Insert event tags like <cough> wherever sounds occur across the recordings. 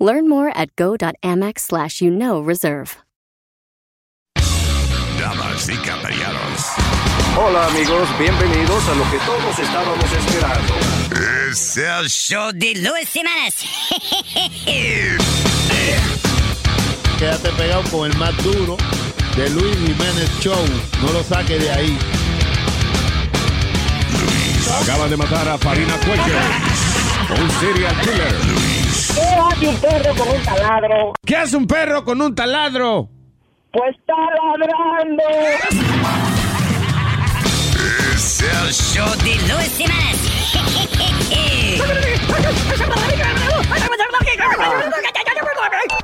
Learn more at go.amex slash you know reserve. Damas y caballeros, Hola amigos, bienvenidos a lo que todos estábamos esperando. es el show de Luis Jiménez. <laughs> Quédate pegado con el más duro de Luis Jiménez Show. No lo saque de ahí. Acaban de matar a Farina Cuello, un serial killer. ¿Qué hace un perro con un taladro? ¿Qué hace un perro con un taladro? Pues está ladrando. Es el show de Luis Jiménez.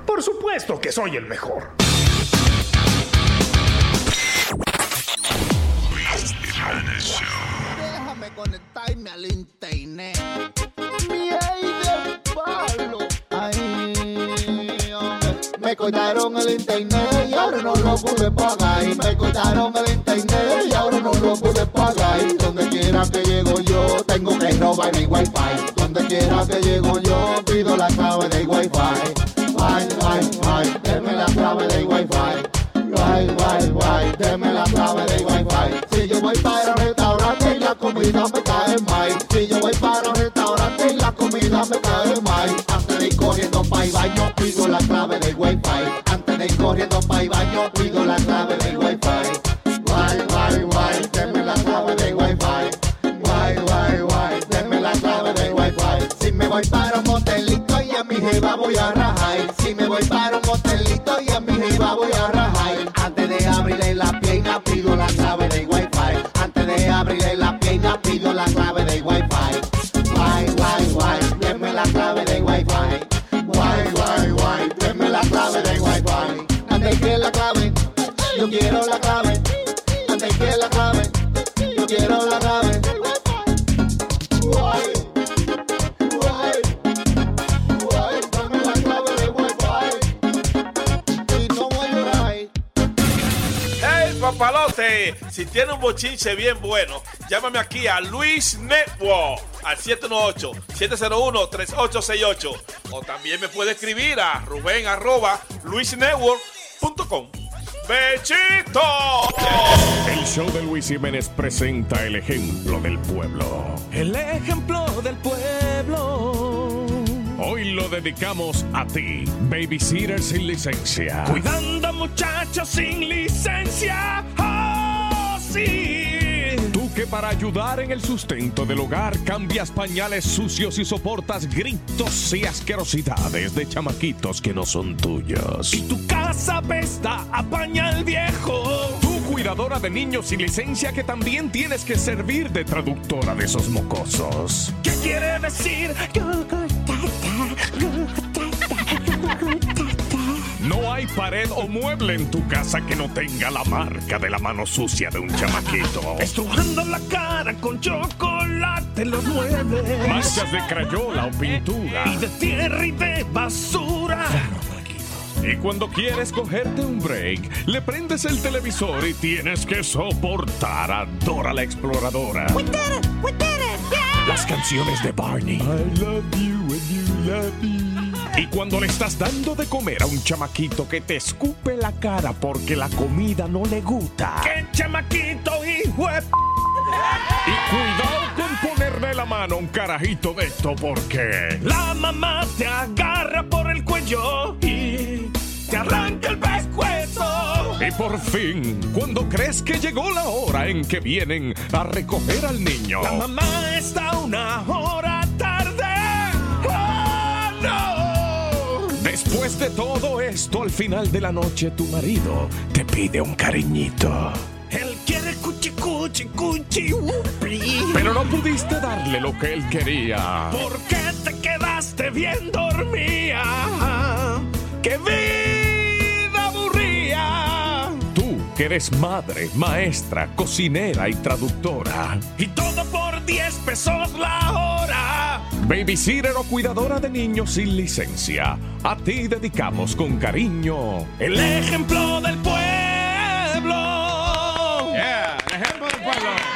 Por supuesto que soy el mejor. Déjame conectarme al internet. Me cortaron el internet y ahora no lo pude pagar. Me cortaron el internet y ahora no lo pude pagar. Y donde quiera que llego yo, tengo que robar mi wifi. Donde quiera que llego yo, pido la clave del wifi. Ay, ay, ay, deme la clave del wifi. Guay, guay, guay, deme la clave del wifi. Si yo voy para el restaurante y la comida me cae mal. Y. Antes de ir corriendo para el baño, pido la clave del wifi. Antes de ir corriendo para el baño, pido la clave del wifi. Guay, guay, guay, deme la clave del wifi. Guay, guay, guay, deme la clave del wifi. Si me voy para un motelito y a mi jeva voy a rajar. Si me voy para un motelito y a mi jeva voy a rajar. Antes de abrirle la pierna pido la clave del wifi. Antes de abrirle la pierna pido la clave yo quiero la clave. Antes que la clave, yo quiero la clave. ¡Hey, papalote! Si tiene un bochinche bien bueno, llámame aquí a Luis Network al 718-701-3868. O también me puede escribir a ruben arroba luisnetwork.com. ¡Bechito! El show de Luis Jiménez presenta el ejemplo del pueblo. El ejemplo del pueblo. Hoy lo dedicamos a ti, babysitter sin licencia. Cuidando muchachos sin licencia. ¡Oh, sí! Que para ayudar en el sustento del hogar cambias pañales sucios y soportas gritos y asquerosidades de chamaquitos que no son tuyos. Y tu casa apesta a pañal viejo. Tú cuidadora de niños sin licencia que también tienes que servir de traductora de esos mocosos. ¿Qué quiere decir? No hay pared o mueble en tu casa que no tenga la marca de la mano sucia de un chamaquito. Estrujando la cara con chocolate los muebles. Manchas de crayola o pintura. Y de tierra y de basura. Y cuando quieres cogerte un break, le prendes el televisor y tienes que soportar a Dora la Exploradora. Las canciones de Barney. I love you and you love me. Y cuando le estás dando de comer a un chamaquito que te escupe la cara porque la comida no le gusta. ¡Qué chamaquito, hijo de p- Y cuidado con ponerle la mano a un carajito de esto porque... La mamá te agarra por el cuello y te arranca el pescuezo. Y por fin, cuando crees que llegó la hora en que vienen a recoger al niño. La mamá está una hora tarde. ¡Oh, no! Después de todo esto, al final de la noche, tu marido te pide un cariñito. Él quiere cuchi cuchi cuchi wupi. Pero no pudiste darle lo que él quería. ¿Por qué te quedaste bien dormida? ¡Qué vida aburrida! que eres madre, maestra, cocinera y traductora. Y todo por 10 pesos la hora. Babysitter o cuidadora de niños sin licencia. A ti dedicamos con cariño el ejemplo del pueblo. Yeah, el ejemplo del pueblo.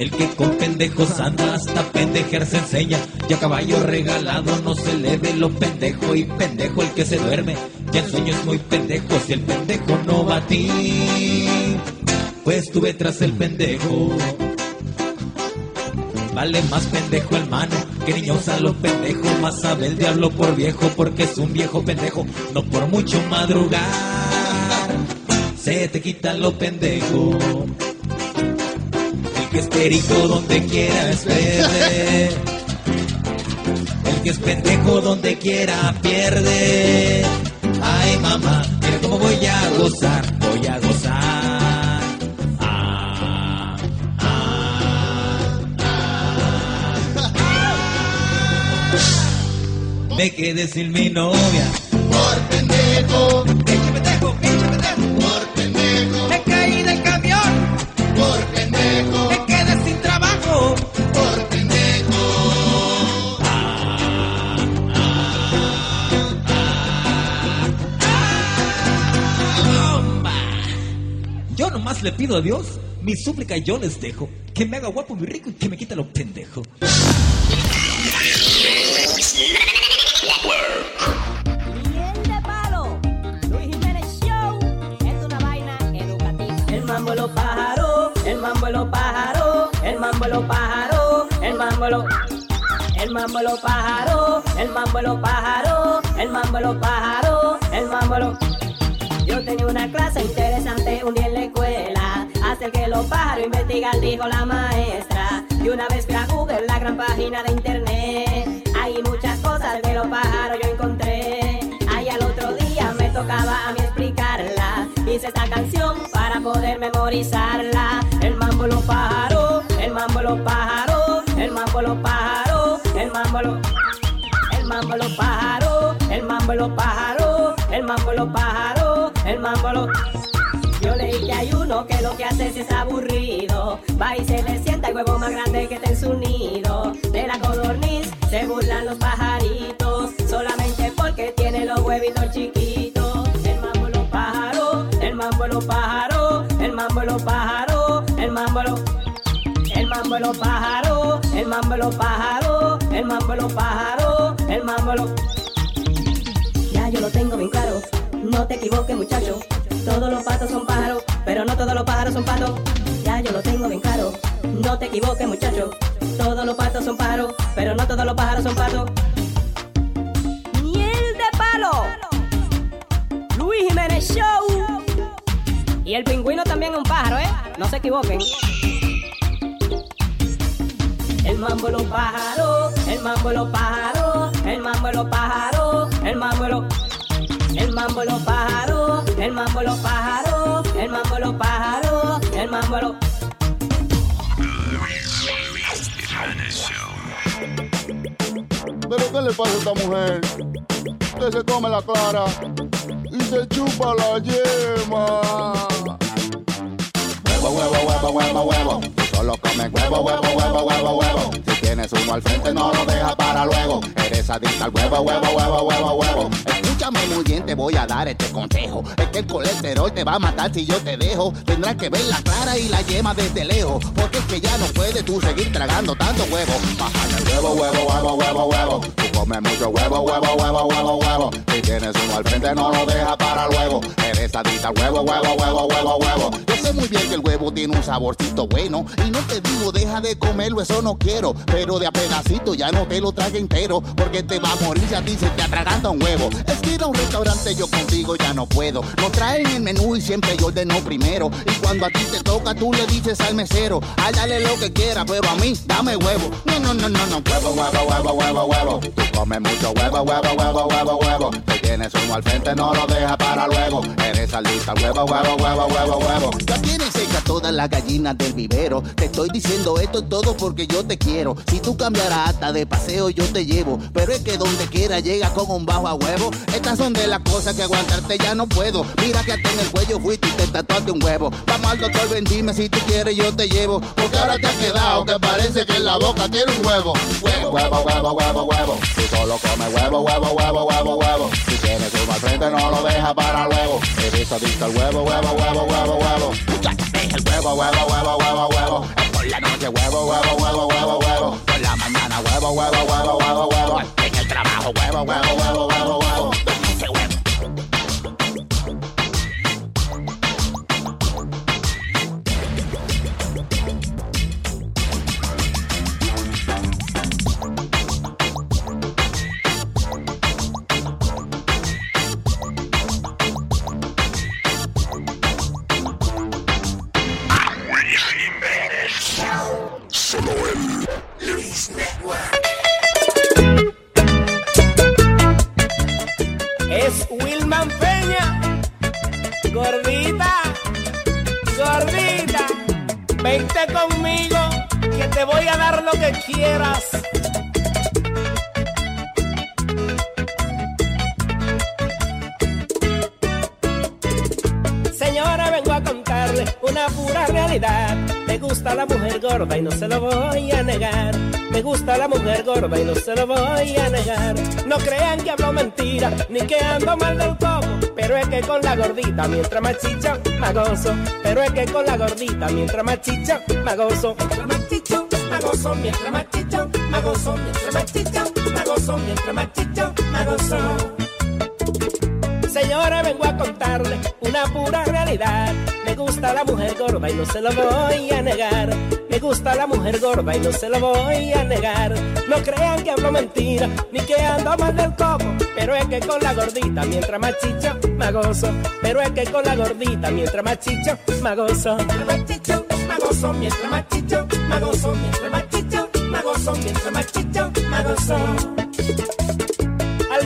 El que con pendejos anda hasta pendejear se enseña. Y a caballo regalado no se le ve lo pendejo. Y pendejo el que se duerme. Ya en sueño es muy pendejo. Si el pendejo no va a ti, pues estuve tras el pendejo. Vale más pendejo el mano que niñosa lo pendejo. Más sabe el diablo por viejo porque es un viejo pendejo. No por mucho madrugar, se te quita lo pendejo que es perico donde quiera es verde. El que es pendejo donde quiera pierde. Ay mamá, mira cómo voy a gozar, voy a gozar. Ah, ah, ah. Me quedé sin mi novia. Por pendejo, Pinche pendejo, pinche pendejo. por Le pido a Dios, mi súplica yo les dejo, que me haga guapo, muy rico y que me quite lo pendejo. Miel de palo, Luis Jiménez Show, es una vaina educativa. El mambo lo pájaro, el mambo lo pájaro, el mambo lo pájaro, el mambo lo el mambo lo pájaro, el mambo lo pájaro, el mambo lo pájaro, el mambo lo Yo tenía una clase interesante un día en la escuela, hasta el que los pájaros investigan, dijo la maestra. Y una vez fui a Google, la gran página de internet, hay muchas cosas de los pájaros yo encontré. Ahí al otro día me tocaba a mí explicarla. Hice esta canción para poder memorizarla. El mambo los pájaros, el mambo los pájaros, el mambo los pájaros, el mambo los el mambo los pájaros, el mambo los pájaros, el mambo los pájaros, el mambo los yo leí que hay uno que lo que hace si es aburrido. Va y se le sienta el huevo más grande que está en su nido. De la codorniz se burlan los pajaritos. Solamente porque tiene los huevitos chiquitos. El mambo los pájaros, el mambo los pájaros, el mambo los pájaros, el mambo los el mambo los pájaros, el mambo los pájaros, el mambo los pájaros, el mambo los no te equivoques muchacho. Todos los patos son pájaros, pero no todos los pájaros son patos. Ya yo lo tengo bien claro, no te equivoques muchacho. Todos los patos son pájaros, pero no todos los pájaros son patos. Miel de palo, Luis Jiménez Show. Y el pingüino también es un pájaro, ¿eh? No se equivoquen. El mambo los pájaros, el mambo los pájaros, el mambo los pájaros, el mambo los el mambo los pájaros, el mambo los pájaros, el mambo los pájaros, el mambo los ¿Pero qué le pasa a esta mujer? Que se come la clara y se chupa la yema. Huevo, huevo, huevo, huevo, huevo. Huevo, huevo, huevo, huevo, huevo. Si tienes uno al frente, no lo dejas para luego. Eres adicta al huevo, huevo, huevo, huevo, huevo. Escúchame muy bien, te voy a dar este consejo. Es que el colesterol te va a matar si yo te dejo. Tendrás que ver la clara y la yema desde lejos. Porque es que ya no puedes tú seguir tragando tanto huevo. Baja el huevo, huevo, huevo, huevo, huevo. Come mucho huevo, huevo, huevo, huevo, huevo. Si tienes uno al frente, no lo deja para luego. Eres adicta al huevo, huevo, huevo, huevo, huevo. Yo sé muy bien que el huevo tiene un saborcito bueno. Y no te digo, deja de comerlo, eso no quiero. Pero de a pedacito ya no te lo trague entero. Porque te va a morir si a ti se te atraganta un huevo. Es que ir un restaurante yo contigo ya no puedo. No traen el menú y siempre yo ordeno primero. Y cuando a ti te toca, tú le dices al mesero, ay, dale lo que quiera, pero a mí, dame huevo. No, no, no, no, no, huevo, huevo, huevo, huevo, huevo. Tú comes mucho huevo, huevo, huevo, huevo, huevo. Te tienes uno al frente, no lo dejas para luego. Eres alista, huevo, huevo, huevo, huevo, huevo. Ya tienes seca todas las gallinas del vivero. Te estoy diciendo esto todo porque yo te quiero. Si tú cambiarás hasta de paseo, yo te llevo. Pero es que donde quiera llega con un bajo a huevo. Estas son de las cosas que aguantarte ya no puedo. Mira que hasta en el cuello fuiste y te tatuaste un huevo. Vamos al doctor, ven, dime si tú quieres, yo te llevo. Porque ahora te has quedado que parece que en la boca tiene un huevo. Huevo, huevo, huevo, huevo, huevo. Si solo come huevo, huevo, huevo, huevo, huevo. Si tienes uno al frente, no lo deja para luego. Eres adicto al huevo, huevo, huevo, huevo, huevo. Es el huevo, huevo, huevo, huevo, huevo. Por la noche, huevo, huevo, huevo, huevo, huevo. Por la mañana, huevo, huevo, huevo, huevo, huevo. En el trabajo, huevo, huevo, huevo, huevo, huevo. Huevo. Y no se lo voy a negar. Me gusta la mujer gorda y no se lo voy a negar. No crean que hablo mentira, ni que ando mal del todo. Pero es que con la gordita, mientras más chicha, gozo. Pero es que con la gordita, mientras más chicha, gozo. Mientras más chicha, más. Mientras más chicha, más. Mientras más chicha, más gozo. Señora, vengo a contarle una pura realidad. Me gusta la mujer gorda y no se lo voy a negar. Me gusta la mujer gorda y no se lo voy a negar. No crean que hablo mentira, ni que ando mal del coco. Pero es que con la gordita, mientras más chicho, me gozo. Pero es que con la gordita, mientras más chicho, me gozo. Mientras más chicho, me gozo. Mientras más chicho, me gozo. Mientras más chicho, me gozo. Mientras más.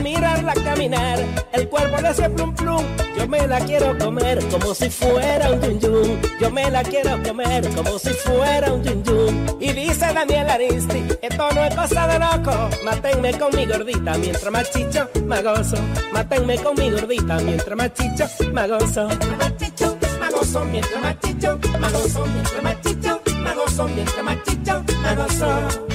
Mirarla caminar, el cuerpo le hace plum plum. Yo me la quiero comer como si fuera un yun yun. Yo me la quiero comer como si fuera un yun yun. Y dice Daniel Aristi, esto no es cosa de loco. Mátenme con mi gordita mientras más chicho, me gozo. Mátenme con mi gordita mientras más chicho, me gozo. Mientras más gozo. Mientras más chicho, me gozo. Mientras más chicho, me gozo. Mientras más chicho, me gozo.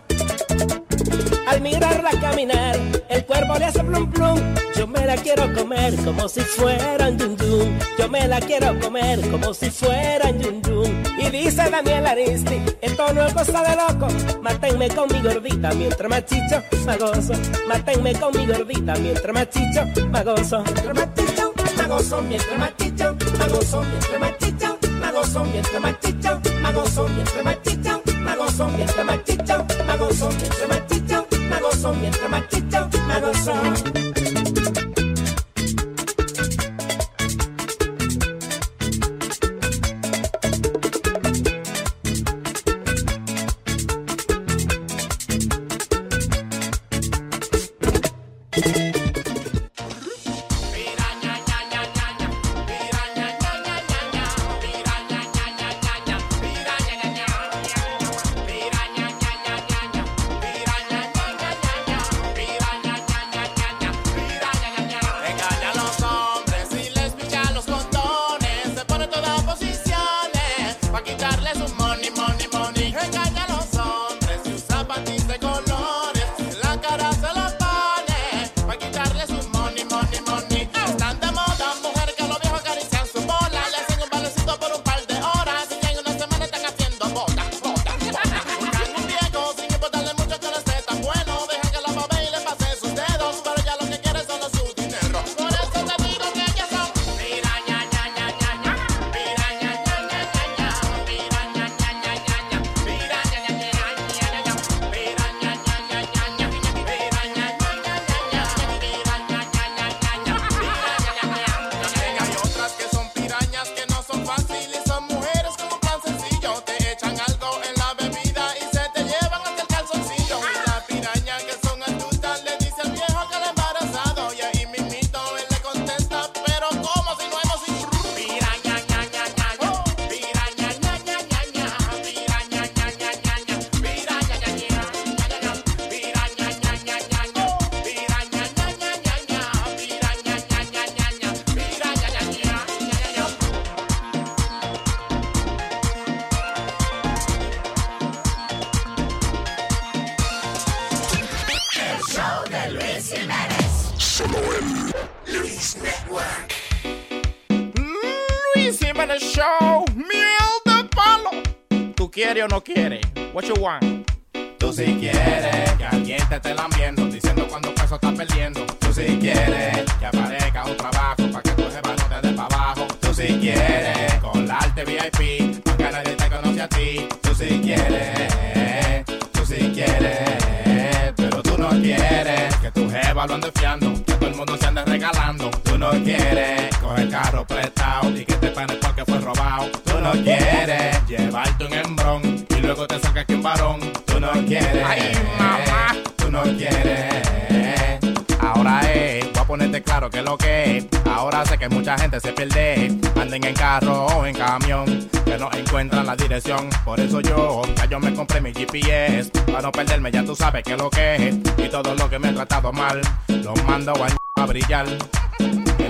Al mirarla caminar, el cuerpo le hace plum plum. Yo me la quiero comer como si fuera un yun yun. Yo me la quiero comer como si fuera un yun yun. Y dice Daniel Aristi, esto no es cosa de loco. Mátenme con mi gordita mientras más chicho, me gozo. Mátenme con mi gordita mientras más chicho, me gozo. Mientras más chicho, me gozo. Mientras más chicho, me gozo. Mientras más chicho, me gozo. Mientras más chicho, me gozo. Mientras más chicho, me gozo. Mientras más chicho, me gozo. Mientras más gozo. Mientras más chicho, me gozo. Ahora sé que mucha gente se pierde. Anden en carro o en camión, que no encuentran la dirección. Por eso yo, ya yo me compré mi GPS. Para no perderme, ya tú sabes que lo que es. Y todo lo que me he tratado mal, lo mando a brillar.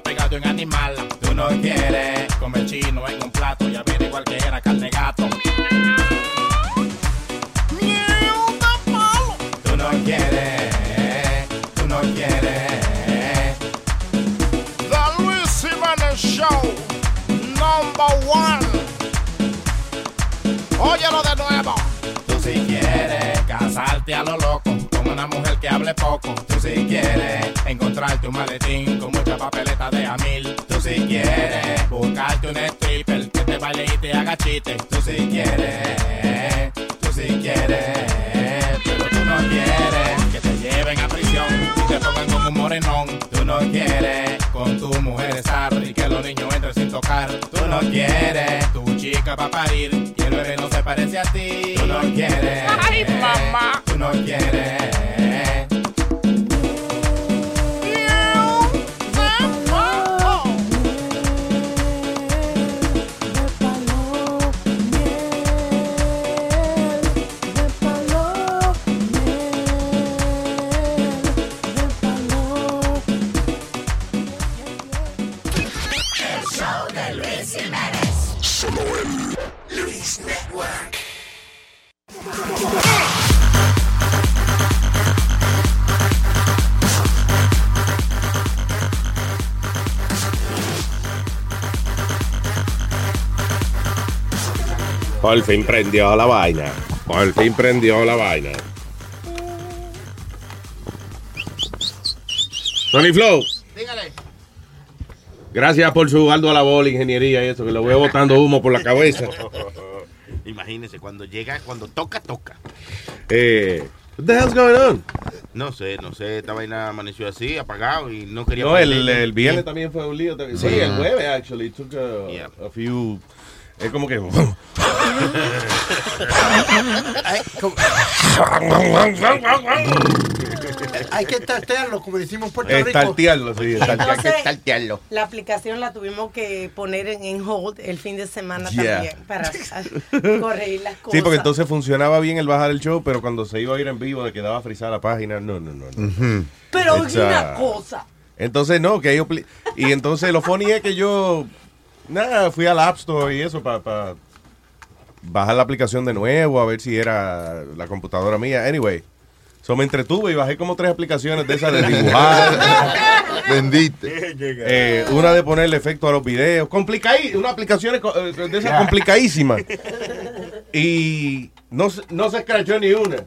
pegado en animal. Tú no quieres comer chino en un plato y averiguar que era carne gato. Tú no quieres, tú no quieres. The Luis Jiménez Show, number one. Óyelo de nuevo. Tú si quieres casarte a lo loco una mujer que hable poco. Tú si quieres encontrarte un maletín con mucha papeleta de a mil. Tú si quieres buscarte un stripper que te baile y te haga chiste. Tú si quieres, tú si quieres, pero tú no quieres lleven a prisión y te pongan como un morenón. Tú no quieres con tu mujer estar y que los niños entren sin tocar. Tú no quieres tu chica va a parir y el bebé no se parece a ti. Tú no quieres, ay mamá, tú no quieres. Por fin prendió la vaina. Por fin prendió la vaina. Tony Flow. Dígale. Gracias por su aldo a la bola, ingeniería y eso, que le voy botando humo por la cabeza. <laughs> Imagínese, cuando llega, cuando toca, toca. Eh, what the hell's going on? No sé, no sé, esta vaina amaneció así, apagado y no quería... No, el, el viernes también fue un lío. Sí, Sí. el jueves, actually, took a, a few... Es como que... Hay, como- Hay que tartearlo, como decimos en Puerto Rico. Estartearlo, sí, Entonces, La aplicación la tuvimos que poner en, en hold el fin de semana Yeah. también para corregir las cosas. Sí, porque entonces funcionaba bien el bajar el show, pero cuando se iba a ir en vivo le quedaba frisada la página. No, no, no. no. Pero oye una cosa. Entonces, no, que ellos... pli- Y entonces lo funny es que yo... Nada, fui al App Store y eso para bajar la aplicación de nuevo, a ver si era la computadora mía. Anyway, so me entretuve y bajé como tres aplicaciones de esas de dibujar. <laughs> Bendite. Eh, una de ponerle efecto a los videos. Complicadí, una aplicación eh, de esas complicadísimas. <laughs> Y no, se- no se escrachó ni una.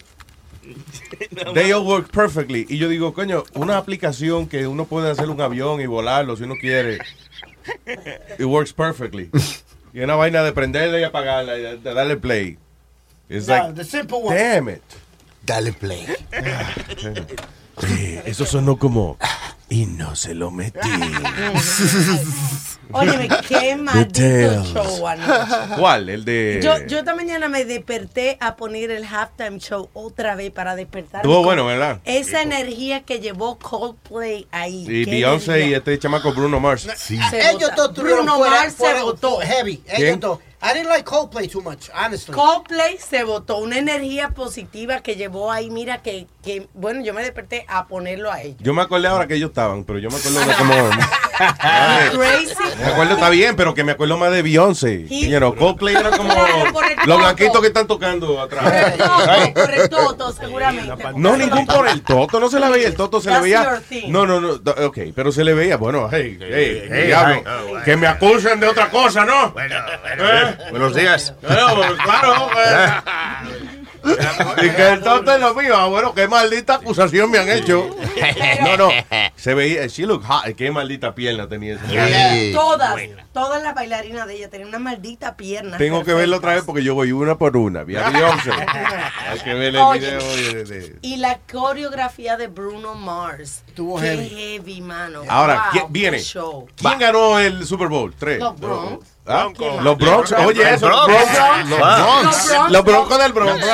They all work perfectly. Y yo digo, coño, una aplicación que uno puede hacer un avión y volarlo si uno quiere. It works perfectly. Y una vaina de prenderla y apagarla y de, darle play. It's No, like, the simple one. damn it. Dale play. Sí, eso sonó como. Y no se lo metí. <laughs> Óyeme, <laughs> qué maldito show anoche. ¿Cuál? El de. Yo, yo esta mañana me desperté a poner el halftime show otra vez para despertar. Estuvo bueno, ¿verdad? Esa energía que llevó Coldplay ahí. Y Beyoncé y este chamaco Bruno Mars. Sí. Se Ellos todos Bruno fuera, Mars se votó. heavy. ¿Quién? Ellos todos. I didn't like Coldplay too much, honestly. Coldplay se votó una energía positiva que llevó ahí, mira que, que bueno, yo me desperté a ponerlo a ellos. Yo me acordé ahora que ellos estaban, pero yo me acuerdo de cómo. <laughs> Crazy. me acuerdo está bien, pero que me acuerdo más de Beyoncé. You know, Coldplay era como Claro, los blanquitos que están tocando atrás. No, por el toto, seguramente. No, ningún por el toto, no se la veía, el toto se le veía. No, no, no, ok, pero se le veía, bueno, hey, hey, hey, diablo, que me acusen de otra cosa, ¿no? Bueno, ¿Eh? Buenos días. Bueno, claro, <laughs> pues. <laughs> Y que el toto es lo mío, ah, bueno, qué maldita acusación me han hecho. No, no, <laughs> se veía, she look hot, qué maldita pierna tenía esa. Sí. Todas, todas las bailarinas de ella tenían una maldita pierna. Tengo que verlo otra vez porque yo voy una por una. Vi a Beyoncé. <laughs> Hay que ver el Oye. video de- de- Y la coreografía de Bruno Mars. Estuvo Qué heavy. heavy, mano. Ahora, Wow, ¿quién qué viene? show. ¿Quién ganó el Super Bowl? Tres. Los Bronx. ¿Ah? ¿Quién Los Bronx. Oye, eso. Los Bronx. Bronx. Los Bronx. Los Broncos del Bronx.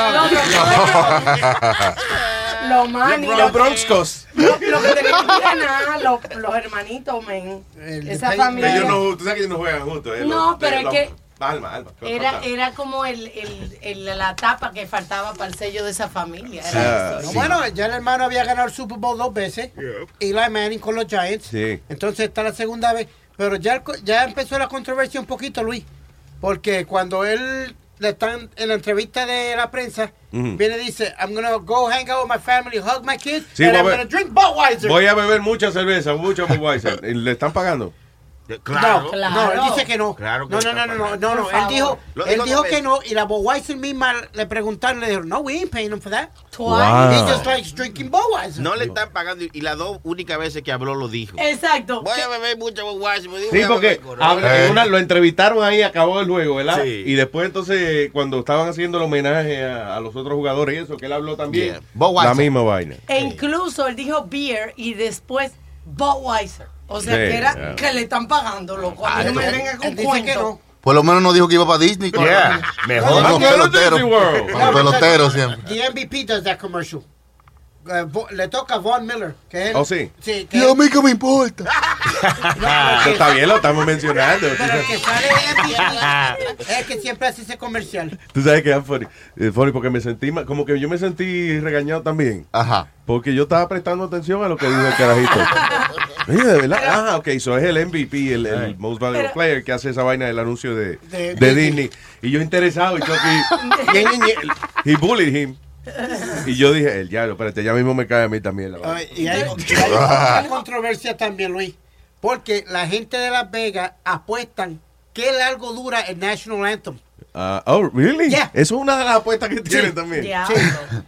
Los Broncos Los Bronxcos. Que los, los hermanitos, men. Esa familia. Ellos no, tú sabes que ellos no juegan juntos. eh, No, pero es que- Alma, alma. Era, era como el, el, el- la tapa que faltaba para el sello de esa familia. Era Bueno, ya el hermano había ganado el Super Bowl dos veces. Eli Manning con los Giants. Sí. Entonces está la segunda vez. Pero ya, ya empezó la controversia un poquito, Luis. Porque cuando él le están en la entrevista de la prensa, viene y dice, I'm gonna go hang out with my family, hug my kids, Sí, and I'm gonna drink Budweiser. Voy a beber mucha cerveza, mucha Budweiser. ¿Y ¿Le están pagando? Claro. No, no, él dice que no. Claro que no, no, no, no, no, no, Por Él dijo, Lo él dijo que no. Y la Budweiser misma le preguntaron, le dijeron, no, we ain't paying him for that. Twice. He just likes drinking Budweiser. No le están pagando y- las dos únicas veces que habló lo dijo. Exacto. Voy a beber mucho Budweiser. Sí, porque habla- una- lo entrevistaron ahí, acabó el juego, ¿verdad? Sí. Y después entonces, cuando estaban haciendo el homenaje a, a los otros jugadores y eso, que él habló también, Yeah. La misma vaina. E incluso él dijo beer y después Budweiser. O sea, Sí, que era yeah. que le están pagando, loco. A mí no me venga con cuento. Por lo menos no dijo que iba para Disney. Yeah, mejor. World. Con los peloteros siempre. The MVP does that commercial. Eh, Vo- le toca a Von Miller, que es el- Oh, sí. Sí, que Y a mí que me importa. <laughs> Ah, <laughs> eso está bien, lo estamos mencionando. Pero el que sale MVP es el que siempre hace ese comercial. tú sabes que es funny, es funny porque me sentí, como que yo me sentí regañado también. Ajá. Porque yo estaba prestando atención a lo que dijo el carajito. <laughs> Mira, de verdad. Ah, ok, eso es el MVP, el, el Most Valuable Pero- Player, que hace esa vaina del anuncio de, De- de Disney. Y yo interesado, y yo aquí. He bullied him. Y yo dije, el diablo, espérate, ya mismo me cae a mí también la. Ay, y hay, <laughs> y hay controversia también, Luis. Porque la gente de Las Vegas apuestan qué largo dura el National Anthem. Ah, oh, really? Yeah. Eso es una de las apuestas que tiene también. Diablo.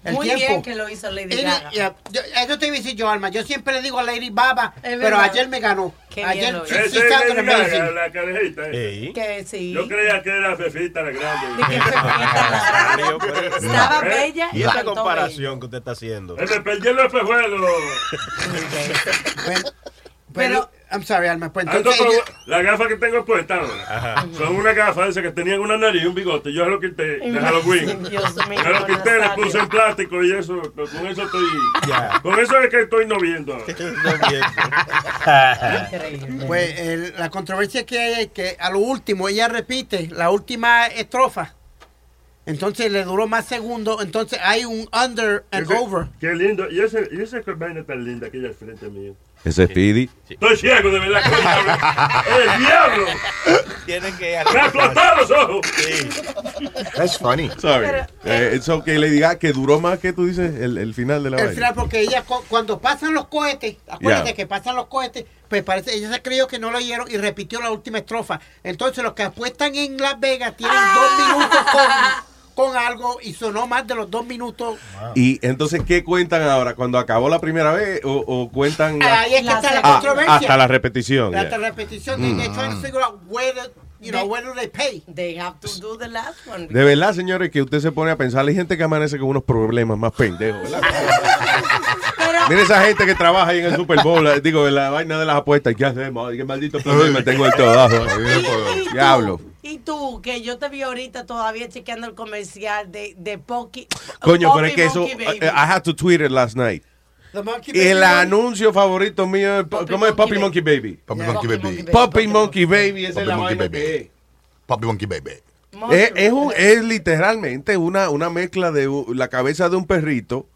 El Muy tiempo. bien que lo hizo Lady Gaga. y- yo- eso te iba a decir yo, Alma. Yo siempre le digo a Lady Baba, pero ayer me ganó. Qué bien ayer es sounded Lady Gaga, la carajita. Ey. Que sí. Yo creía que era Fefita la grande. Estaba ¿Eh? bella y Y esa comparación que usted está haciendo. Eh, Me perdí. Bueno, Pero- pero, I'm sorry, Alma. Pues Ando entonces, ella- la gafa que tengo puesta ahora. Son una gafa esa que tenían una nariz y un bigote. Yo se lo quité de Halloween. Dios mío, Me lo quité, le puse en plástico y eso, con eso estoy. Ya. Con eso es que estoy no viendo. Increíble. pues el- la controversia que hay es que a lo último ella repite la última estrofa. Entonces le duró más segundos. Entonces hay un under and Ese- over. Qué lindo. Y ese, y esa vaina tan linda que hay al frente mío. Ese es Speedy. Estoy ciego, de verdad. ¡El diablo! Tiene que ¡Me los ojos! That's funny. Sorry. Eh, eso que le diga que duró más que tú dices el, el final de la El vaina. final, porque ella cu- cuando pasan los cohetes, acuérdate Yeah. que pasan los cohetes, pues parece, ella se creyó que no lo oyeron y repitió la última estrofa. Entonces los que apuestan en Las Vegas tienen dos minutos con, con algo y sonó más de los dos minutos. Y entonces, ¿qué cuentan ahora? ¿Cuando acabó la primera vez o, o cuentan Ahí es que está la Ah, controversia. hasta la repetición? Hasta la repetición. Mm. They're trying to figure out whether, you know, whether they pay. They have to do the last one. De verdad, señores, que usted se pone a pensar, hay gente que amanece con unos problemas más pendejos, ¿verdad? <laughs> Mira esa gente que trabaja ahí en el Super Bowl, eh, digo, en la vaina de las apuestas. ¿Qué hacemos? Qué maldito problema tengo el trabajo. Diablo. Y tú, que yo te vi ahorita todavía chequeando el comercial de, de Pocky. Coño, pero es Poppy que eso. I, had to tweet it last night. El anuncio favorito mío es, ¿cómo es Poppy Monkey Baby? Poppy Monkey Baby. Poppy Monkey Baby, esa es Poppy la Monkey vaina Baby. que es. Poppy Monkey Baby. Es, es un- es literalmente una, una mezcla de la cabeza de un perrito,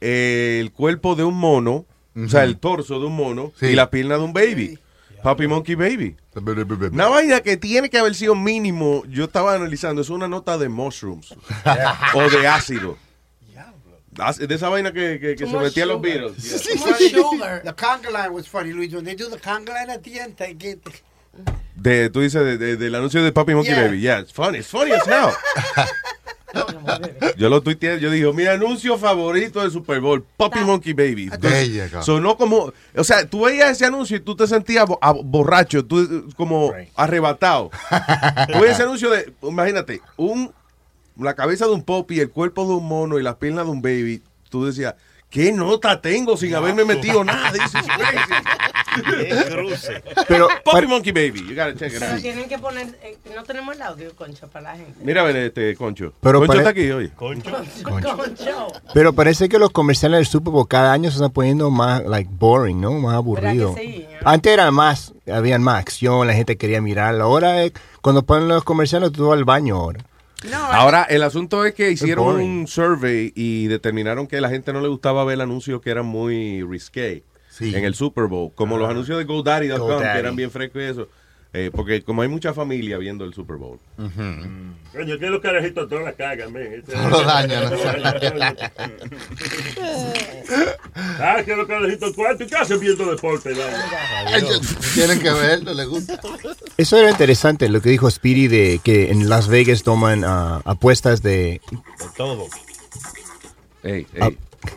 eh, el cuerpo de un mono, o sea, el torso de un mono Sí. y la pierna de un baby. Puppy Monkey Baby. Una <laughs> vaina que tiene que haber sido mínimo, yo estaba analizando, es una nota de mushrooms <laughs> o de ácido. De esa vaina que, que, se metía los. Beatles. Much sugar. The conga line was funny, Luis. When they do the conga line at the end, they get De, tú dices de- de- del anuncio de Puppy Monkey Yeah. Baby. Yeah, it's funny. It's funny as hell. <laughs> yo lo tuiteé, yo dije, mi anuncio favorito del Super Bowl, Puppy Monkey Baby. Sonó como, o sea, tú veías ese anuncio y tú te sentías bo- a- borracho, tú como arrebatado. <laughs> tú veías ese anuncio de, imagínate, un, la cabeza de un poppy, el cuerpo de un mono y las piernas de un baby. Tú decías, ¿qué nota tengo sin haberme metido nada? <laughs> Crazy. Pero, Puppy Monkey Baby, you gotta check it Pero out. tienen que poner. eh, no tenemos el audio, concha, para la gente. Mira, a ver, este, Concho. Pero Concho pare- está aquí, oye. Concho. Pero parece que los comerciales del Super Bowl cada año se están poniendo más like boring, ¿no? Más aburrido. sí? Antes era más, habían más acción, la gente quería mirarlo. Ahora es- cuando ponen los comerciales tú vas al baño ahora. Ahora, el asunto es que hicieron un survey y determinaron que a la gente no le gustaba ver anuncios que eran muy risque en el Super Bowl, como los anuncios de GoDaddy.com, que GoDaddy. eran bien frescos y eso. Eh, porque como hay mucha familia viendo el Super Bowl. Coño, que los carajitos todos la cagan, men. <laughs> Todos <laughs> lo dañan, ¿no? ah, que los carajitos, ¿cuánto? ¿Qué hacen viendo deporte? Tienen que verlo, les gusta. Eso era interesante lo que dijo Speedy de que en Las Vegas toman ah, apuestas de todo. ah,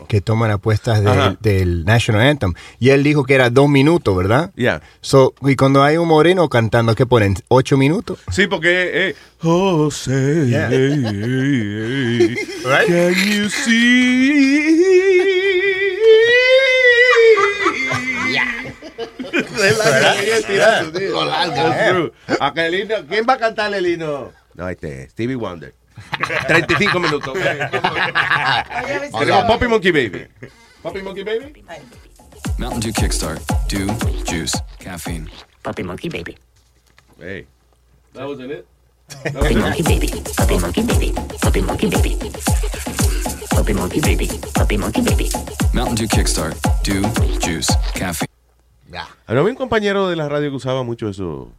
que toman apuestas Ajá. del, National Anthem y él dijo que era dos minutos, ¿verdad? Yeah. So, y cuando hay un moreno cantando, ¿qué ponen? ¿Ocho minutos? Sí, porque eh, oh, say, Yeah. hey, hey, <laughs> Right? can you see? Es la que tío. True. Aquelino, ¿Quién va a cantarle el hino? No, este, Stevie Wonder. 35 minutos. Tenemos Poppy Monkey Baby. Poppy Monkey Baby. Mountain Dew Kickstart. Dew, juice, caffeine. Puppy Monkey Baby. Hey, that wasn't it. Puppy Monkey Baby. Puppy Monkey Baby. Puppy Monkey Baby. Puppy Monkey Baby. Puppy Monkey Baby. Mountain Dew Kickstart. Dew, juice, caffeine. Había un compañero de la radio que usaba mucho eso.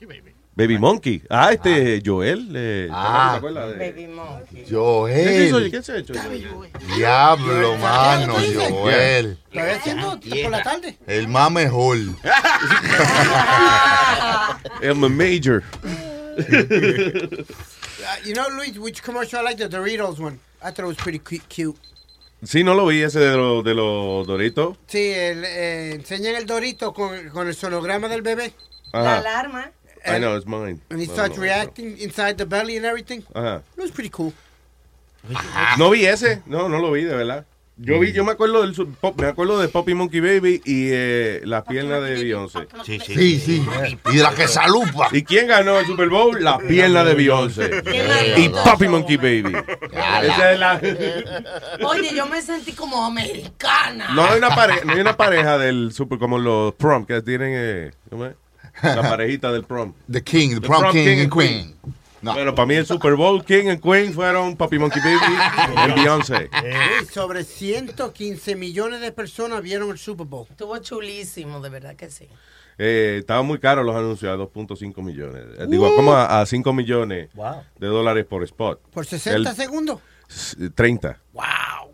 Baby Monkey. Ah, este Joel. eh, Ah. ¿te acuerdas de- Baby Monkey. Joel. ¿Qué se ha hecho? Joel? Diablo, mano, Joel. ¿Todavía haciendo por la tarde? El más mejor. <laughs> I'm a major. Uh, you know, Luis, which commercial I like? The Doritos one. I thought it was pretty cu- cute. Sí, no lo vi ese de, los de los Doritos. Sí, el, eh, enseñan el Dorito con, con el sonograma del bebé. La alarma. I know, it's mine. And he starts reacting inside the belly and everything. Ajá. It was pretty cool. No vi ese. No, no lo vi, de verdad. Yo vi, yo me acuerdo del pop- me acuerdo de Poppy Monkey Baby y eh, las piernas de Beyoncé. Sí, sí. Sí, sí. Y de la que salupa. ¿Y quién ganó el Super Bowl? Las piernas de Beyoncé. Y Poppy Monkey Baby. Esa es la... <laughs> Oye, yo me sentí como americana. No hay una pareja, no hay una pareja del super como los prom que tienen eh, ¿cómo es? La parejita del prom. The King, the prom king and queen. No. Bueno, para mí el Super Bowl King and Queen fueron Poppy Monkey Baby y <laughs> Beyoncé. Luis, sobre 115 millones de personas vieron el Super Bowl. Estuvo chulísimo, de verdad que sí. Eh, estaban muy caros los anuncios a 2.5 millones. Eh, Digo, como a, a 5 millones Wow. de dólares por spot. Por 60 El- segundos. s- 30. Wow.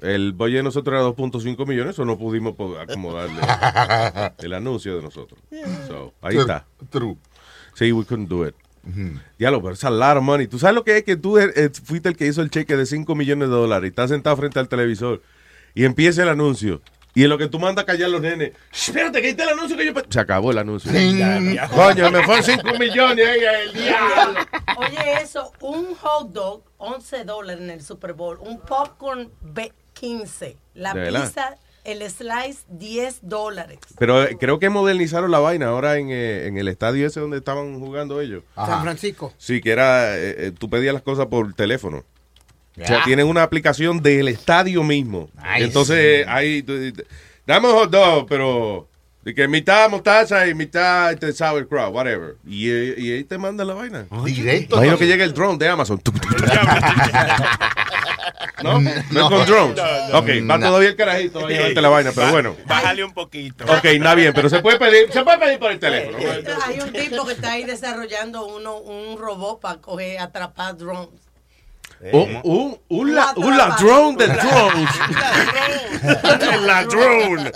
El boy de nosotros era 2.5 millones, o no pudimos acomodarle <laughs> el anuncio de nosotros. So, ahí True, está. True. Sí, we couldn't do it. Diablo, pero es a lot of money. ¿Tú sabes lo que es que tú eh, eh, fuiste el que hizo el cheque de 5 millones de dólares y estás sentado frente al televisor y empieza el anuncio? Y en lo que tú mandas a callar los nenes, "Shh, espérate, que ahí está el anuncio que yo... pe-". Se acabó el anuncio. Coño, me fueron 5 millones ahí, el diablo. Oye, eso, un hot dog, 11 dólares en el Super Bowl, un popcorn, ve- 15. La ¿De verdad? pizza El slice, 10 dólares. Pero eh, creo que modernizaron la vaina ahora en, eh, en el estadio ese donde estaban jugando ellos. San Francisco. Sí, que era, eh, eh, tú pedías las cosas por teléfono. O sea, Ya. tienen una aplicación del estadio mismo. Nice. Entonces, ahí, un hot dog, pero de que mitad mostaza y mitad este, sauerkraut, whatever. Y, y ahí te manda la vaina. Directo. Imagino que llega el drone de Amazon. <laughs> <laughs> ¿No? ¿No, es con drones? Ok, va todavía el carajito llevarte la vaina, pero bueno. Bájale un poquito. Ok, nada bien, pero se puede pedir, se puede pedir por el teléfono. Hay un tipo que está ahí desarrollando uno, un robot para coger, atrapar drones. Un, un, un, la- un ladrón de drones. <laughs> El ladrón.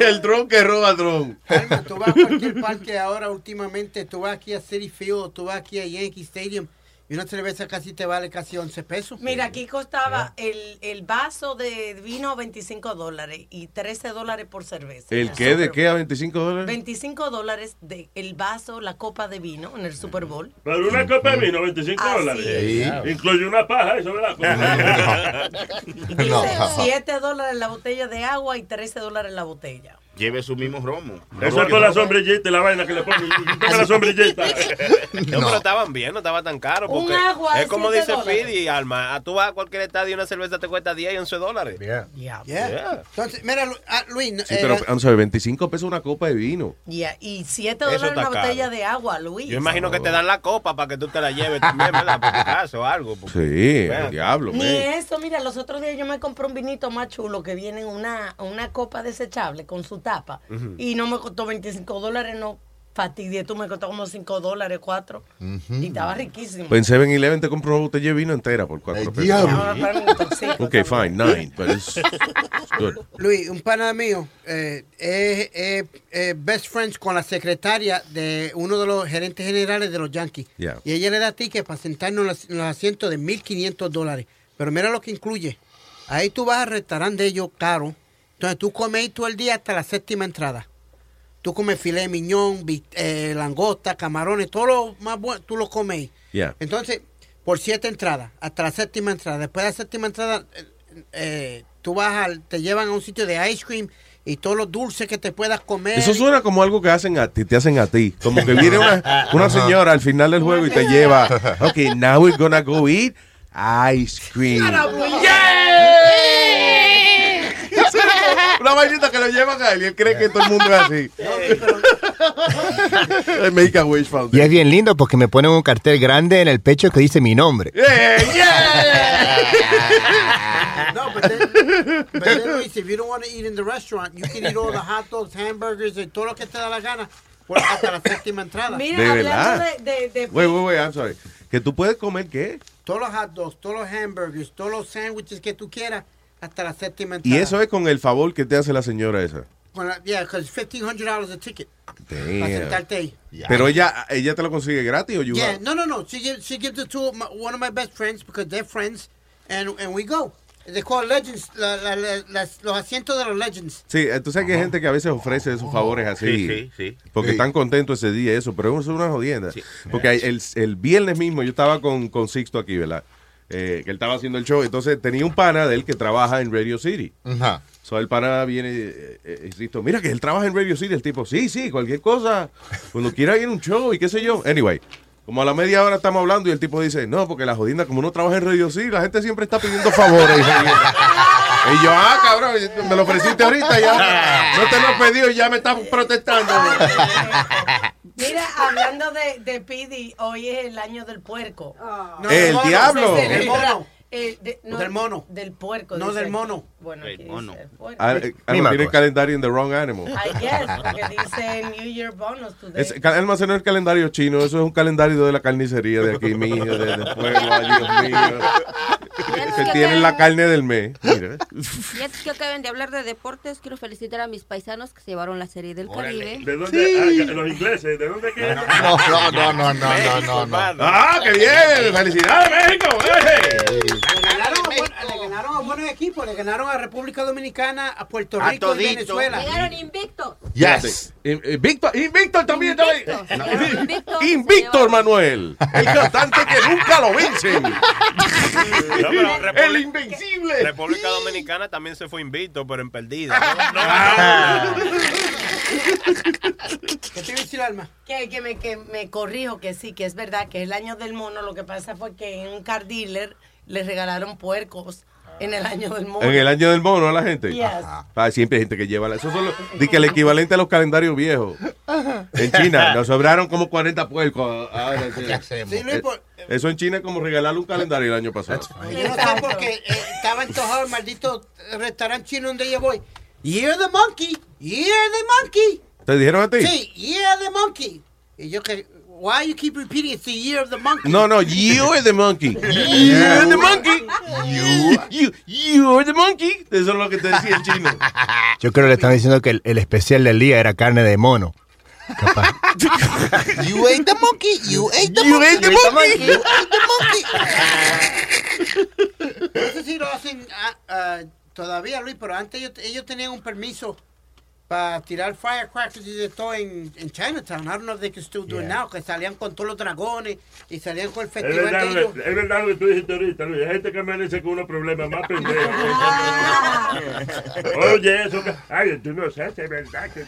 El dron que roba dron. Alma, tú vas a cualquier parque ahora últimamente, tú vas aquí a City Field, tú vas aquí a Yankee Stadium y una cerveza casi te vale casi 11 pesos. Mira, aquí costaba el, el vaso de vino 25 dólares y 13 dólares por cerveza. ¿El qué? ¿De qué a 25 dólares? 25 dólares de el vaso, la copa de vino en el Super Bowl. Pero una copa de vino, 25 Así dólares. es. Incluye una paja, eso ¿verdad? <laughs> Dice 7 dólares la botella de agua y 13 dólares la botella. Lleve su mismo romo. Eso es por la sombrillita y la vaina que le ponen. <laughs> La sombrillita. <laughs> No, pero estaban bien, no estaba tan caro. Un agua, es como dice. Speedy, Alma. a- Tú vas a cualquier estadio y una cerveza te cuesta 10 y 11 dólares. Yeah. Yeah. Entonces, mira, ah, Luis, Sí, eh, pero I'm sorry, 25 pesos una copa de vino. Yeah, Y 7 Eso dólares una caro. botella de agua, Luis. Yo imagino que te dan la copa para que tú te la lleves <laughs> también, ¿verdad? Por tu caso o algo. porque- Sí, el diablo, Ni man. eso, mira, los otros días yo me compré un vinito más chulo que viene en una, una copa desechable con su tapa. Y no me costó 25 dólares, no fastidié, tú me costó como 5 dólares, 4. Y estaba riquísimo. Pues en 7-Eleven te compro una botella de vino entera por 4 pesos. Intoxico. Ok, fine, 9, but it's, it's good. <laughs> Luis, un pana mío eh, es es- es best friends con la secretaria de uno de los gerentes generales de los Yankees. Yeah. Y ella le da tickets para sentarnos en los, en los asientos de 1.500 dólares. Pero mira lo que incluye. Ahí tú vas al restaurante de ellos caro. Entonces tú comes todo el día hasta la séptima entrada. Tú comes filé de miñón, eh, langosta, camarones, todo lo más bueno, tú lo comes. Yeah. Entonces, por siete entradas, hasta la séptima entrada. Después de la séptima entrada, eh, eh, tú vas al, te llevan a un sitio de ice cream y todos los dulces que te puedas comer. Eso suena como algo que hacen a ti, te hacen a ti. Como que viene una, <laughs> una señora al final del juego y te lleva, ok, now we're gonna go eat ice cream. Una vainita que lo llevan a él y él cree que todo el mundo es así. <laughs> Make a Wish Y es bien lindo porque me ponen un cartel grande en el pecho que dice mi nombre. No, but then, but then, Luis, if you don't want to eat in the restaurant, you can eat all the hot dogs, hamburgers, y todo lo que te da la gana por hasta la séptima entrada. Mira, De hablando verdad. de, de, de- Wait, wait, wait, I'm sorry. Que tú puedes comer qué? Todos los hot dogs, todos los hamburgers, todos los sándwiches que tú quieras hasta la séptima Y eso es con el favor que te hace la señora esa. Bueno, yeah, because $1,500 a ticket. Para sentarte ahí. Pero ella, ella te lo consigue gratis o you Yeah, have- no, no, no. She gives, she gives it to my, one of my best friends because they're friends, and, and we go. They call legends, la- la- la- las- los asientos de los legends. Sí, eh, tú sabes que hay gente que a veces ofrece esos favores así. Sí, sí, sí. Porque Sí. están contentos ese día, eso. Pero eso es una jodienda. Porque hay- el, el viernes mismo yo estaba con, con Sixto aquí, ¿verdad? Eh, que él estaba haciendo el show. Entonces tenía un pana de él que trabaja en Radio City. Ajá. So el pana viene eh, eh, y Sixto, mira que él trabaja en Radio City. El tipo, sí, sí, cualquier cosa. Cuando quiera ir a un show y qué sé yo. Anyway. Como a la media hora estamos hablando y el tipo dice, no, porque la jodida, como uno trabaja en Radio City, la gente siempre está pidiendo favores. <laughs> y yo, ah, cabrón, me lo ofreciste ahorita, ya no te lo he pedido y ya me estás protestando. Mira, <laughs> hablando de, de Pidi, hoy es el año del puerco. No, El mono, diablo. se celebra, mono. Eh, de- no, Del mono. Del puerco. No, dice del aquí. mono. Bueno, aquí mono. dice puerco. Ah, eh, tiene el calendario en The Wrong Animal. I guess, porque <laughs> dice New Year bonus today. Es, no es el calendario chino, eso es un calendario de la carnicería de aquí, mío, de, de pueblo, ay, Dios mío. <laughs> Que tienen la carne del mes. Mira. Y antes que acaben de hablar de deportes, quiero felicitar a mis paisanos que se llevaron la serie del Caribe. ¿De dónde? Ah, los ingleses, ¿de dónde que? No, no, no, no, no, no, no. ¡Ah, qué bien! ¡Felicidades, México! ¡Eh! Le ganaron a buen- le ganaron a buenos equipos. Le ganaron a República Dominicana, a Puerto A Rico y todito. Venezuela. Llegaron invictos. Yes. Víctor, Invictor también estaba ahí. Llegaron invictos. <laughs> Invictor Manuel. El cantante que nunca lo vencen. <laughs> No, El invencible. República Dominicana también se fue invicto, pero en perdida. ¿no? Ah. ¿Qué te a decir, Alma? Que, que, me, que me corrijo, que sí, que es verdad, que es el año del mono. Lo que pasa fue que en un car dealer les regalaron puercos en el año del mono. En el año del mono a la gente. Yes. Ah, siempre hay gente que lleva. la- Eso son los- di que el equivalente a los calendarios viejos. En China <laughs> nos sobraron como 40 puercos. Ahora, sí. Sí, Luis, por- Eh, Eso en China es como regalarle un calendario el año pasado. Yo no sé porque eh, estaba antojado el maldito restaurante chino donde yo voy. Year the monkey, year the monkey. ¿Te dijeron a ti? Sí, year the monkey. Y yo que, why you keep repeating it's the year of the monkey? No, no, you are the monkey. <laughs> You're the monkey. You, you, you're the monkey. Eso es lo que te decía el chino. <laughs> Yo creo que le están diciendo que el, el especial del día era carne de mono. Capaz. <laughs> You ate the monkey. You ate the You monkey. ate the monkey. You ate the monkey. No sé si lo hacen ah, ah, todavía, Luis, pero antes ellos, ellos tenían un permiso para tirar firecrackers y de todo en, en Chinatown. I don't know if they can still do it now, que salían con todos los dragones y salían con el Es festival verdad, de ellos. es verdad lo que tú dijiste ahorita, Luis. Hay gente que amanece con unos problemas más pendejos. <laughs> Oye, eso que... Ay, tú no sabes, es verdad que...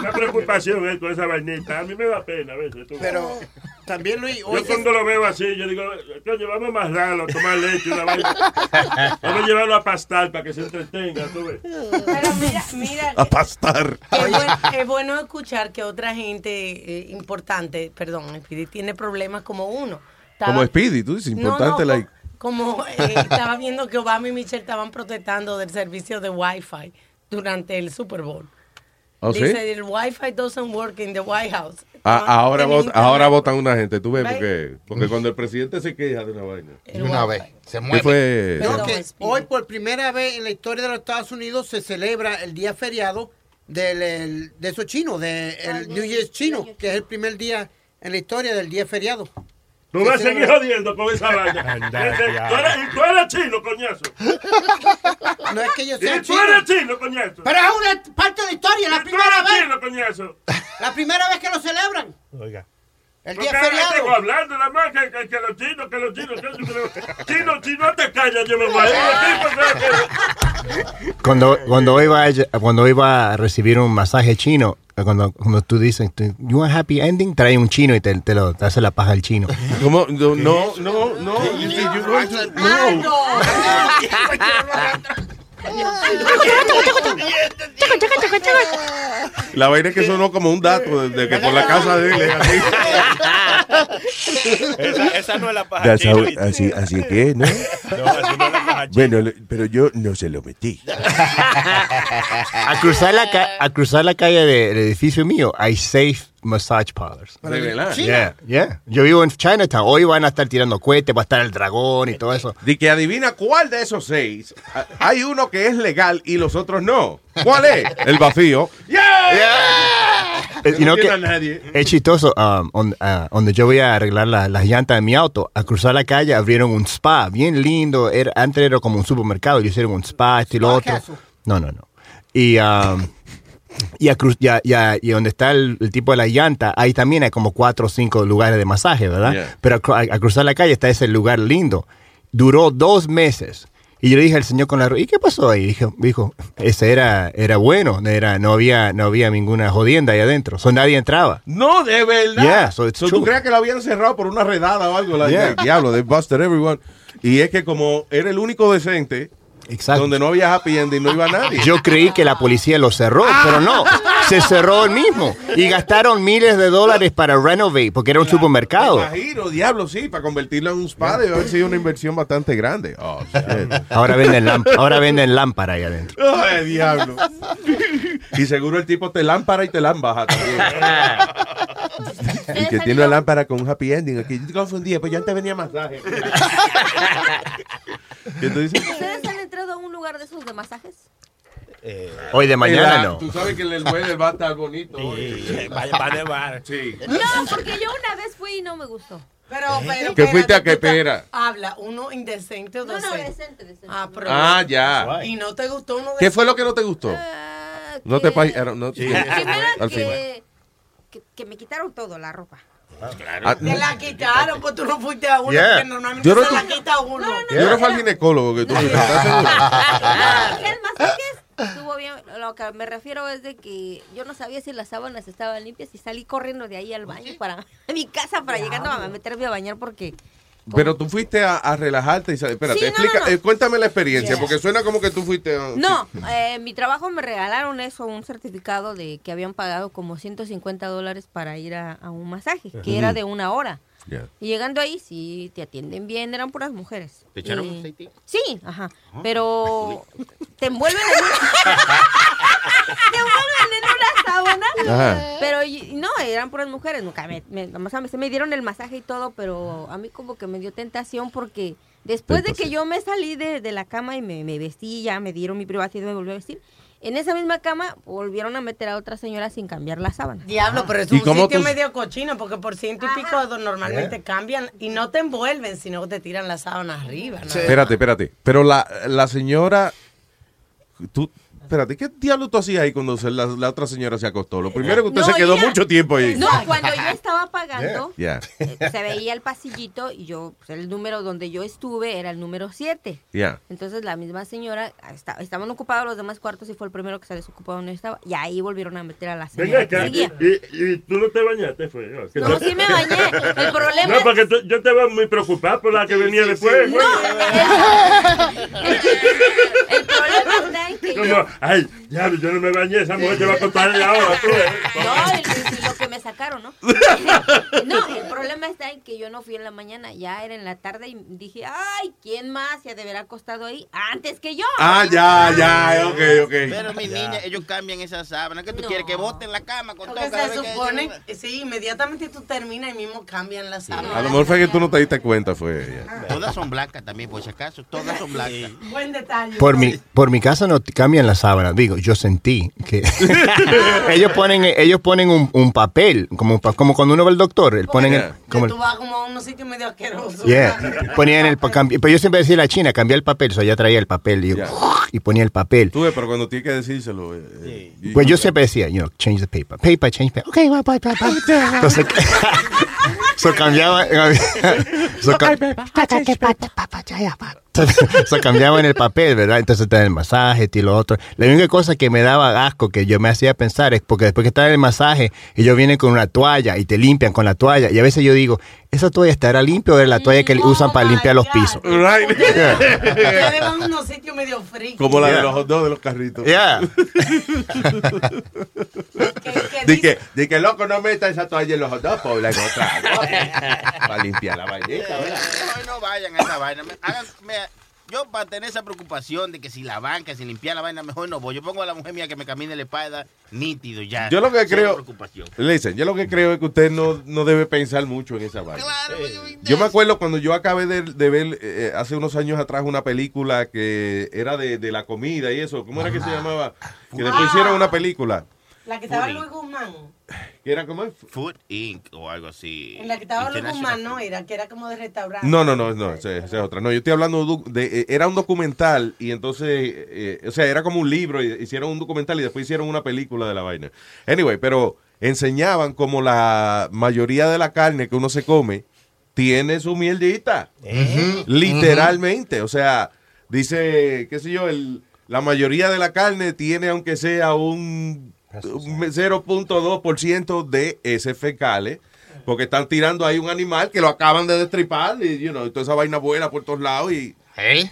Una preocupación es con esa vainita. A mí me da pena a veces. tú. Pero también, Luis, hoy Yo cuando lo veo así, yo digo, coño, vamos a amarrarlo, a tomar leche, una vaina. <laughs> Vamos a llevarlo a pastar para que se entretenga, tú ves. Pero mira, mira, A pastar. es bueno, es bueno escuchar que otra gente eh, importante, perdón, Speedy, tiene problemas como uno. Estaba- Como Speedy, tú dices, importante, no, like. Como eh, estaba viendo que Obama y Michelle estaban protestando del servicio de Wi-Fi durante el Super Bowl. ¿Oh, sí? Dice, el Wi-Fi doesn't work in the White House. Ah, ahora, Tenía vot- ahora votan una gente, tú ves, porque, porque cuando el presidente se queja de una vaina. De una vez, se ¿Qué fue? No, que hoy por primera vez en la historia de los Estados Unidos se celebra el día feriado del, el- de esos chinos, del el New Year's chino, que es el primer día en la historia del día feriado. Tú vas a seguir jodiendo con esa vaina. <laughs> Tú, eres, y tú eres chino, coñazo. <laughs> No es que yo Y sea tú chino. eres chino, coñazo. Pero es una parte de la historia, la Y tú primera eres vez. chino, coñazo. La primera vez que lo celebran. Oiga. El Porque día ahora feriado. tengo hablando nada más que, que, que los chinos, que los chinos, que los chinos. Chino, si no te callas, yo me voy a <laughs> ir. Cuando, cuando, iba a, cuando iba a recibir un masaje chino, cuando, cuando tú dices, you want a happy ending, trae un chino y te, te lo, te hace la paja al chino. ¿Cómo? No, no, no, no. To- no. <laughs> La vaina es que sonó como un dato de que por la casa de él es así. Esa, esa no es la paja así, así que, ¿no? <laughs> No, esa no es la paja china. Bueno, pero yo no se lo metí. A cruzar la, ca- a cruzar la calle de- del edificio mío hay safe massage parlors. ¿De verdad? Yeah, yeah. Yo vivo en Chinatown. Hoy van a estar tirando cohetes, va a estar el dragón y todo eso. De que adivina cuál de esos seis. Hay uno que es legal y los otros no. ¿Cuál es? El vacío. Eh, you know no que a nadie. es chistoso. um, on- ah, donde yo voy a arreglar la- las llantas de mi auto, a cruzar la calle abrieron un spa bien lindo. Era, antes era como un supermercado. Y hicieron un spa, esto y lo otro. No, no, no. Y, um, y, a cruz- y, a- y a- y donde está el, el tipo de la llanta, ahí también hay como cuatro o cinco lugares de masaje, ¿verdad? Yeah. Pero a, cru- a- a cruzar la calle está ese lugar lindo. Duró dos meses. Y yo le dije al señor con la ¿y qué pasó ahí? Dijo, dijo ese era, era bueno, era, no, había, no había ninguna jodienda ahí adentro. So, nadie entraba. No, de verdad. Yeah, so So, ¿Tú crees que lo habían cerrado por una redada o algo? Like, Yeah. Diablo, they busted everyone. Y es que como era el único decente, Exacto. donde no había happy ending, no iba nadie. Yo creí que la policía lo cerró, pero no. Se cerró el mismo. Y gastaron miles de dólares para renovate, porque era un supermercado. Me imagino, diablo, sí, para convertirlo en un spa debe haber sido una inversión bastante grande. Oh, shit. Ahora venden, ahora venden lámpara ahí adentro. Ay, diablo. Y seguro el tipo te lámpara y te lámbaja también. y que tiene una lámpara con un happy ending. Aquí yo te confundí, pues yo antes venía masaje. ¿Qué dices? ¿Ustedes han entrado a un lugar de esos de masajes? Hoy de mañana no. Tú sabes que el weather va a estar bonito. hoy. Va, va a nevar. Sí. No, porque yo una vez fui y no me gustó. Pero, pero, ¿Que fuiste a qué pera? Habla, uno indecente o No, no, decente. decente, decente. Ah, pero- Ah, ya. Y no te gustó uno ¿Qué fue lo que no te gustó? No te pa- no- <laughs> Primero <laughs> al que, que, que me quitaron todo, la ropa. Ah, Te la quitaron, pues tú no fuiste a uno, Yeah. porque normalmente Yo no se la tu- quita uno. Yo no fui al ginecólogo que tú fuiste, <laughs> estuvo bien. Lo que me refiero es de que yo no sabía si las sábanas estaban limpias y salí corriendo de ahí al baño para a <laughs> mi casa para llegando a meterme a bañar porque Pero tú fuiste a, a relajarte y sal- espérate, Sí, no, explica, no, no. eh, cuéntame la experiencia, Yeah. porque suena como que tú fuiste. a- No, eh, en mi trabajo me regalaron eso, un certificado de que habían pagado como 150 dólares para ir a, a un masaje, que era de una hora. Yeah. Y llegando ahí, sí, te atienden bien, eran puras mujeres. ¿Te echaron aceite? Sí, ajá. Pero te envuelven en una... <laughs> <laughs> te envuelven en una <laughs> Ajá. Pero no, eran puras mujeres. Nunca me, me, o sea, me- se me dieron el masaje y todo, pero a mí como que me dio tentación porque después de que yo me salí de, de la cama y me, me vestí, ya me dieron mi privacidad y me volví a vestir. En esa misma cama volvieron a meter a otra señora sin cambiar la sábana. Diablo, pero es ¿Y un sitio tú- medio cochino, porque por ciento y pico normalmente cambian y no te envuelven, sino que te tiran la sábana arriba. ¿no? Espérate, espérate. Pero la, la señora. Tú, espérate, ¿qué diablo tú hacías ahí cuando la, la otra señora se acostó? Lo primero que usted No, se quedó ella- mucho tiempo ahí. No, cuando yo estaba pagando, <laughs> eh, se veía el pasillito y yo, pues, el número donde yo estuve era el número 7. ya. Entonces la misma señora, esta- estaban ocupados los demás cuartos y fue el primero que se desocupó donde yo estaba. Y ahí volvieron a meter a la Venga señora que acá, y, y tú no te bañaste, fue. que No, te- sí me bañé. El <laughs> problema No, porque tú- yo estaba muy preocupado por la que venía después. güey. El problema está en que yo... Ay, ya, yo no me bañé, esa mujer te va a contar ahora. tú, eh. Que me sacaron, ¿no? <laughs> No, el problema está en que yo no fui en la mañana, ya era en la tarde y dije, ay, ¿quién más se ha de haber acostado ahí antes que yo? Ah, ya, ya, ok, ok. Pero mi niña, ellos cambian esa sábana. ¿Qué tú quieres? Que boten la cama con todo. Se que- supone, sí, inmediatamente tú terminas y mismo cambian la sábana. A lo mejor fue que tú no te diste cuenta, fue ella. Todas son blancas también, por si acaso. Todas son blancas. Buen detalle. Por mi, por mi casa no cambian la sábana. Digo, yo sentí que <laughs> <laughs> ellos ponen, ellos ponen un, un papel, como, cuando uno va al doctor. él Ponen el, como el- Tú vas como a unos sitios medio asquerosos. yeah, ponían el Pero yo siempre decía a la china, cambiar el papel. So ella traía el papel y, yo, y ponía el papel. Tú ves, pero cuando tienes que decírselo. eh, eh, y- Pues yo siempre decía, you know, change the paper. Paper, change paper. Okay, bye, bye, bye, bye. Entonces, so cambiaba. so ca- <laughs> so cambiaban el papel, ¿verdad? Entonces te dan el masaje y lo otro. La única cosa que me daba asco, que yo me hacía pensar, es porque después que está en el masaje, ellos vienen con una toalla y te limpian con la toalla. Y a veces yo digo, ¿esa toalla estará limpia o es la toalla que usan para limpiar los pisos? Ustedes van a unos sitios medio fríos. Como la de Yeah. los hot dogs de los carritos. Yeah. <laughs> <laughs> Di que, di que loco no meta esa toalla en los hot dogs, pobre, en otra. Para limpiar la vainita, ¿verdad? Mejor no vayan a esa vaina. Me- hagan- me- yo para tener esa preocupación de que si la banca, si limpiar la vaina, mejor no voy. Yo pongo a la mujer mía que me camine la espalda nítido ya. Yo lo que creo, preocupación. listen, yo lo que creo es que usted no, no debe pensar mucho en esa vaina. Yo me acuerdo cuando yo acabé de, de ver eh, hace unos años atrás una película que era de, de la comida y eso. ¿Cómo era que se llamaba? Que después hicieron una película. La que estaba. Luis Guzmán. Que era como... Food Inc. o algo así. En la que estaba Luis Guzmán, no era, que era como de restaurante. No, no, no, no, esa, esa es otra. No, yo estoy hablando de, eh, era un documental y entonces, eh, o sea, era como un libro, y hicieron un documental y después hicieron una película de la vaina. Anyway, pero enseñaban como la mayoría de la carne que uno se come tiene su mierdita. Literalmente, o sea, dice, qué sé yo, el, la mayoría de la carne tiene aunque sea un 0.2% de ese fecales. Porque están tirando ahí un animal que lo acaban de destripar y, you know, toda esa vaina vuela por todos lados y,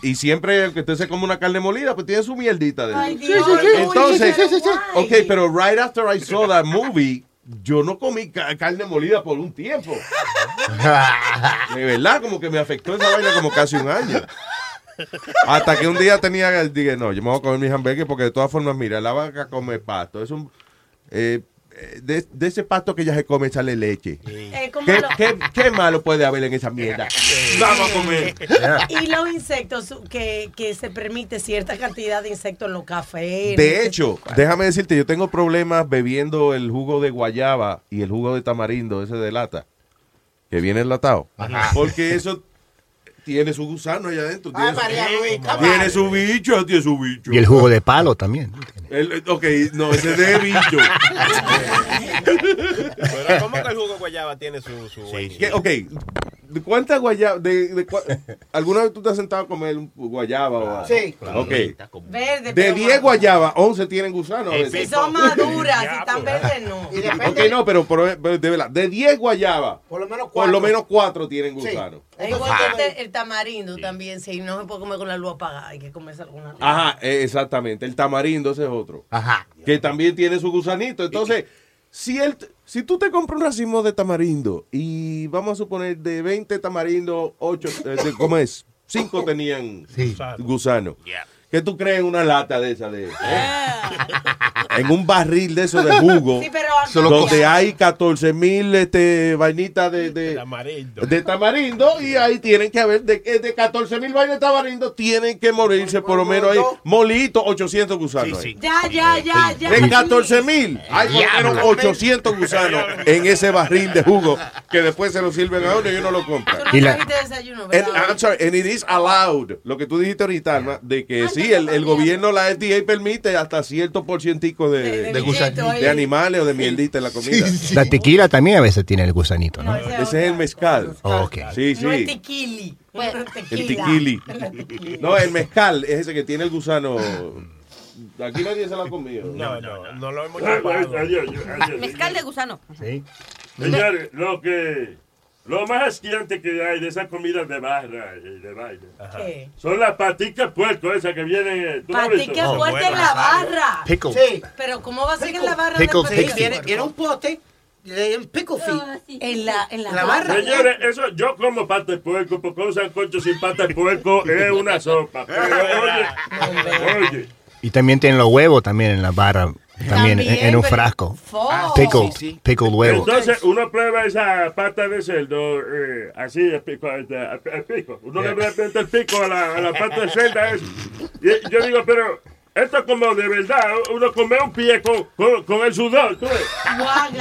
y siempre que usted se come una carne molida, pues tiene su mierdita dentro. Ay, Dios, Sí, sí, sí. Entonces, ok, pero right after I saw that movie, yo no comí ca- carne molida por un tiempo. <laughs> De verdad, como que me afectó esa vaina como casi un año. Hasta que un día tenía, dije, no, yo me voy a comer mis hamburgues porque de todas formas, mira, la vaca come pasto. Es un... eh, eh, de, de ese pasto que ella se come sale leche. Eh, ¿Qué, lo- qué- qué malo puede haber en esa mierda? Vamos a comer. Y los insectos, que, que se permite cierta cantidad de insectos en los cafés. De hecho, déjame decirte, yo tengo problemas bebiendo el jugo de guayaba y el jugo de tamarindo, ese de lata. que viene enlatado. Ajá. Porque eso tiene su gusano allá adentro. Tiene, su, come tiene su bicho, tiene su bicho. Y el jugo de palo también. El- ok, no, ese de bicho. <laughs> Pero ¿cómo que el guayaba tiene su... su ¿Qué? Ok, ¿de ¿cuántas guayabas? De, de cua- ¿Alguna vez tú te has sentado a comer un guayaba? O, Sí. Ok. Verde, De pero 10 guayabas, 11 tienen gusano. a Si son maduras, si están verdes, no. Ok, no, pero, pero- pero de verdad, de 10 guayabas, Por lo menos por lo menos 4 tienen gusano. Es igual que el, el tamarindo también, si no se puede comer con la luz apagada, hay que comerse alguna luz. Ajá, eh, exactamente. El tamarindo ese es otro. Ajá. Que también tiene su gusanito. Entonces, si, el, si tú te compras un racimo de tamarindo y vamos a suponer de 20 tamarindo, 8, ¿cómo es? 5 tenían gusano. ¿Qué tú crees en una lata de esa? De, eh? En un barril de eso de jugo. Sí, pero donde hay 14 mil este, vainitas de, de, de tamarindo y ahí tienen que haber, de, de 14 mil vainas de tamarindo, tienen que morirse por lo menos ahí, molitos, 800 gusanos. Ya, ya, ya, ya. En 14 mil hay por lo menos 800 gusanos <laughs> en ese barril de jugo que después se lo sirven a uno y uno lo compra. Trajiste desayuno, And. I'm sorry, and it is allowed. Lo que tú dijiste ahorita, Alma, de que sí, el, el gobierno, la FDA permite hasta cierto por cientico de, De- de de, gusanito de animales o de mierdita en la comida. La tequila también a veces tiene el gusanito, ¿no? Ese es el mezcal. Ok. Sí, No es sí. tequili. El tequila. tiquili. <laughs> No, el mezcal es ese que tiene el gusano. Aquí nadie se lo ha comido. No, no, no lo hemos Ah, adiós. Mezcal de gusano. Sí. Señores, lo que lo más asqueante que hay de esas comidas de barra y de ¿Qué? son las paticas puerco esas que vienen. eh, ¿tú no has visto? Patica fuerte en la barra. Pickle. Sí. Pero ¿cómo va a ser en la barra Pickle, de pickle. Viene, viene un pote de un pickle feet. En la, en la, La barra. Señores, eso yo como pata de puerco, porque un sancocho sin pata de puerco <laughs> es una sopa. Pero, oye, oye, Y también tienen los huevos también en la barra, también, en, en un frasco. Ah, Pickle, sí, sí. pickle huevo. Entonces uno prueba esa pata de cerdo eh, así, de pico, este, a- a pico. Uno le repente el pico a la, a la pata de cerdo. yo digo, pero esto es como de verdad, uno come un pie con, con, con el sudor. ¿tú ves?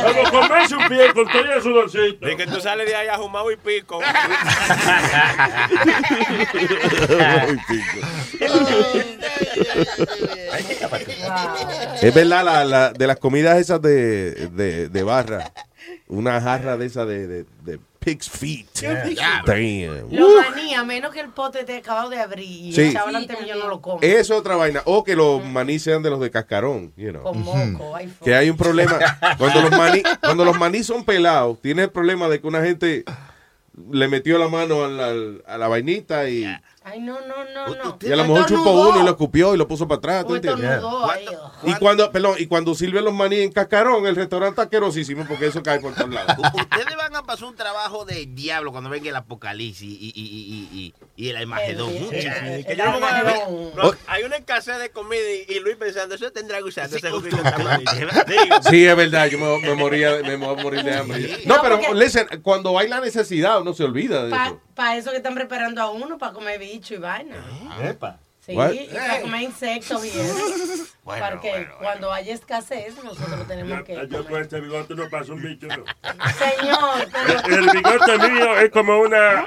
Como comerse un pie con todo el sudorcito. Y que tú sales de ahí ajumado y pico. <laughs> Es verdad, la, la- de las comidas esas de, de, de barra, una jarra de esa de, de, de pig's feet. Damn. Lo maní, a menos que el pote esté acabado de abrir y Sí. echado delante mío no lo como. Es otra vaina. O que los maní sean de los de cascarón. you know. Con moco, ay, Que hay un problema. Cuando los maní, <laughs> cuando los maní son pelados, tiene el problema de que una gente le metió la mano a la, a la vainita y, Ay, no, no, no, no. y a lo mejor chupó uno y lo escupió y lo puso para atrás. ¿tú entiendes? Y cuando, perdón, y cuando sirven los maní en cascarón, el restaurante está asquerosísimo porque eso cae por todos lados. Ustedes van a pasar un trabajo de diablo cuando venga el apocalipsis y, y, y, y, el. Que hay una escasez de comida y, y Luis pensando, eso tendrá tamarindo. <laughs> Digo, Sí, es verdad, yo me, me moría, me voy a morir de hambre. No, No, pero porque- listen, cuando hay la necesidad, uno se olvida de eso. Para eso que están preparando a uno, para comer bicho y vaina. Sí, What? y para comer insectos y eso. <laughs> Bueno, Porque cuando haya escasez, nosotros tenemos que. Yo con este bigote no paso un bicho, no. <laughs> Señor, pero. El bigote mío es como una.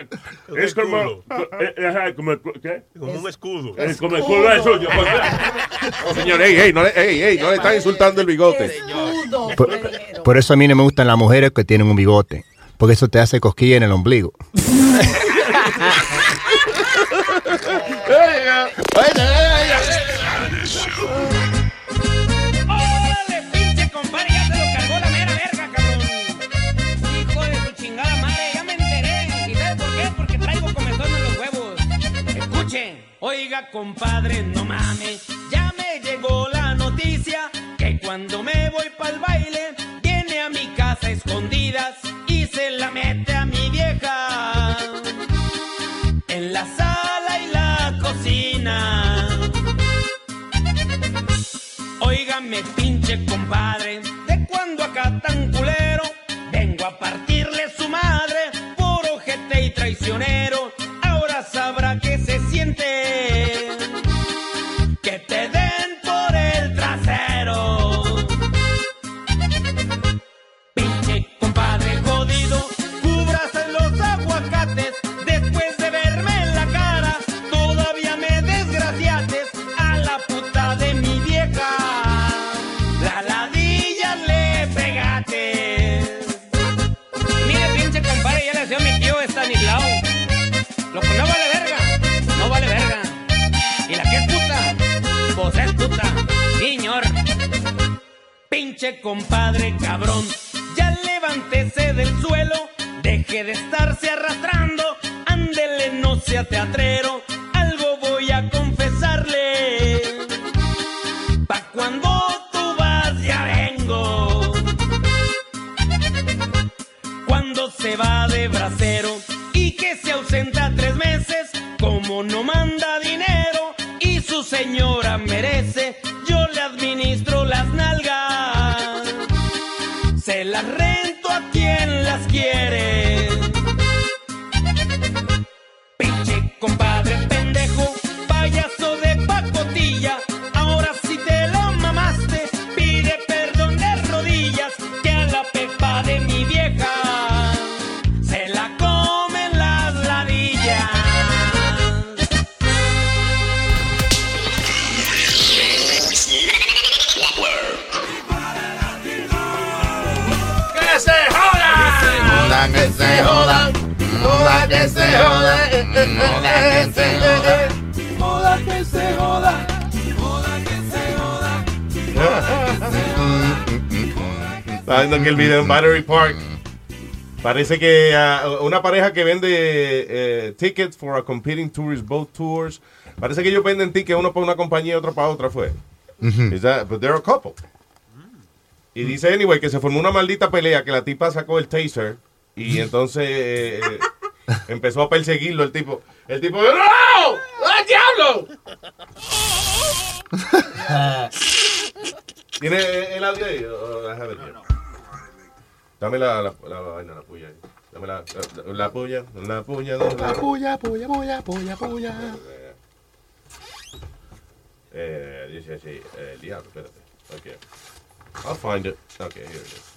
Es como. eh, eh, Ajá, como. ¿Qué? Como un escudo. Es como el culo es suyo. pues. <laughs> No, señor, ey, ey, no le, ey, ey, no le están insultando el bigote. Por, por eso a mí no me gustan las mujeres que tienen un bigote. Porque eso te hace cosquilla en el ombligo. Hijo de chingada madre, ya me enteré. ¿Y sabes por qué? Porque traigo en los huevos. Escuchen. Oiga, compadre, no mames. Ya me llegó la noticia que cuando me voy pa'l baile, viene a mi casa escondidas Óigame, pinche compadre, de cuando acá tan Compadre cabrón, ya levántese del suelo, deje de estarse arrastrando, ándele, no sea teatrero, Estaba viendo aquí el video en Battery Park. Parece que ah, una pareja que vende eh, tickets for a competing tourist boat tours. Parece que ellos venden tickets uno para una compañía y otro para otra fue. Is that- but they're a couple. Y dice anyway que se formó una maldita pelea que la tipa sacó el taser y entonces eh, eh, <laughs> empezó a perseguirlo el tipo. El tipo, ¡No! ¡Ah, diablo! <laughs> ¿Tiene el audio ahí? O- déjame ver. Dame la, la, la vaina, la puya. Dame la, la, la puya, la puya, la, La puya, puya, puya, puya, puya. Eh, dice así, eh, diablo, espérate. Okay. I'll find it. Okay, here it is.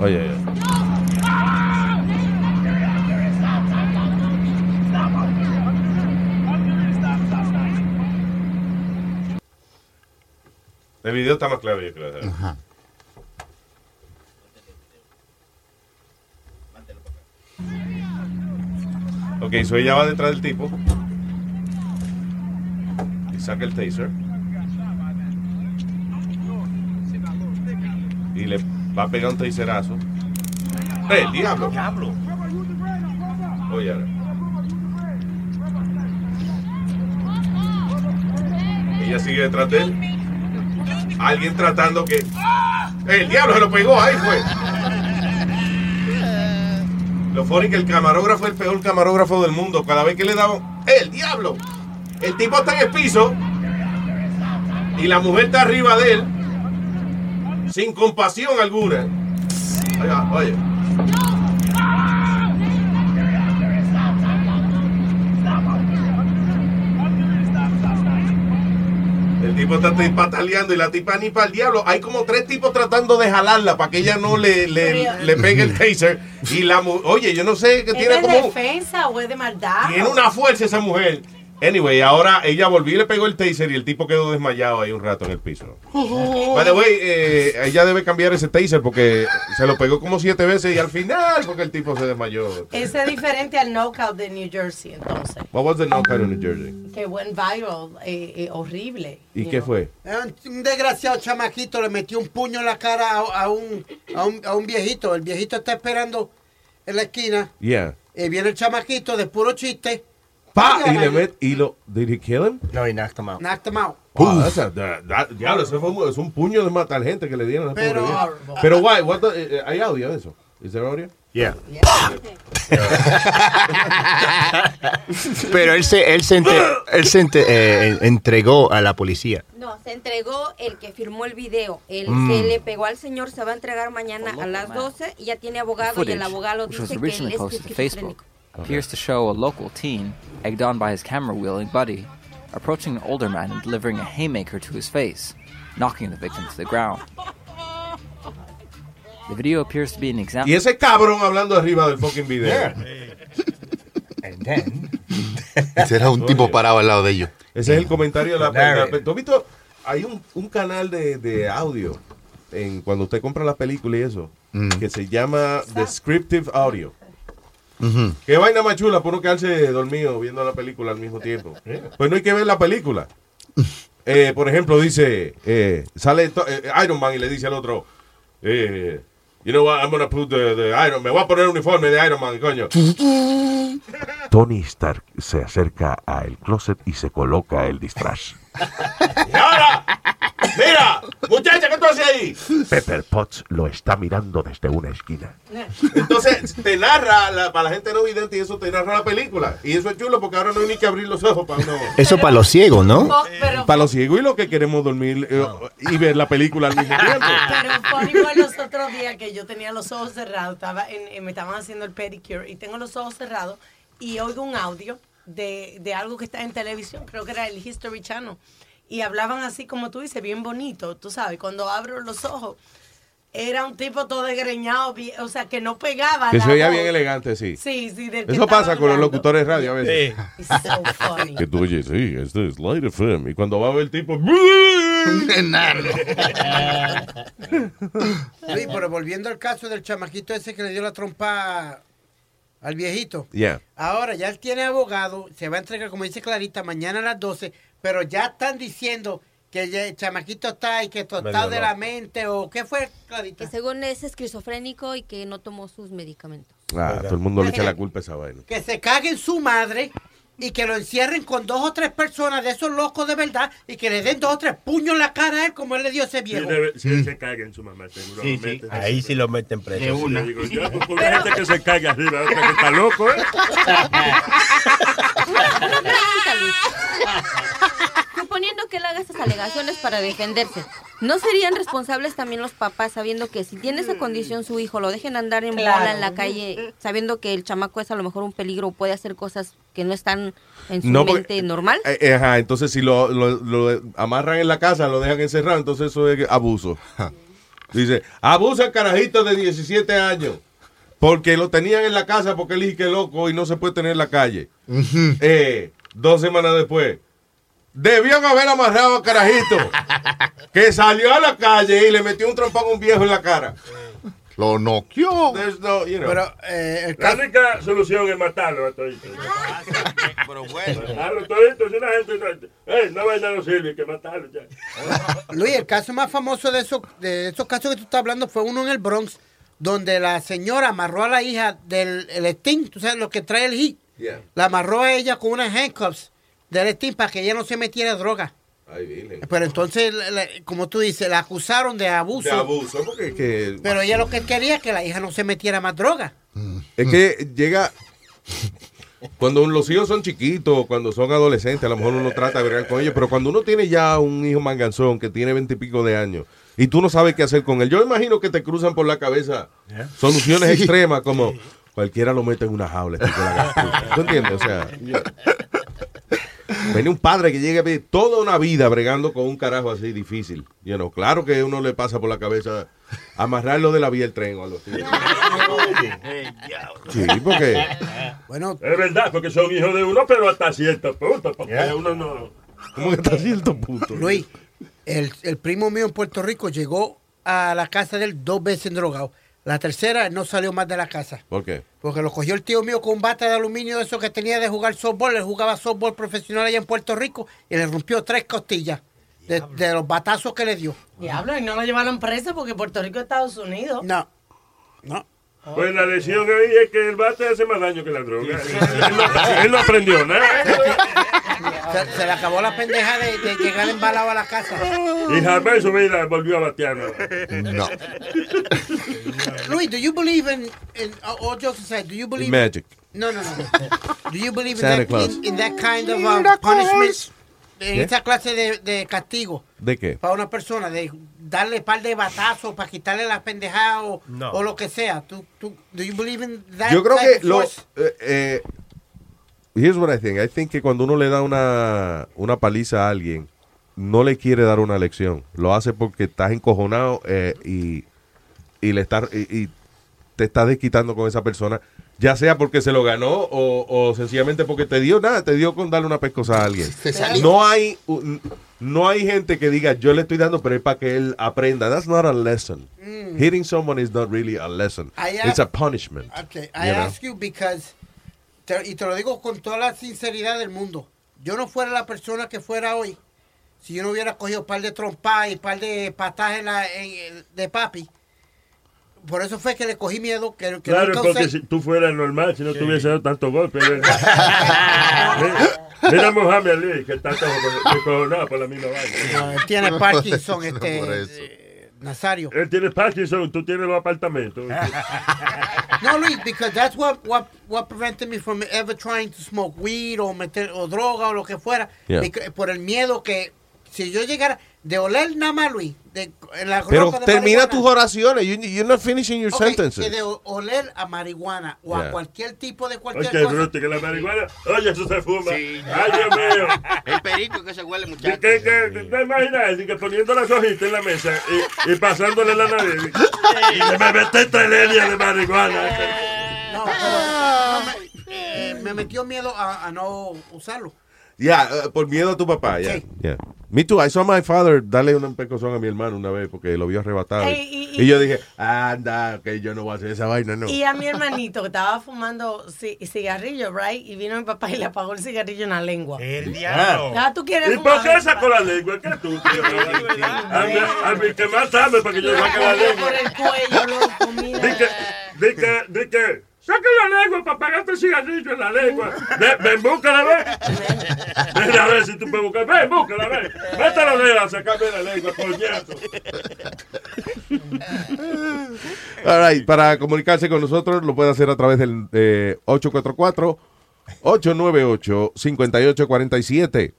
Oye, oye. El video está más claro, yo creo. Ajá. Ok, so ella va detrás del tipo. Y saca el taser. Y le va a pegar un taserazo. ¡Eh, diablo! ¡Diablo! Oye, ahora. Ella sigue detrás de él. Alguien tratando que. ¡Eh, el diablo se lo pegó! Ahí fue. Lo funny que el camarógrafo es el peor camarógrafo del mundo. Cada vez que le daba. ¡Eh, el diablo! El tipo está en el piso. Y la mujer está arriba de él. Sin compasión alguna. Oye. Tipo está pataleando y la tipa ni para el diablo. Hay como tres tipos tratando de jalarla para que ella no le, le, le pegue el taser. Y la Oye, yo no sé, que ¿Es tiene de como. defensa o es de maldad? Tiene una fuerza esa mujer. Anyway, ahora ella volvió y le pegó el taser y el tipo quedó desmayado ahí un rato en el piso. By the way, eh, ella debe cambiar ese taser porque se lo pegó como siete veces y al final porque el tipo se desmayó. Ese es diferente al knockout de New Jersey, entonces. What was the knockout in New Jersey? Que went viral, eh, eh, horrible. ¿Y qué fue? Un, un desgraciado chamaquito le metió un puño en la cara a, a un, a, un, a un viejito. El viejito está esperando en la esquina. Yeah. Y viene el chamaquito de puro chiste. Pa, y le met y lo did he kill him? No, he knocked him out. Knocked him out. Wow, that's a- that- that- diablo, ese fue es un puño de matar gente que le dieron a Pero- pobre. Pero why? What the- eh, hay audio de eso. Is there audio? Yeah. <laughs> Pero él se, él se, él se eh, entregó a la policía. No, se entregó el que firmó el video. Él Mm. se le pegó al señor, se va a entregar mañana a las 12 y ya tiene abogado y el abogado dice que él es. Facebook, appears to show a local teen, egged on by his camera-wielding buddy, approaching an older man and delivering a haymaker to his face, knocking the victim to the ground. The video appears to be an example. Y ese cabrón hablando arriba del fucking video. <laughs> <laughs> Ese era un tipo parado al lado de ellos. Ese es el comentario de la, Narrate. la- ¿Tú has visto hay un, un canal de, de audio en cuando usted compra la película y eso, Mm. que se llama Descriptive Audio. Qué vaina más chula por no quedarse dormido viendo la película al mismo tiempo. Pues no hay que ver la película. <laughs> Eh, por ejemplo, dice, eh, sale eh, Iron Man y le dice al otro, eh, you know what, I'm gonna put the, the Iron, me voy a poner el uniforme de Iron Man, coño. <laughs> Tony Stark se acerca al closet y se coloca el disfraz. Y ahora, mira, muchacha, ¿qué tú haces ahí? Pepper Potts lo está mirando desde una esquina. Entonces, te narra, la- para la gente no vidente, y eso te narra la película. Y eso es chulo porque ahora no hay ni que abrir los ojos para uno. Eso para los ciegos, ¿no? Pero, Para los ciegos y los que queremos dormir eh, y ver la película al mismo tiempo. pero fue los otros días que yo tenía los ojos cerrados, estaba en- eh, me estaban haciendo el pedicure y tengo los ojos cerrados y oigo un audio de, de algo que está en televisión, creo que era el History Channel. Y hablaban así como tú dices, bien bonito, tú sabes, cuando abro los ojos, era un tipo todo desgreñado, o sea, que no pegaba. Que se veía voz. bien elegante, sí. Sí, sí, del Eso pasa con los locutores de radio a veces. It's so funny. Que tú oyes, sí, este es Light FM. Y cuando va a ver el tipo. <laughs> Luis, <laughs> pero volviendo al caso del chamaquito ese que le dio la trompa al viejito. Yeah. Ahora ya él tiene abogado, se va a entregar, como dice Clarita, mañana a las 12, pero ya están diciendo que ya el chamaquito está y que total de la mente, o qué fue, Clarita. Que según es esquizofrénico y que no tomó sus medicamentos. Ah, todo el mundo le echa la culpa a esa vaina. Que se cague en su madre y que lo encierren con dos o tres personas de esos locos de verdad y que le den dos o tres puños en la cara a él como él le dio a ese Sí, viejo. debe- sí, se caga en su mamá, seguro. Sí, sí, ahí sí lo meten preso. De una. Digo, yo, pues, por la gente que se caga arriba, otra que está loco, ¿eh? <laughs> <laughs> <laughs> Una pregunta, Luis. Suponiendo que él haga esas alegaciones para defenderse, ¿no serían responsables también los papás sabiendo que si tiene esa condición su hijo, lo dejen andar en Claro. bola en la calle, sabiendo que el chamaco es a lo mejor un peligro, puede hacer cosas que no están en su No, porque- mente normal? Eh, eh, ajá, entonces si lo, lo- lo amarran en la casa, lo dejan encerrado, entonces eso es abuso. Dice, abusa el carajito de 17 años. Porque lo tenían en la casa porque él dice que es loco y no se puede tener en la calle. Eh, dos semanas después. Debían haber amarrado al carajito. <laughs> que salió a la calle y le metió un trompón a un viejo en la cara. Lo noqueó. No, you know. Pero eh, el La única solución es matarlo a todito. <laughs> Pero bueno. Matarlo todito. Si la gente no, eh, no vaina no sirve, que matarlo ya. <laughs> Luis, el caso más famoso de esos, de esos casos que tú estás hablando fue uno en el Bronx, donde la señora amarró a la hija del el Sting, tú sabes lo que trae el hit. Yeah. La amarró a ella con unas handcuffs del Sting para que ella no se metiera droga. Ay. Pero entonces, la- la- como tú dices, la acusaron de abuso. De abuso, porque que... Pero ella lo que quería es que la hija no se metiera más droga. Es que llega. Cuando los hijos son chiquitos, cuando son adolescentes, a lo mejor uno trata de bregar con ellos, pero cuando uno tiene ya un hijo manganzón que tiene veintipico de años y tú no sabes qué hacer con él, yo imagino que te cruzan por la cabeza soluciones Sí. extremas como cualquiera lo mete en una jaula. este. ¿Tú entiendes? O sea, yo- Viene un padre que llega a vivir toda una vida bregando con un carajo así difícil. You know, claro que uno le pasa por la cabeza amarrarlo de la vía del tren o algo así. <laughs> Sí, porque... Bueno, es verdad, porque son hijos de uno, pero hasta cierto punto, porque uno no. ¿Cómo que hasta cierto punto? Luis, el, el primo mío en Puerto Rico llegó a la casa de él dos veces drogado. La tercera no salió más de la casa. ¿Por qué? Porque lo cogió el tío mío con un bate de aluminio de eso que tenía de jugar softball. Él jugaba softball profesional allá en Puerto Rico y le rompió tres costillas de, de los batazos que le dio. Diablo, y no lo llevaron preso porque Puerto Rico es Estados Unidos. No. No. Pues la lesión ahí es que el bate hace más daño que la droga. Él no, él no aprendió nada. Se, se le acabó la pendeja de, de llegar embalado a la casa. Y jamás en su vida volvió a batear. No. Luis, do you believe in, in all jokes aside, do you believe Magic. No, no, no. Do you believe in Santa that, Claus. in, in that kind of um, punishment? En esa clase de, de castigo ¿De qué? para una persona, de darle un par de batazos para quitarle las pendejadas o, No. o lo que sea. ¿Tú, tú, do you believe in that Yo creo que of lo. force? Eh, eh, here's what I think. I think que cuando uno le da una, una paliza a alguien, no le quiere dar una lección. Lo hace porque estás encojonado eh, y, y le está, y, y te estás desquitando con esa persona, ya sea porque se lo ganó o, o sencillamente porque te dio nada, te dio con darle una pescosa a alguien. No hay un- no hay gente que diga yo le estoy dando pero es para que él aprenda. That's not a lesson. Mm. Hitting someone is not really a lesson. I It's a punishment. Okay, I you know? ask you because, te- y te lo digo con toda la sinceridad del mundo, yo no fuera la persona que fuera hoy, si yo no hubiera cogido un par de trompas y un par de patadas en la- en- de papi. Por eso fue que le cogí miedo. Que, que Claro, porque usé- si tú fueras normal, si no te hubiese dado tanto golpe. <laughs> Mira- Mira a Mohamed Ali, que está todo descojonado por la misma vaina. No, él tiene Parkinson, este, eh, Nazario. Él tiene Parkinson, tú tienes los apartamentos. <laughs> No, Luis, because that's what, what, what prevented me from ever trying to smoke weed o meter o droga o lo que fuera. Yeah. Por el miedo que si yo llegara de oler nada más, Luis, de, la Pero de termina marihuana, tus oraciones. You, you're not finishing your ok, sentences. que de oler a marihuana o Yeah. a cualquier tipo de cualquier qué cosa. bruto, que la marihuana. Oye, eso se fuma. Ay, Dios mío. <laughs> El perico que se huele, ¿Y muchacho. qué, qué, te imaginas? Y que poniendo las hojitas en la mesa y, y pasándole la nariz. Y me metí teleria de marihuana. No, pero no, me, eh, me metió miedo a, a no usarlo. Ya, eh, por miedo a tu papá, ya. Yeah. Me too. I saw my father darle un pecozón a mi hermano una vez porque lo vio arrebatado. Y- y, y- yo dije, anda, que yo no voy a hacer esa vaina, no. Y a mi hermanito que estaba fumando ci- cigarrillo, right? Y vino mi papá y le apagó el cigarrillo en la lengua. El diablo. Ah, tú quieres ¿Y fumar? por qué sacó la lengua? ¿Qué tú, tío? <laughs> A mí, a mí que más sabe para que yo saque la lengua. Por el cuello, loco, mira. Di que, di que, di que, saca la lengua para pagarte el cigarrillo en la lengua. Ven, ven, búscala, ven. Ven a ver si tú puedes buscar. Ven, búscala, ven. Vete a la negra a la lengua, coñazo. All right, para comunicarse con nosotros lo puede hacer a través del eh, 844-898-5847.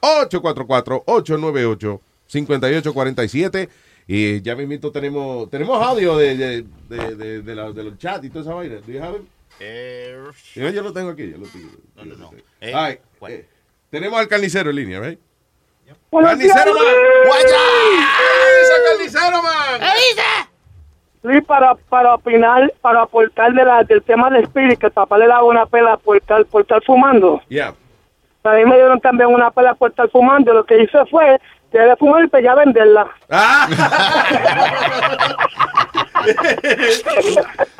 844-898-5847. Y ya mismito tenemos tenemos audio de, de, de, de, de la- los chats y toda esa vaina. Do you have it? Eh, yo lo tengo aquí. Yo lo tengo. no, no, no. Right, eh, tenemos al carnicero en línea, ¿right? Buenos ¡Carnicero man! ¡Ese carnicero man! Luis, para, para opinar, para aportar de la, del tema del Spirit, que el papá le daba una pela por estar, por estar fumando. Yeah. A mí me dieron también una pela por estar fumando. Lo que hice fue que de fumar y pegar a venderla.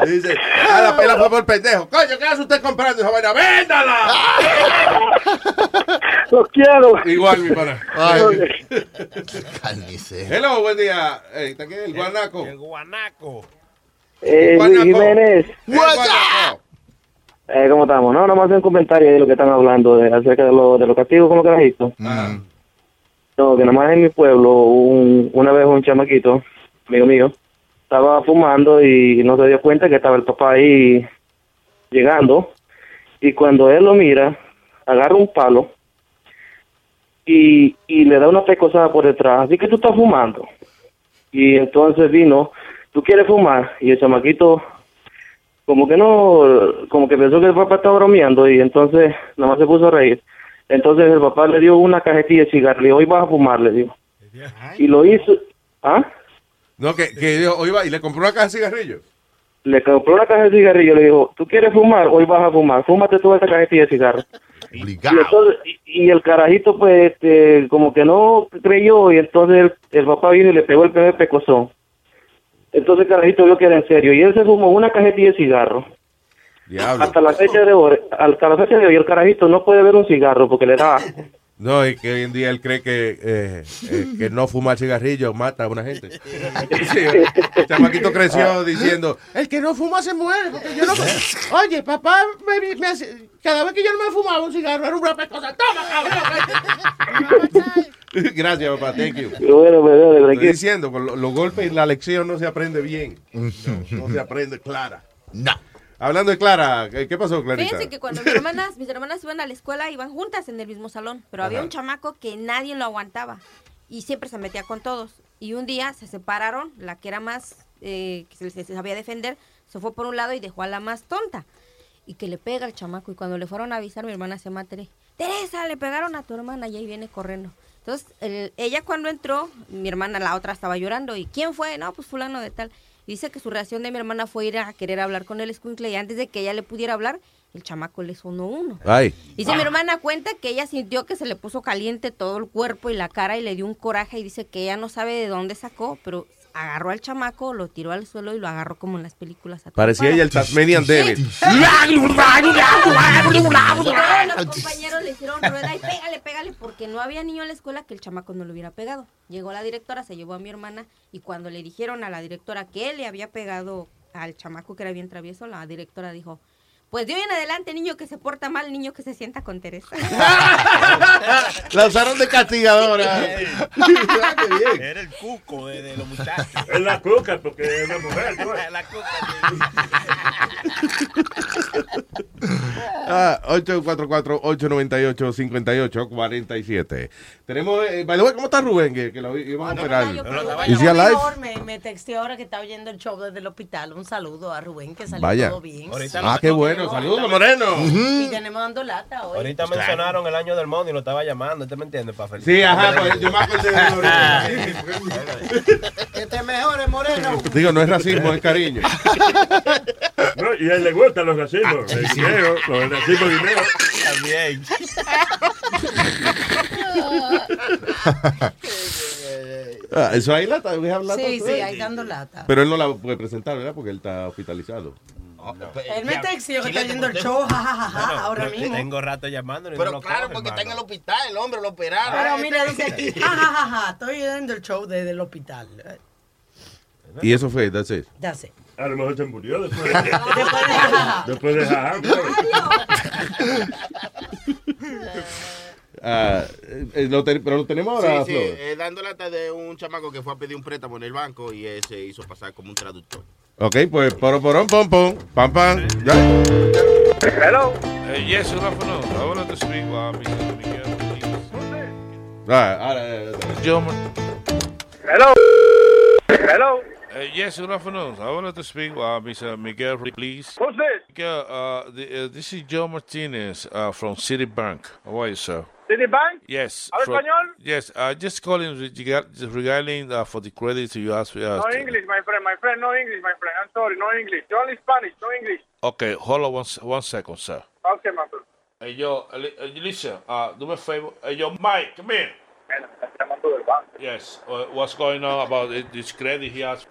Dice, ah, la pela fue por pendejo. Coño, ¿qué hace usted comprando esa vaina? ¡Véndala! <laughs> Los quiero. Igual, mi pana. Ay. Carnicero. Hello, buen día. Eh, ¿Está aquí el guanaco? El guanaco. Eh, Luis Guanaco. Jiménez. El guanaco. Eh, ¿Cómo estamos? No, nomás un comentario de lo que están hablando, de, acerca de, lo, de los castigos como carajito. No, que nomás en mi pueblo, un- una vez un chamaquito, amigo mío, estaba fumando y no se dio cuenta que estaba el papá ahí llegando. Y cuando él lo mira, agarra un palo y, y le da una pecosada por detrás. Así que tú estás fumando. Y entonces vino, ¿tú quieres fumar? Y el chamaquito como que no, como que pensó que el papá estaba bromeando y entonces nada más se puso a reír. Entonces el papá le dio una cajetilla de dijo, hoy vas a fumar, le dijo. Y lo hizo, ¿ah? No, que, que dijo, oye, va, y le compró una caja de cigarrillos. Le compró una caja de cigarrillo, le dijo, ¿tú quieres fumar? Hoy vas a fumar, fúmate toda esa cajetilla de cigarro. Y, entonces, y, y el carajito pues este, como que no creyó y entonces el, el papá vino y le pegó el primer pecozón. Entonces el carajito vio que era en serio y él se fumó una cajetilla de cigarro. Diablo. Hasta la fecha de hoy, hasta la fecha de hoy el carajito no puede ver un cigarro porque le da. No, y que hoy en día él cree que, eh, eh, que no fumar cigarrillo mata a una gente. <laughs> Sí, el chamaquito creció diciendo, el que no fuma se muere. Porque yo no... Oye, papá, me, me hace- cada vez que yo no me fumaba un cigarro era una cosa. ¡Toma, cabrón! <laughs> Gracias, papá, thank you. Bueno, pues, dale, Estoy diciendo, con lo- los golpes y la lección no se aprende bien. No, no se aprende clara. No. Hablando de Clara, ¿qué pasó, Clarita? Fíjense que cuando mis hermanas, mis hermanas iban a la escuela, iban juntas en el mismo salón, pero había Ajá. un chamaco que nadie lo aguantaba y siempre se metía con todos. Y un día se separaron, la que era más, eh, que se, se sabía defender, se fue por un lado y dejó a la más tonta. Y que le pega al chamaco. Y cuando le fueron a avisar, mi hermana se Tere. Teresa, le pegaron a tu hermana y ahí viene corriendo. Entonces, el- ella cuando entró, mi hermana, la otra, estaba llorando. ¿Y quién fue? No, pues fulano de tal. Dice que su reacción de mi hermana fue ir a querer hablar con el escuincle y antes de que ella le pudiera hablar, el chamaco le sonó uno. Ay. Dice mi hermana cuenta que ella sintió que se le puso caliente todo el cuerpo y la cara y le dio un coraje y dice que ella no sabe de dónde sacó, pero agarró al chamaco, lo tiró al suelo y lo agarró como en las películas. Parecía ella el Tasmanian Devil. <laughs> Los compañeros le hicieron rueda y pégale, pégale, porque no había niño en la escuela que el chamaco no le hubiera pegado. Llegó la directora, se llevó a mi hermana y cuando le dijeron a la directora que él le había pegado al chamaco que era bien travieso, la directora dijo, pues de hoy en adelante, niño que se porta mal, niño que se sienta con Teresa. <laughs> La usaron de castigadora. Era el cuco de, de los muchachos. Es la cuca, porque es una mujer. ¿no? <laughs> la cuca. Ah, 844-898-5847. Tenemos, eh, by the way, ¿cómo está Rubén? Que, que lo íbamos a operar. ¿Is he alive? Me, me texteó ahora que está oyendo el show desde el hospital. Un saludo a Rubén, que salió Vaya. todo bien. Ah, qué bueno. Saludos, Moreno. Y tenemos dando lata hoy. Ahorita mencionaron el año del mundo y lo estaba llamando. ¿Usted me entiende? Para. Sí, ajá, pues, yo me acordé de ahorita. <laughs> Que te mejores, Moreno. Digo, no es racismo, es cariño. <laughs> No, y a él le gustan los racismos. El dinero, los de dinero. También. <laughs> Ah, eso ahí la we have lata Sí, sí, today. ahí dando lata. Pero él no la puede presentar, ¿verdad? Porque él está hospitalizado. Él me texteó que está oyendo el show, jajaja, Bueno, ahora mismo. Tengo rato llamando y Pero no lo claro, coge, porque está en hermano. el hospital, el hombre lo operaron. Pero mira, dice <laughs> aquí, jajaja, estoy oyendo el show desde el hospital. Y eso fue, that's it. Ya sé. A lo mejor se murió después de Después de jajaja. Después de jaja. Ah, eh, lo ten- pero lo tenemos ahora, Sí, sí, Flor. eh, dando lata de un chamaco que fue a pedir un préstamo en el banco y él se hizo pasar como un traductor. Ok, pues, poro, porón, pom, pom, pam, pam. Ya. Hello. Uh, yes, good afternoon. I wanted to speak Mr. Miguel, please. Ah, ahora, eh, John. Hello. Hello. Uh, yes, good afternoon. I wanted to speak uh, Mr. Miguel, please. Who's this? Miguel, uh, the, uh, this is Joe Martinez uh, from Citibank. How are you, sir? Citibank? Yes. ¿Habla from- español? Yes, uh, just calling reg- regarding uh, for the credit you asked me. No English, my friend. My friend, no English, my friend. I'm sorry, no English. Only Spanish, no English. Okay, hold on one, one second, sir. Okay, my friend. Hey, yo, uh, uh, listen, uh, do me a favor. Hey, yo, Mike, come here. Llamando del banco. Yes, uh, what's going on about this credit he has?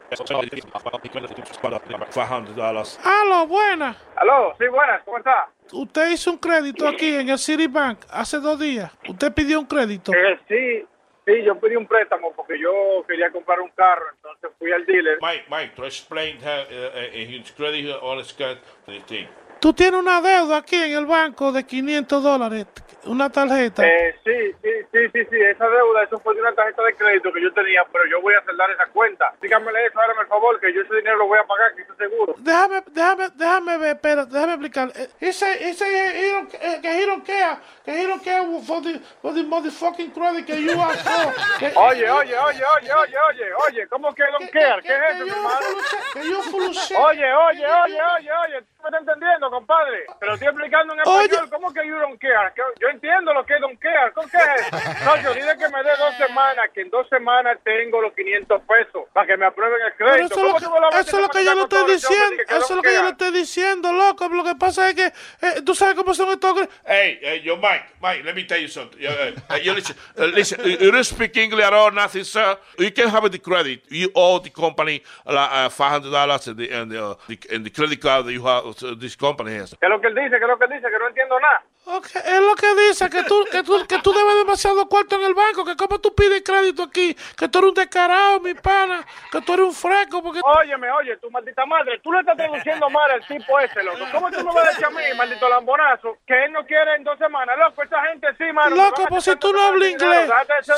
Five hundred dollars. Aló, buena. Aló, sí, buenas. ¿Cómo está? Usted hizo un crédito aquí en el Citibank hace dos días. Usted pidió un crédito. Eh, sí, sí, yo pedí un préstamo porque yo quería comprar un carro, entonces fui al dealer. Mike, Mike, to explain how, uh, uh, his credit on his card, the thing. Tú tienes una deuda aquí en el banco de 500 dólares, una tarjeta. Eh, sí, sí, sí, sí, sí, esa deuda, eso fue de una tarjeta de crédito que yo tenía, pero yo voy a saldar esa cuenta. Dígamele eso, hágame el favor, que yo ese dinero lo voy a pagar, que estoy seguro. Déjame, déjame, déjame ver, espera, déjame explicar. Eh, Ese, ese, eh, que he don't care, que he don't care for the, for the motherfucking credit que you asked for. <laughs> Oye, oye, oye, oye, oye, oye, oye, ¿cómo que don't care? ¿Qué es eso, mi hermano? Que yo fuluché. Oye, oye, oye, oye, oye, ¿tú me estás entendiendo, compadre? Te lo estoy explicando en español, ¿cómo que you don't care? Que- Yo entiendo lo que es don't care, ¿con qué es? No, yo dile que me dé dos semanas, que en dos semanas tengo los 500 pesos para que me aprueben el Pero crédito. eso es lo ¿Cómo que, eso es lo que yo le estoy diciendo, eso es lo que yo le estoy diciendo, loco. Lo que pasa es que eh, tú sabes cómo son estos. Hey, hey, yo, Mike, Mike, let me tell you something. Uh, uh, you listen, uh, listen. You don't speak English at all, nothing, sir. You can have the credit. You owe the company uh, five hundred dollars, and the and the, uh, the and the credit card that you have. This company. ¿Qué es lo que él dice? ¿Qué es lo que él dice? Que no entiendo nada. Ok, es lo que dice, que tú, que tú, que tú debes demasiado cuarto en el banco, que como tú pides crédito aquí, que tú eres un descarado, mi pana, que tú eres un fresco, porque... Óyeme, oye, tu maldita madre, tú le estás traduciendo mal al tipo ese, loco. ¿Cómo tú me vas a decir a mí, maldito lambonazo, que él no quiere en dos semanas? Loco, esa gente sí, mano. Loco, pues si tú no hablas inglés. Si-.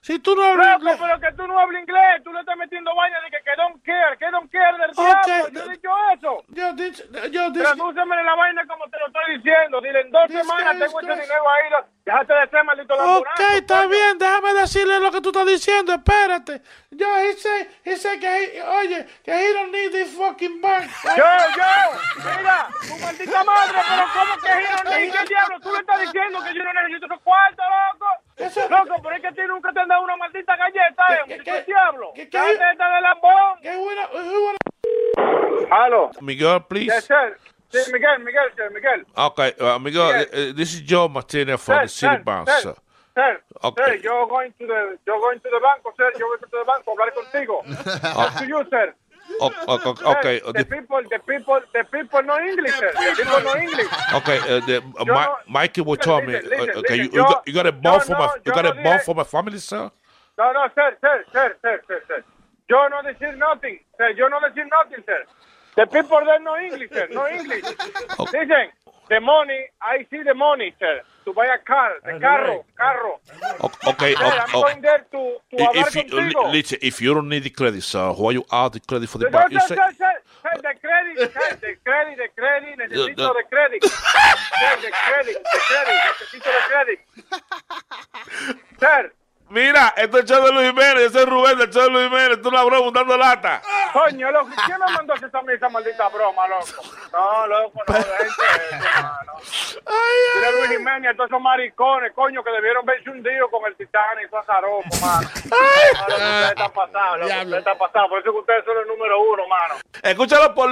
Si tú no hablas Loco, inglés... pero que tú no hablas inglés, tú le estás metiendo vaina de que, que don't care, que don't care del Ok, diablo. Yo he dicho eso. Yo, dicho, yo, dicho, Tradúceme la vaina como te lo estoy diciendo. Dile, en dos semanas tengo ese dinero ahí. lo- Déjate de ser maldito lambonazo. Ok, está bien, déjame decirle lo que tú estás diciendo, espérate. Yo, he he say que, he- oye, que he don't need this fucking bank. Yo, yo, mira, tu maldita madre, pero ¿cómo que yo no necesito el diablo? Tú le estás diciendo que yo no necesito esos cuartos, loco. Loco, pero es que a ti nunca te han dado una maldita galleta, eh, del diablo. qué- esta de lambón. Que bueno, Hello. Miguel, please. Yes, sir. Sí, Miguel, Miguel, sir, Miguel. Okay, uh, Miguel, Yes. uh, this is Joe Martinez from Sir, the City sir, Bank, sir. sir. Sir, Okay. sir, yo going to the, you're going to the banco, sir. You're going to the banco a hablar contigo. <laughs> Talk to you, sir. O- o- o- Sir, okay, uh, the the- people, the people, the people know English, sir. The people know English. okay. Uh, the, uh, Yo Mi- no- Mikey will tell me. listen, listen, uh, okay, you, listen, you, yo- got, you got a bond yo for no- my, you got a bond dije- for my family, sir. No, no, sir, sir, sir, sir, sir, sir, sir. Yo no decir nothing, sir. Yo no decir nothing, sir. The people there know English, sir. No English. Oh. Listen, the money, I see the money, sir. To buy a car, the carro, carro. O- Okay, Sir, o- I'm going there to, to i- hablar if you, listen, if you don't need the credit, sir, why you add the credit for the bank? You sir, say, sir, sir, sir, the credit, sir, the credit, the credit, necesito the- de credit. <laughs> Sir, the credit, the credit, necesito de credit. Sir. Mira, esto es el show de Luis Jiménez, ese es Rubén del show de Luis Jiménez, tú una broma dando lata. Coño, loco, ¿quién me mandó a hacer esa, esa maldita broma, loco? No, loco, no, gente, hermano. Mira Luis Jiménez, todos esos maricones, coño, que debieron verse hundidos con el Titanic, esos azarosos, mano. Mano, ustedes están pasados, loco, ustedes están pasados, por eso que ustedes son el número uno, mano. Escúchalo por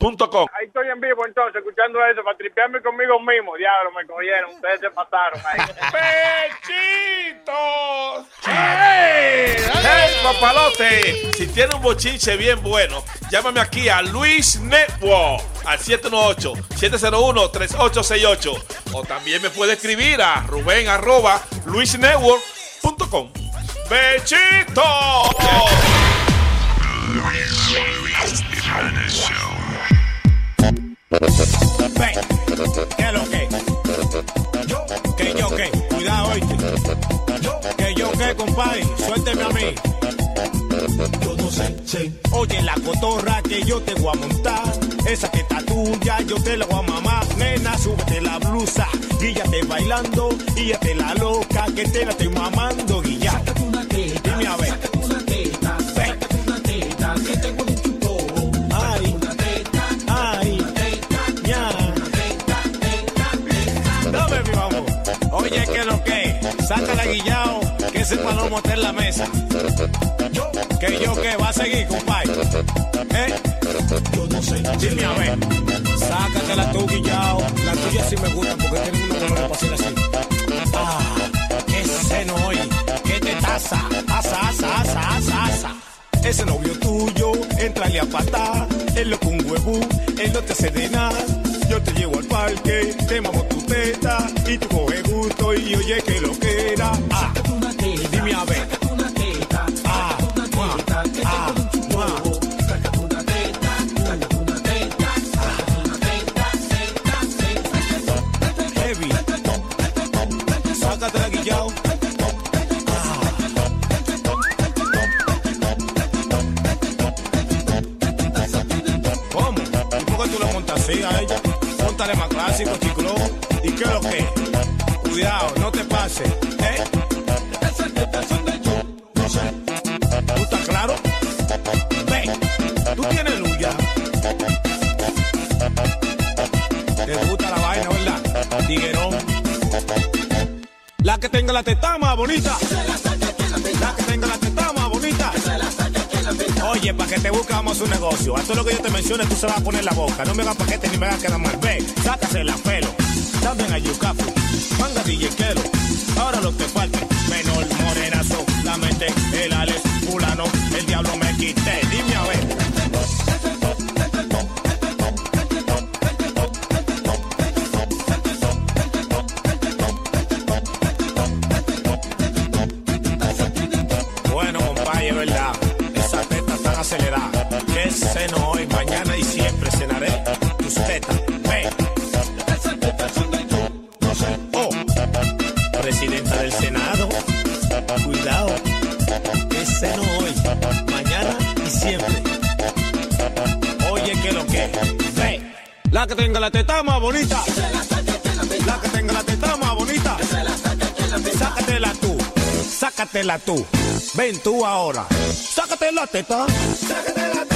luisnetwork.com. Ahí estoy en vivo entonces, escuchando eso, para tripearme conmigo mismo. Diablo, me cogieron, ustedes se pasaron ahí. <laughs> ¡Pechitos! ¡Hey! ¡Hey, papalote! Si tiene un bochinche bien bueno, llámame aquí a Luis Network al 718-701-3868. O también me puede escribir a Rubén arroba luisnetwork.com. ¡Bechito! Ve, ¿qué es lo que? Que yo que, cuidado que yo que, compadre, suélteme a mí. Yo no sé, sé. Oye, la cotorra que yo te voy a montar, esa que está tuya, yo te la voy a mamar. Nena, súbete la blusa, guíllate bailando, guíllate la loca, que te la estoy mamando, guilla. Que lo que, sácala guillao, que ese palomo está en la mesa. Que yo que va a seguir, compadre. ¿Eh? Yo no sé. Dime a ver. Sácatela tú, guillao. La tuya sí me gusta porque tiene una color para hacer así. Ah, qué seno hoy. Qué te taza. Asa, asa, asa, asa, asa. Ese novio tuyo, entrale a patar. Él lo con un huevo, él no te hace de nada. Yo te llevo al parque, te mamo tu teta. Y tú coges y oye que lo que era. Ah, dime a ver. Ah, mua, ah, mua. Heavy. Sácate la guillao. ¿Cómo? ¿Y por qué tú le montas así a ella? Póntale más clásico, chiclo. ¿Y qué es lo que? Cuidado, no te pases. ¿Eh? ¿Tú estás claro? Ve, tú tienes luz ya. Te gusta la vaina, ¿verdad? Tiguerón. La que tenga la teta más bonita. La que tenga la teta más bonita. Oye, para que te buscamos un negocio. A todo lo que yo te mencione, tú se vas a poner la boca. No me hagas paquete ni me hagas quedar mal. Ve, sácase la pelo. También a Yucafu. Manga DJ Quero. Ahora lo que falta. Menor, morenazo. La mente, el Alex, Ven tú ahora. Sácate la teta. Sácate la teta.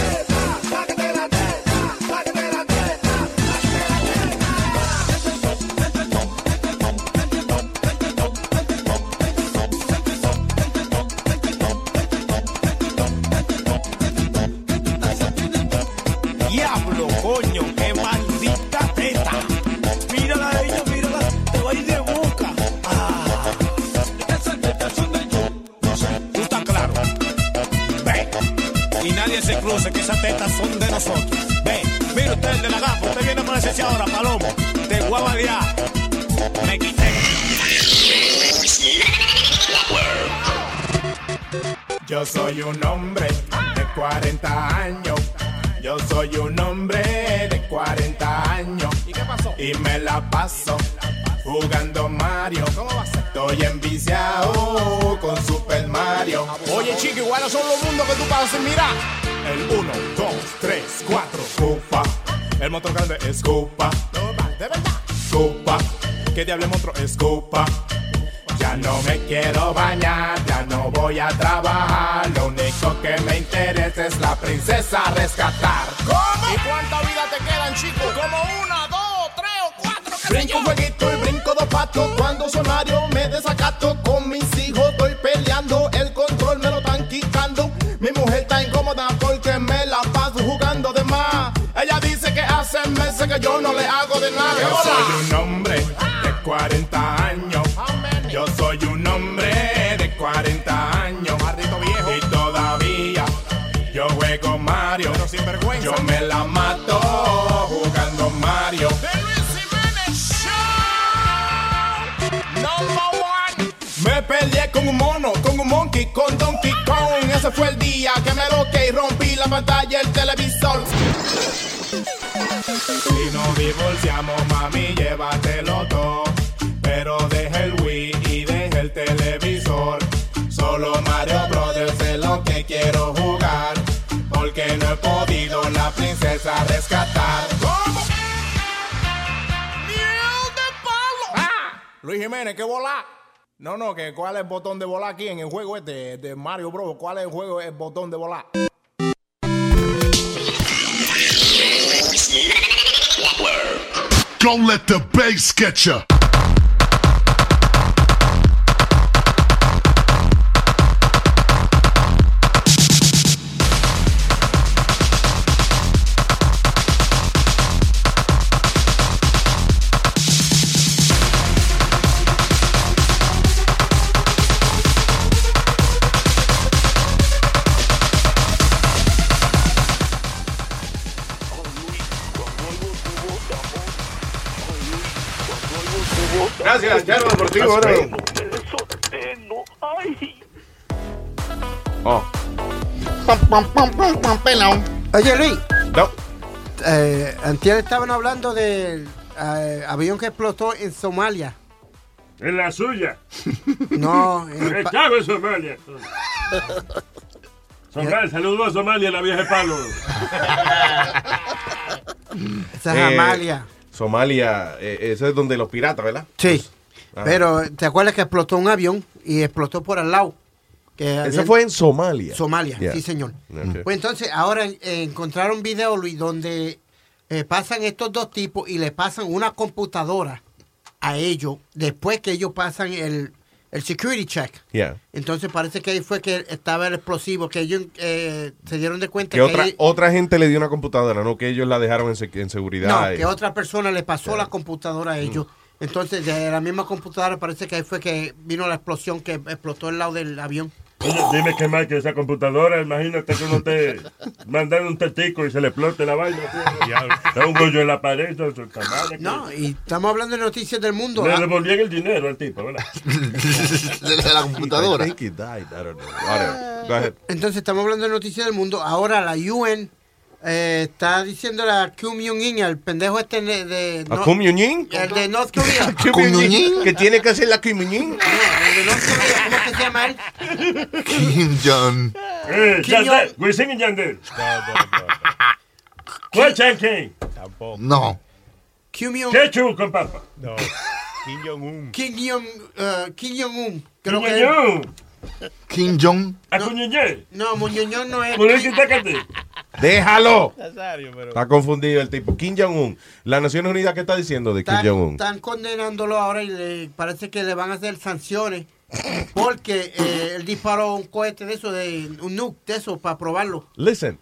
Un hombre de 40 años. Yo soy un hombre de 40 años. ¿Y qué pasó? Y me la paso jugando Mario. ¿Cómo va a ser? Estoy enviciado con Super Mario. Oye, chico, iguales son los mundos que tú pasas mira. El 1, 2, 3, 4, Cupa. El motor grande es Cupa. De verdad. Cupa. ¿Qué diablo monstruo es Cupa? Princesa a rescatar. ¿Cómo? ¿Y cuánta vida día que me loqué y rompí la pantalla del televisor. Si nos divorciamos, mami, llévatelo todo. Pero deja el Wii y deja el televisor. Solo Mario Brothers es lo que quiero jugar. Porque no he podido la princesa rescatar. Ah, Luis Jiménez, ¿qué volá? No, no, que cuál es el botón de volar aquí en el juego este de Mario Bros. ¿Cuál es el juego, el botón de volar? Don't let the bass get ya. Charo Deportivo. That's bro. great. Oh. Oye, Luis. No. Eh, antier estaban hablando del eh, avión que explotó en Somalia. En la suya. <laughs> No, en Estaba en Somalia. Somalia, saludos a Somalia, la vieja de palo. esa es Eh, Amalia. Somalia, eh, eso es donde los piratas, ¿verdad? Sí. Pero, ¿te acuerdas que explotó un avión y explotó por al lado? Que había- fue en Somalia. Somalia, Yeah. sí, señor. Pues entonces, ahora eh, encontraron video, Luis, donde eh, pasan estos dos tipos y le pasan una computadora a ellos después que ellos pasan el, el security check. Yeah. Entonces parece que ahí fue que estaba el explosivo, que ellos eh, se dieron de cuenta Que otra, ellos- otra gente le dio una computadora, no que ellos la dejaron en, en seguridad. no, y- que otra persona le pasó la computadora a ellos. Entonces, de la misma computadora parece que ahí fue que vino la explosión que explotó el lado del avión. Oye, dime que más que esa computadora, imagínate que uno te mandan un testico y se le explote la vaina. Da un hoyo en la pared, mal. No, y estamos hablando de noticias del mundo. Le Ah, devolvían el dinero al tipo, ¿verdad? <laughs> de la computadora. Entonces, estamos hablando de noticias del mundo. Ahora la UN eh, está diciendo a Kim Jong-un, el pendejo este de... de ¿A Kim Jong-un? El de North Korea. <laughs> Kim Jong-un, Que tiene que hacer la Kim Jong-un. No, el de North Korea, ¿cómo que se llama él? Kim Jong. Eh, Kim Yandel, Wisin Yandel. <laughs> ¿Cuál Chankey? No. Kim Jong- ¿Qué chu con papa? No. Kim Jong-un. Kim Jong, eh, Kim Jong-un. Que Muñoñón. Kim Jong. Acuñeñé. No, Muñoñón no es. Muñoñé, tácate. Déjalo. Nazario, pero. Está confundido el tipo. Kim Jong-un. ¿Las Naciones Unidas qué está diciendo de Kim Jong-un? están condenándolo ahora y le, parece que le van a hacer sanciones porque eh, él disparó un cohete de eso, de un nuke de eso, para probarlo. Listen.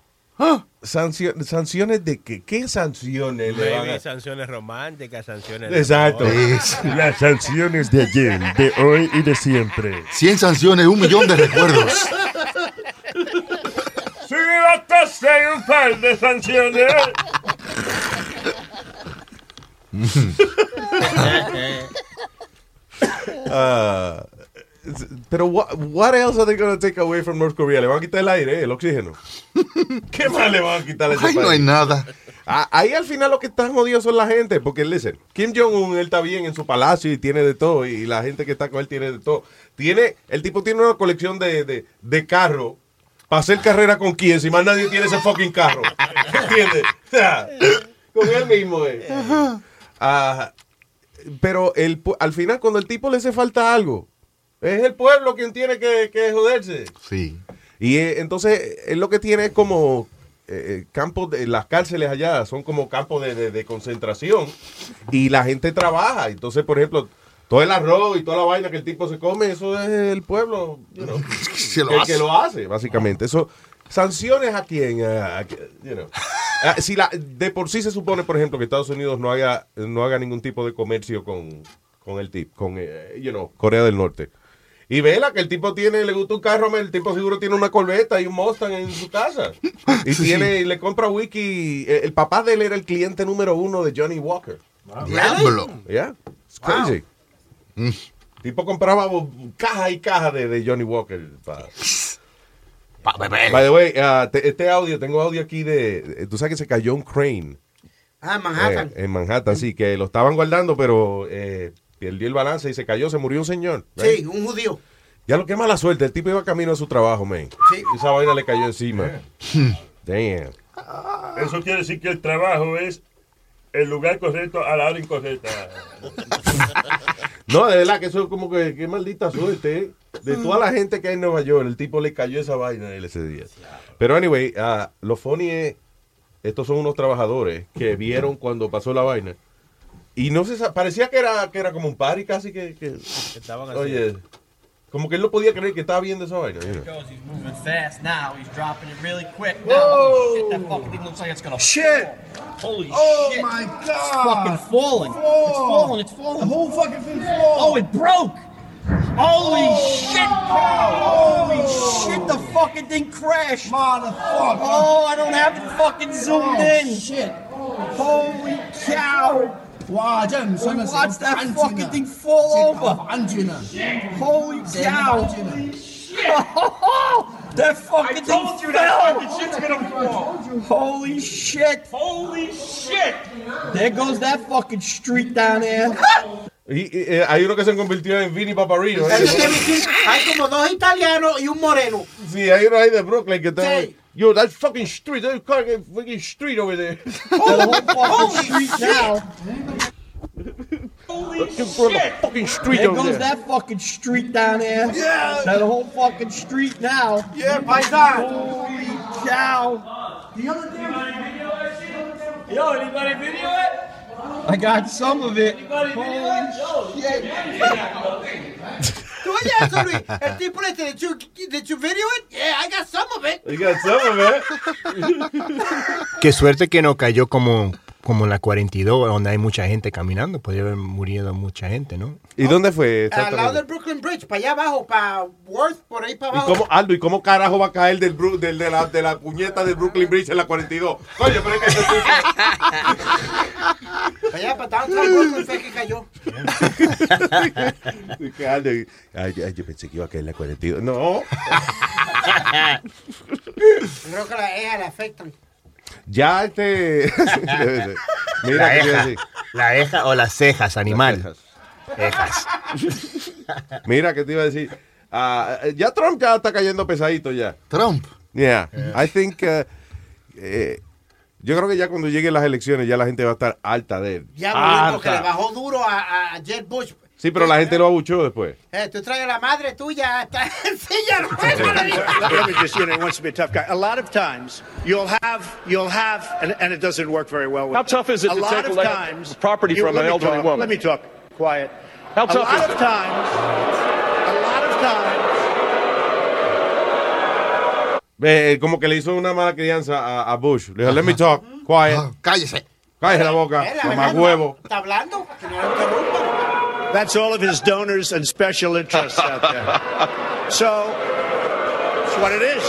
Sancio- ¿Sanciones de qué? ¿Qué sanciones le van a sanciones románticas, sanciones. de Exacto. amor. Las sanciones de ayer, de hoy y de siempre. 100 sanciones, un millón de recuerdos. ¡Sigue hacen un par de sanciones. <laughs> Ah, pero what, what else are they going to take away from North Korea? Le van a quitar el aire, el oxígeno. <laughs> ¿Qué más le van a quitar a ese Ay, no hay nada. Ah, Ahí al final lo que están jodidos son la gente, porque listen, Kim Jong-un, él está bien en su palacio y tiene de todo, y la gente que está con él tiene de todo. Tiene, el tipo tiene una colección de, de, de carros para hacer carrera con quien, si más nadie tiene ese fucking carro. ¿Entiendes? O sea, con él mismo es. Ah, pero el, al final, cuando el tipo le hace falta algo, es el pueblo quien tiene que, que joderse. Sí. Y eh, entonces, él lo que tiene es como eh, campos, de, las cárceles allá son como campos de, de- de concentración y la gente trabaja. Entonces, por ejemplo, todo el arroz y toda la vaina que el tipo se come, eso es el pueblo you know, <laughs> lo que, hace. que lo hace, básicamente. Eso, sanciones a quién, a- a- you know. <laughs> Ah, si la, de por sí se supone, por ejemplo, que Estados Unidos no haga, no haga ningún tipo de comercio con, con el tipo, con eh, you know, Corea del Norte. Y vela que el tipo tiene, le gusta un carro, el tipo seguro tiene una Corvette y un Mustang en su casa. <laughs> Y Sí. tiene, y le compra wiki. eh, El papá de él era el cliente número uno de Johnny Walker. Diablo. Yeah, it's crazy. El tipo compraba caja y caja de, de Johnny Walker. pa- By the way, ah, te- este audio, tengo audio aquí de, Tú sabes que se cayó un crane. Ah, Manhattan. eh, en Manhattan, sí, que lo estaban guardando, pero eh, perdió el balance y se cayó, se murió un señor. right? Sí, un judío. Ya lo que mala suerte, el tipo iba camino a su trabajo, man. Sí. Esa vaina le cayó encima. Damn. Eso quiere decir que el trabajo es el lugar correcto a la hora incorrecta. No, de verdad que eso es como que qué maldita suerte. ¿eh? De toda la gente que hay en Nueva York, el tipo le cayó esa vaina a él ese día. Pero anyway, ah, lo funny es, estos son unos trabajadores que vieron cuando pasó la vaina. Y no se parecía que era, que era como un party casi que, que- oye, como que él no podía creer que estaba viendo esa vaina. holy shit, that fucking thing looks like it's gonna Shit. fall. Holy Oh shit. my It's God. fucking falling. It's Fall. falling. It's falling. The whole fucking thing falls. Oh, it broke. Holy Oh, shit. Holy Oh. shit, the fucking thing crashed. Motherfucker. Oh, I don't have it fucking zoomed Oh, in. shit. Holy cow. Wow, Jen, so we watched that fucking thing fall over. Holy cow! <laughs> that fucking I told you fell. that fucking shit's gonna fall. Holy shit! Holy shit! There goes that fucking street down there. Y, y, eh, hay uno que se convirtió en Vinny Paparino. ¿eh? hay como dos italianos y un moreno. Sí, hay uno ahí de Brooklyn que está. Yo, that fucking street, that fucking street over there. <laughs> Holy street now. Holy shit. fucking street There over goes there. that fucking street down there. Yeah. That whole fucking street now. Yeah, paisan. Holy cow. The other day, Yo, anybody video it? I got some of it. Holy shit. ¿Tú? El tipo le dice, did you, did you video it? Yeah, I got some of it. You got some of it. Qué suerte que no cayó como, como en la 42, donde hay mucha gente caminando. Podría haber murido mucha gente, ¿no? ¿Y dónde fue? Al lado del Brooklyn Bridge, para allá abajo, para Worth, por ahí para ¿Y abajo. cómo, Aldo, ¿y cómo carajo va a caer del, de, la, de la puñeta del Brooklyn Bridge en la 42? Coño, pero es que <laughs> Para allá, para downtown Brooklyn fue que cayó. <laughs> tipo- que Aldo, ay, ay, yo pensé que iba a caer en la 42. No. Creo que las hijas le afectan. Ya este. <laughs> Mira, la, ¿qué te iba a eja, decir? la eja o las cejas, animal. Ejas. Mira, ¿qué te iba a decir? Ah, ya Trump ya está cayendo pesadito ya. Trump. Yeah. I think. uh, eh, yo creo que ya cuando lleguen las elecciones ya la gente va a estar alta de él. Ya, Luis, porque le bajó duro a, a Jeb Bush. Sí, pero la gente lo abuchó después. Eh, tú traes a la madre tuya hasta en <laughs> silla. Let me just, you know, wants to be a tough guy. A lot of times, you'll have, you'll have, and, and it doesn't work very well. With How tough is it a to lot take away times, property you- from an elderly talk, woman? Let me talk. Quiet. How a tough lot is of it? times, a lot of times. Eh, como que le hizo una mala crianza a, a Bush. Le dijo, let me talk, quiet. cállese. Cállese la boca, mamá huevo. ¿Está hablando? Que no lo interrumpa. That's all of his donors and special interests out there. So, that's what it is.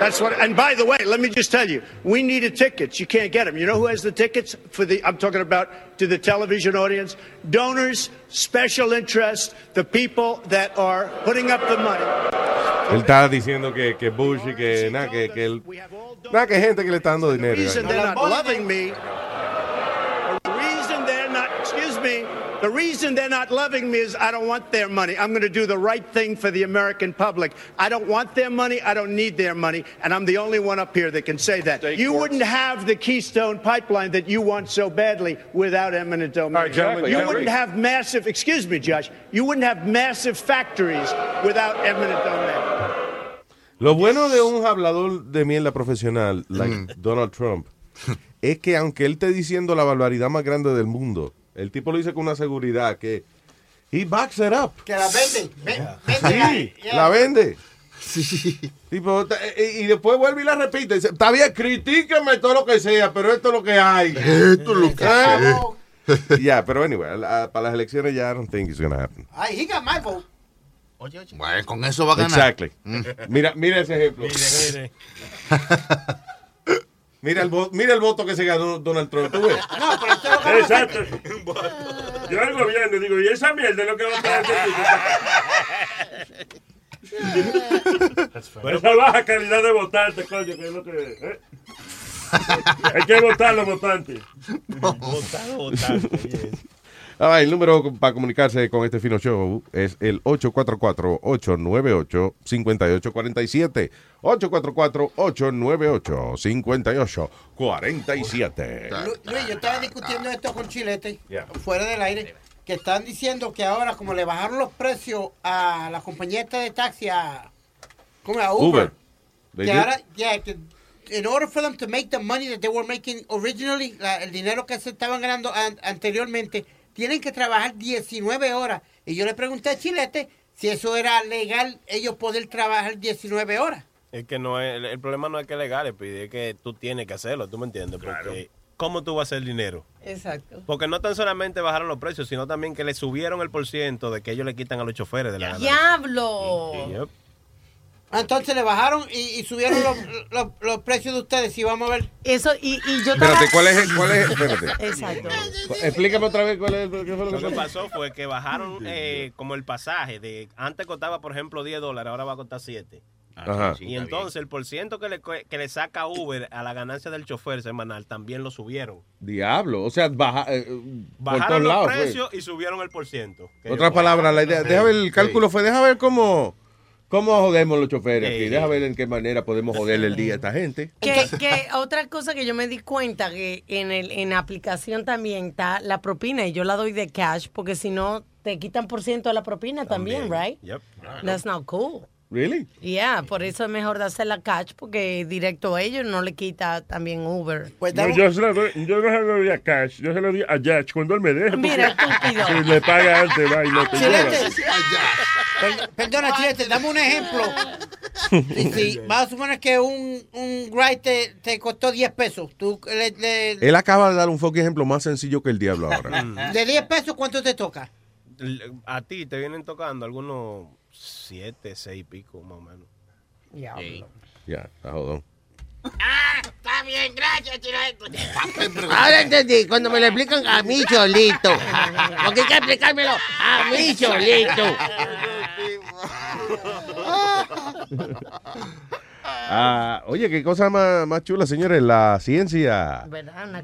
That's what. And by the way, let me just tell you, we need needed tickets. You can't get them. You know who has the tickets for the? I'm talking about to the television audience. Donors, special interest, the people that are putting up the money. Él está diciendo que, que Bush y que nada, que, que él, nada, que gente que le está dando The dinero. reason ¿eh? they're not loving me. The reason they're not loving me is I don't want their money. I'm going to do the right thing for the American public. I don't want their money. I don't need their money. And I'm the only one up here that can say that. you wouldn't have the Keystone pipeline that you want so badly without eminent domain. right, gentlemen, you gentlemen. wouldn't have massive, excuse me, Josh, you wouldn't have massive factories without eminent domain. Lo bueno de un hablador de mierda profesional, like mm. Donald Trump, es que aunque él esté diciendo la barbaridad más grande del mundo, el tipo lo dice con una seguridad que he backs it up. Que la venden. Ve- Sí, Yeah. la vende. Tipo, ta- eh, y después vuelve y la repite. Dice, Está bien, critíqueme todo lo que sea, pero esto es lo que hay. <laughs> Esto es lo que hay. <laughs> Ya, pero anyway, la- para las elecciones ya I don't think it's gonna happen. Ay, he got my vote. Bueno, con eso va a ganar. Exactly. Mm. Mira, mira ese ejemplo. <laughs> Mira el, mira el voto que se ganó Donald Trump. ¿Tú ves? No, pero esto lo Exacto. Yo al gobierno digo, ¿y esa mierda es lo que va a traer tipo? Esa baja calidad de votante, coño, que es lo que... ¿eh? Hay que votar los votantes. Votar, votar. Ah, el número para comunicarse con este fino show es el 844-898-5847. 844-898-5847. Lu- Luis, yo estaba discutiendo esto con Chilete, fuera del aire, que están diciendo que ahora, como le bajaron los precios a la compañía esta de taxi, a, ¿cómo es? a Uber, Uber. Que ahora, yeah, que in order for them to make the money that they were making originally, la- el dinero que se estaban ganando an- anteriormente, tienen que trabajar 19 horas. Y yo le pregunté a Chilete si eso era legal, ellos poder trabajar 19 horas. Es que no es, el, el problema no es que es legal, es es que tú tienes que hacerlo, ¿tú me entiendes? Porque ¿cómo tú vas a hacer dinero? Exacto. Porque no tan solamente bajaron los precios, sino también que le subieron el por ciento de que ellos le quitan a los choferes de la ganancia. ¡Diablo! Yep. Ah, Entonces le bajaron y, y subieron los, <laughs> los- los precios de ustedes. Y vamos a ver. Eso, y, y yo Espérate, ¿cuál es el- cuál es- <laughs> espérate. Exacto. Explícame otra vez cuál es el, qué fue lo Lo que que pasó. fue que bajaron eh, como el pasaje de antes costaba por ejemplo 10 dólares, ahora va a costar 7. Ajá. y entonces el porciento que le, que le saca Uber a la ganancia del chofer semanal también lo subieron. Diablo, o sea, baja, eh, por Bajaron todos los lados. pues. precios y subieron el porciento. Que Otra palabra, la idea, deja ver el Sí. cálculo fue, deja ver cómo, cómo jodemos los choferes aquí, deja ver en qué manera podemos joderle el día a esta gente. Que, que otra cosa que yo me di cuenta que en el en la aplicación también está la propina y yo la doy de cash porque si no te quitan por ciento de la propina también, right? Yep. That's not cool. Really? Yeah, por eso es mejor hacer la cash porque directo a ellos no le quita también Uber. Pues No, yo, se lo doy- yo no se lo doy a Cash, yo se lo doy a Yach cuando él me deje. Mira, estúpido. Si le paga antes, va y no te. Per- Perdona, Chilete, dame un ejemplo. <laughs> Si, si vamos a suponer que un, un ride te, te costó 10 pesos. Tú le, le- Él acaba de dar un fucking ejemplo más sencillo que el diablo ahora. de 10 pesos, ¿cuánto te toca? A ti te vienen tocando algunos 7, 6 y pico más o menos. ya, está jodón. Está bien, gracias, Chilete. <laughs> Ahora entendí, cuando me lo explican a mí solito. Porque hay que explicármelo a mí solito. <laughs> Ah, oye, qué cosa más, más chula, señores, la ciencia.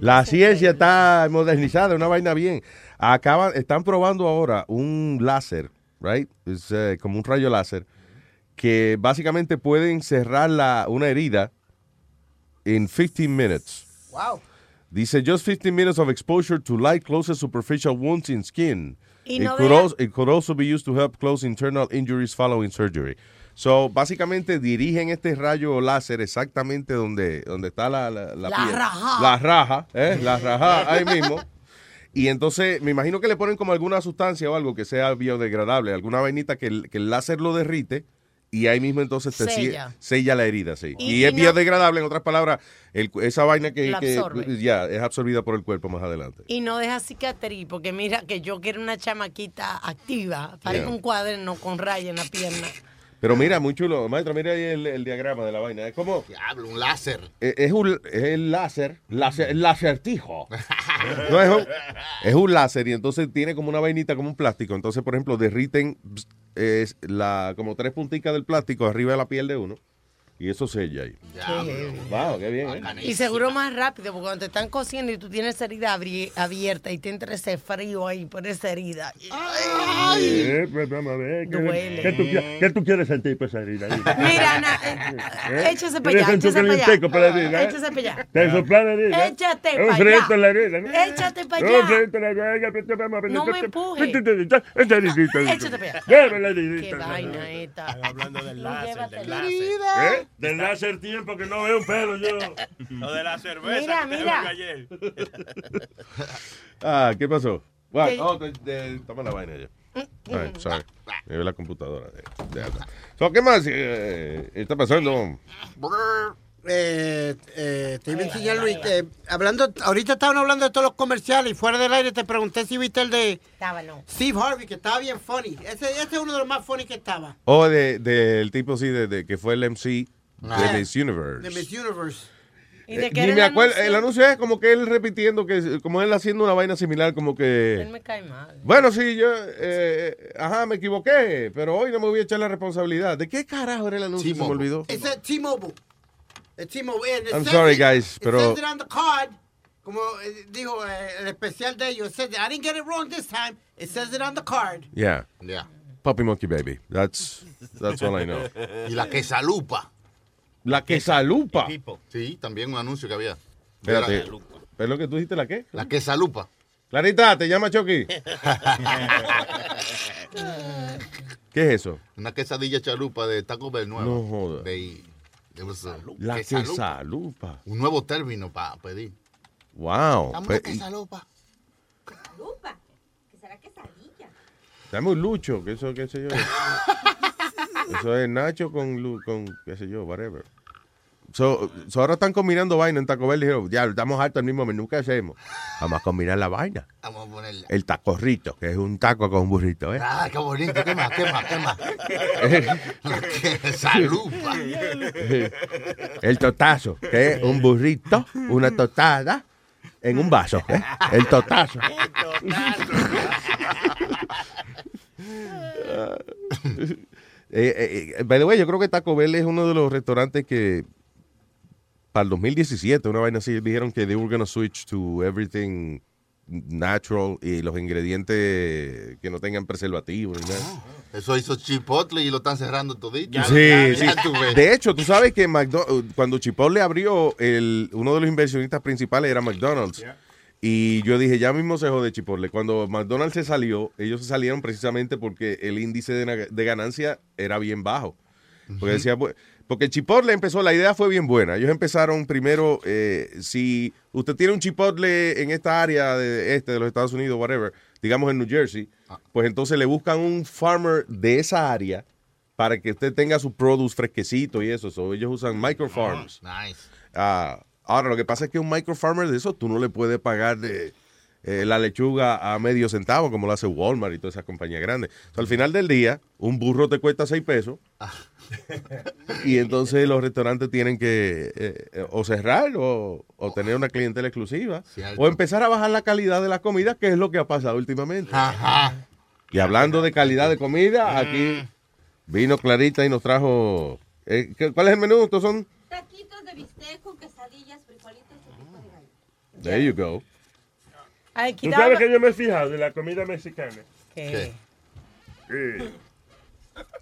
La ciencia está modernizada, una vaina bien. Acaban, están probando ahora un láser, right? Es eh, como un rayo láser que básicamente pueden cerrar la, una herida en 15 minutes. Wow. Dice, just 15 minutes of exposure to light closes superficial wounds in skin. Y It, no could deja- also, it could also be used to help close internal injuries following surgery. So, básicamente dirigen este rayo láser exactamente donde, donde está la, la, la La piel. raja. La raja, ¿eh? La raja, ahí mismo. <laughs> Y entonces, me imagino que le ponen como alguna sustancia o algo que sea biodegradable, alguna vainita que el, que el láser lo derrite y ahí mismo entonces te Sella. sella la herida, sí. Y- es no- biodegradable, en otras palabras, el- esa vaina que, que- ya es absorbida por el cuerpo más adelante. Y no deja cicatriz, porque mira que yo quiero una chamaquita activa, parezca Yeah. un cuaderno con raya en la pierna. Pero mira, muy chulo. Maestro, mira ahí el, el diagrama de la vaina. Es como... Diablo, un láser. Es, es un es el láser, láser el lacertijo. No, es, un, es un láser y entonces tiene como una vainita, como un plástico. Entonces, por ejemplo, derriten la, como tres punticas del plástico arriba de la piel de uno y eso sella ahí. heavy. Wow, qué bien. ¿eh? Y seguro más rápido, porque cuando te están cosiendo y tú tienes esa herida abri- abierta y te entra ese frío ahí por esa herida. Eh, pues vamos a ver. ¿Qué, Duele. qué tú, qué tú quieres sentir por esa herida? Mira, Ana, <laughs> eh, ¿Eh? échese para ¿Quieres allá, échese para herida, allá. eh? Échese para allá. ¿Te sopla la herida? Échate Un pa' frito allá. en la herida, ¿no? Échate para Un allá. No me empuje. Esta heridita. Échate para allá. Qué vaina esta. Hablando del láser, del láser. Del láser tiempo que no veo un pelo yo. <laughs> Lo de la cerveza Mira, que te mira. ayer. <laughs> Ah, ¿qué pasó? What? Oh, de- de- toma la vaina ya. Ay, sorry. Me veo la computadora. De, de acá. So, ¿Qué más eh, está pasando? Eh, eh, te iba a enseñar, Luis. eh, hablando, ahorita estaban hablando de todos los comerciales y fuera del aire te pregunté si viste el de Estaba no. Steve Harvey, que estaba bien funny. Ese, ese es uno de los más funny que estaba. O Oh, de- del tipo, sí, de, de que fue el MC Ah. de Miss Universe. De Miss Universe. ¿Y de Eh, qué ni era me el acuerdo, anuncio? el anuncio es como que él repitiendo, que como él haciendo una vaina similar, como Él que... me cae mal. Bueno, sí, yo, eh, ajá, me equivoqué, pero hoy no me voy a echar la responsabilidad. ¿De qué carajo era el anuncio? Se me olvidó. Es el T-Mobile. T-Mobile. I'm sorry, it- guys, it pero- says it on the card. Como eh, dijo el especial de ellos. It says, I didn't get it wrong this time. It says it on the card. Yeah. Yeah. Puppy Monkey Baby. That's, that's all I know. <laughs> Y la quesalupa. La quesalupa. Sí, también un anuncio que había. Espérate. ¿Es lo que tú dijiste la qué? La quesalupa. Clarita, ¿te llama Chucky? <laughs> ¿Qué es eso? Una quesadilla chalupa de Taco Bell nueva. No joda. De, uh, La quesalupa. quesalupa. Un nuevo término para pedir. Wow. Dame Pe- una quesalupa. Lupa, que será quesadilla. Dame un lucho, que eso, qué sé yo. <laughs> eso es Nacho con, lu- con qué sé yo, whatever. So, so ahora están combinando vaina en Taco Bell. Dijeron, ya, estamos hartos del mismo menú que hacemos. Vamos a combinar la vaina. Vamos a ponerla. El tacorrito, que es un taco con un burrito, ¿eh? Ah, qué bonito. ¿Qué más? ¿Qué más? ¿Qué más? <laughs> <laughs> Quesalupa. El totazo, que es un burrito, una totada en un vaso. ¿eh? El totazo. <laughs> Eh, eh, by the way, yo creo que Taco Bell es uno de los restaurantes que para el 2017, una vaina así, dijeron que they were gonna switch to everything natural y los ingredientes que no tengan preservativos nada. Eso hizo Chipotle y lo están cerrando todito. Sí, sí. Ya tú ves. De hecho, tú sabes que cuando Chipotle abrió, el, uno de los inversionistas principales era McDonald's. Y yo dije, ya mismo se jode Chipotle. Cuando McDonald's se salió, ellos se salieron precisamente porque el índice de, na- de ganancia era bien bajo. Porque decía, bu- porque Chipotle empezó, la idea fue bien buena. Ellos empezaron primero, eh, si usted tiene un Chipotle en esta área de este de los Estados Unidos, whatever, digamos en New Jersey, pues entonces le buscan un farmer de esa área para que usted tenga su produce fresquecito y eso. So, ellos usan microfarms. Nice. Ah, ahora, lo que pasa es que un microfarmer de eso tú no le puedes pagar de, eh, la lechuga a medio centavo como lo hace Walmart y todas esas compañías grandes. So, al final del día, un burro te cuesta seis pesos y entonces los restaurantes tienen que eh, eh, o cerrar o, o tener una clientela exclusiva Cierto. o empezar a bajar la calidad de la comida, que es lo que ha pasado últimamente. Y hablando de calidad de comida, aquí vino Clarita y nos trajo... eh, ¿qué- ¿Cuál es el menú? Estos son... Taquitos de bistec con quesadillas, frijolitos y pico de gallo. There you go. Ay, ¿Tú sabes que yo me he fijado de la comida mexicana? ¿Qué?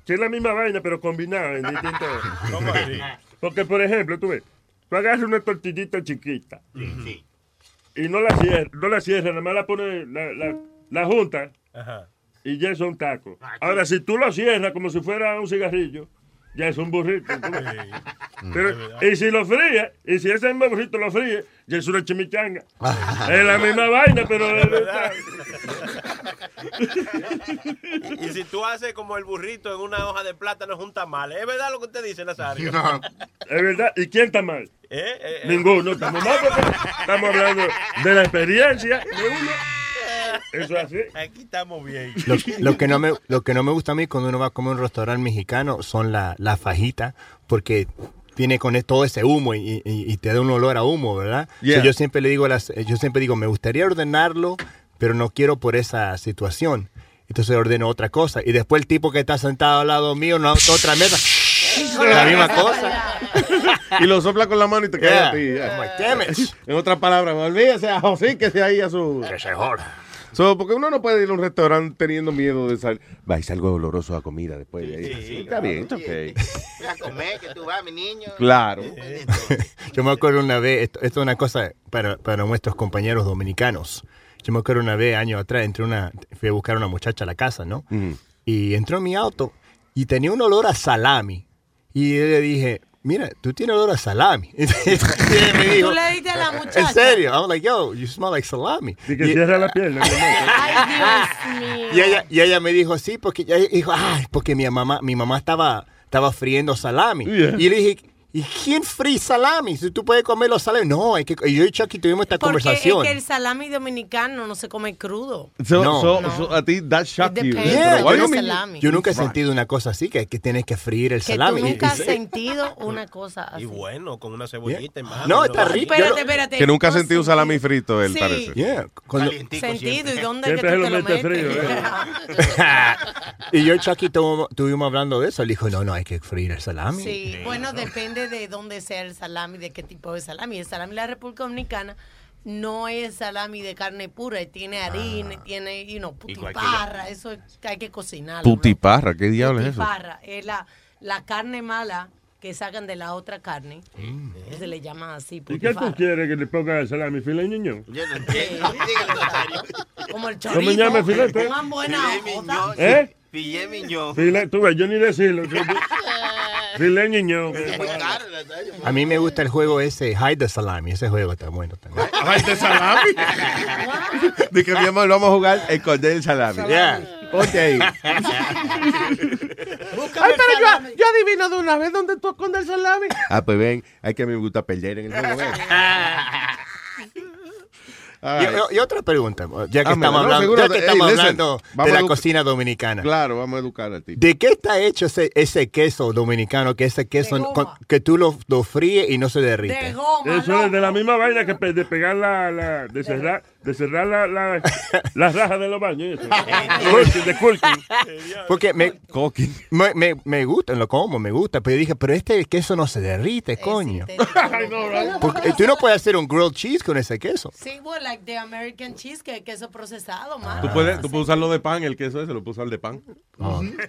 Sí. Que es la misma vaina, pero combinada en distintos. <laughs> ¿Cómo así? Porque, por ejemplo, tú ves, tú agarras una tortillita chiquita y no la cierras, no la cierras, nada más la pones, la, la, la junta Ajá. y ya es un taco. Ahora, si tú lo cierras como si fuera un cigarrillo, ya es un burrito. tú ves. <laughs> Pero, y si lo fríes, y si ese mismo burrito lo fríes, ya es una chimichanga. <laughs> es la misma vaina, pero... <laughs> Y si tú haces como el burrito en una hoja de plátano es un tamal. ¿Es verdad lo que usted dice, Nazario? Es verdad. ¿Y quién está mal? ¿Eh? Eh, eh. Ninguno. Estamos mal porque estamos hablando de la experiencia de uno. Eso es así. Aquí estamos bien. Lo, lo que no me, lo que no me gusta a mí cuando uno va a comer a un restaurante mexicano son la, la fajita, porque tiene con todo ese humo y, y- y te da un olor a humo, ¿verdad? Yeah. So, yo siempre le digo, a las, yo siempre digo, me gustaría ordenarlo, pero no quiero por esa situación. Entonces ordeno otra cosa. Y después el tipo que está sentado al lado mío, no, otra mesa, la misma cosa. <laughs> y lo sopla con la mano y te cae Yeah. a ti. yeah. It. <laughs> En otras palabras, olvídese a José que sea ahí a su. So, porque uno no puede ir a un restaurante teniendo miedo de salir. Va, y algo oloroso a comida después de ahí. Sí, Está bien, está ok. Voy a comer, que tú vas, mi niño. <laughs> Claro. Yo me acuerdo una vez, esto, esto es una cosa para, para nuestros compañeros dominicanos. Yo me acuerdo una vez, años atrás, entré una, fui a buscar a una muchacha a la casa, ¿no? Y entró en mi auto y tenía un olor a salami. Y yo le dije, mira, tú tienes olor a salami. <laughs> Y ella me dijo, Tú le diste a la muchacha. en serio, I was like, yo, you smell like salami. Y que Y- cierra la pierna. <laughs> Ay, Dios <laughs> mío. y ella, y ella me dijo, sí, porque ella dijo, ay, porque mi mamá, mi mamá estaba, estaba friendo salami. Yeah. Y le dije, ¿y quién fríe salami? Si tú puedes comer los salami. No, hay que, yo y Chucky tuvimos esta Porque conversación. es que el salami dominicano no se come crudo. So, No. so- No. so a ti that shocked you. Yeah, mean- salami. Yo nunca he Right. sentido una cosa así, que, que tienes que freír el Que salami. tú Y- nunca has sentido una cosa así. Y bueno, con una cebollita en mano. No, está rico. Espérate, Yo- espérate. Que nunca ha No sentido un salami frito, él Sí. parece. Yeah, cuando- Sentido, ¿y dónde es que Siempre tú lo metes? frío, <laughs> <laughs> y yo y Chucky estuvimos hablando de eso. Él dijo, no, no, hay que freír el salami. Sí, bueno, depende de dónde sea el salami, de qué tipo de salami. El salami de la República Dominicana no es salami de carne pura, tiene harina, tiene, you know, putiparra, eso hay que cocinarlo. Putiparra, ¿qué diablo es eso? Putiparra es la, la carne mala que sacan de la otra carne. que Se le llama así, ¿Y qué tú quieres que le ponga al salami? ¿Filet niño? Yo no entiendo. <laughs> <laughs> Como el ¿Cómo se llama el chorizo. filete? Pongan buena. ¿Eh? Filet miñón. Tú ves, yo ni decirlo. <laughs> A mí me gusta el juego ese, Hide the Salami. Ese juego está bueno también. <laughs> Ay, de salami. <laughs> de que mi amor, vamos a jugar esconder el salami. Yeah. Ponte ahí. Ay, pero yo, yo adivino de una vez dónde tú escondes el salami. Ah, pues ven, hay que a mí me gusta perder en el juego. Y, y otra pregunta, ya que Ah, estamos no, hablando, seguro ya que de- estamos hey, listen, hablando vamos de a la cocina dominicana. Claro, vamos a educar al tipo. ¿De qué está hecho ese, ese queso dominicano? Que ese queso con- que tú lo, lo fríes y no se derrite. De goma, Eso es de la misma vaina que pe- de pegar la, la de cerrar, de cerrar la, la, <laughs> las rajas de los baños. eso. <laughs> De Culkin. Porque me, me, me, me gusta, lo como, me gusta. Pero yo dije, pero este queso no se derrite, coño. <laughs> Ay, no, right. Porque tú no puedes hacer un grilled cheese con ese queso. Sí, well, like the American cheesecake, queso procesado, más. Tú puedes, tú puedes usarlo de pan, el queso ese lo puedes usar de pan.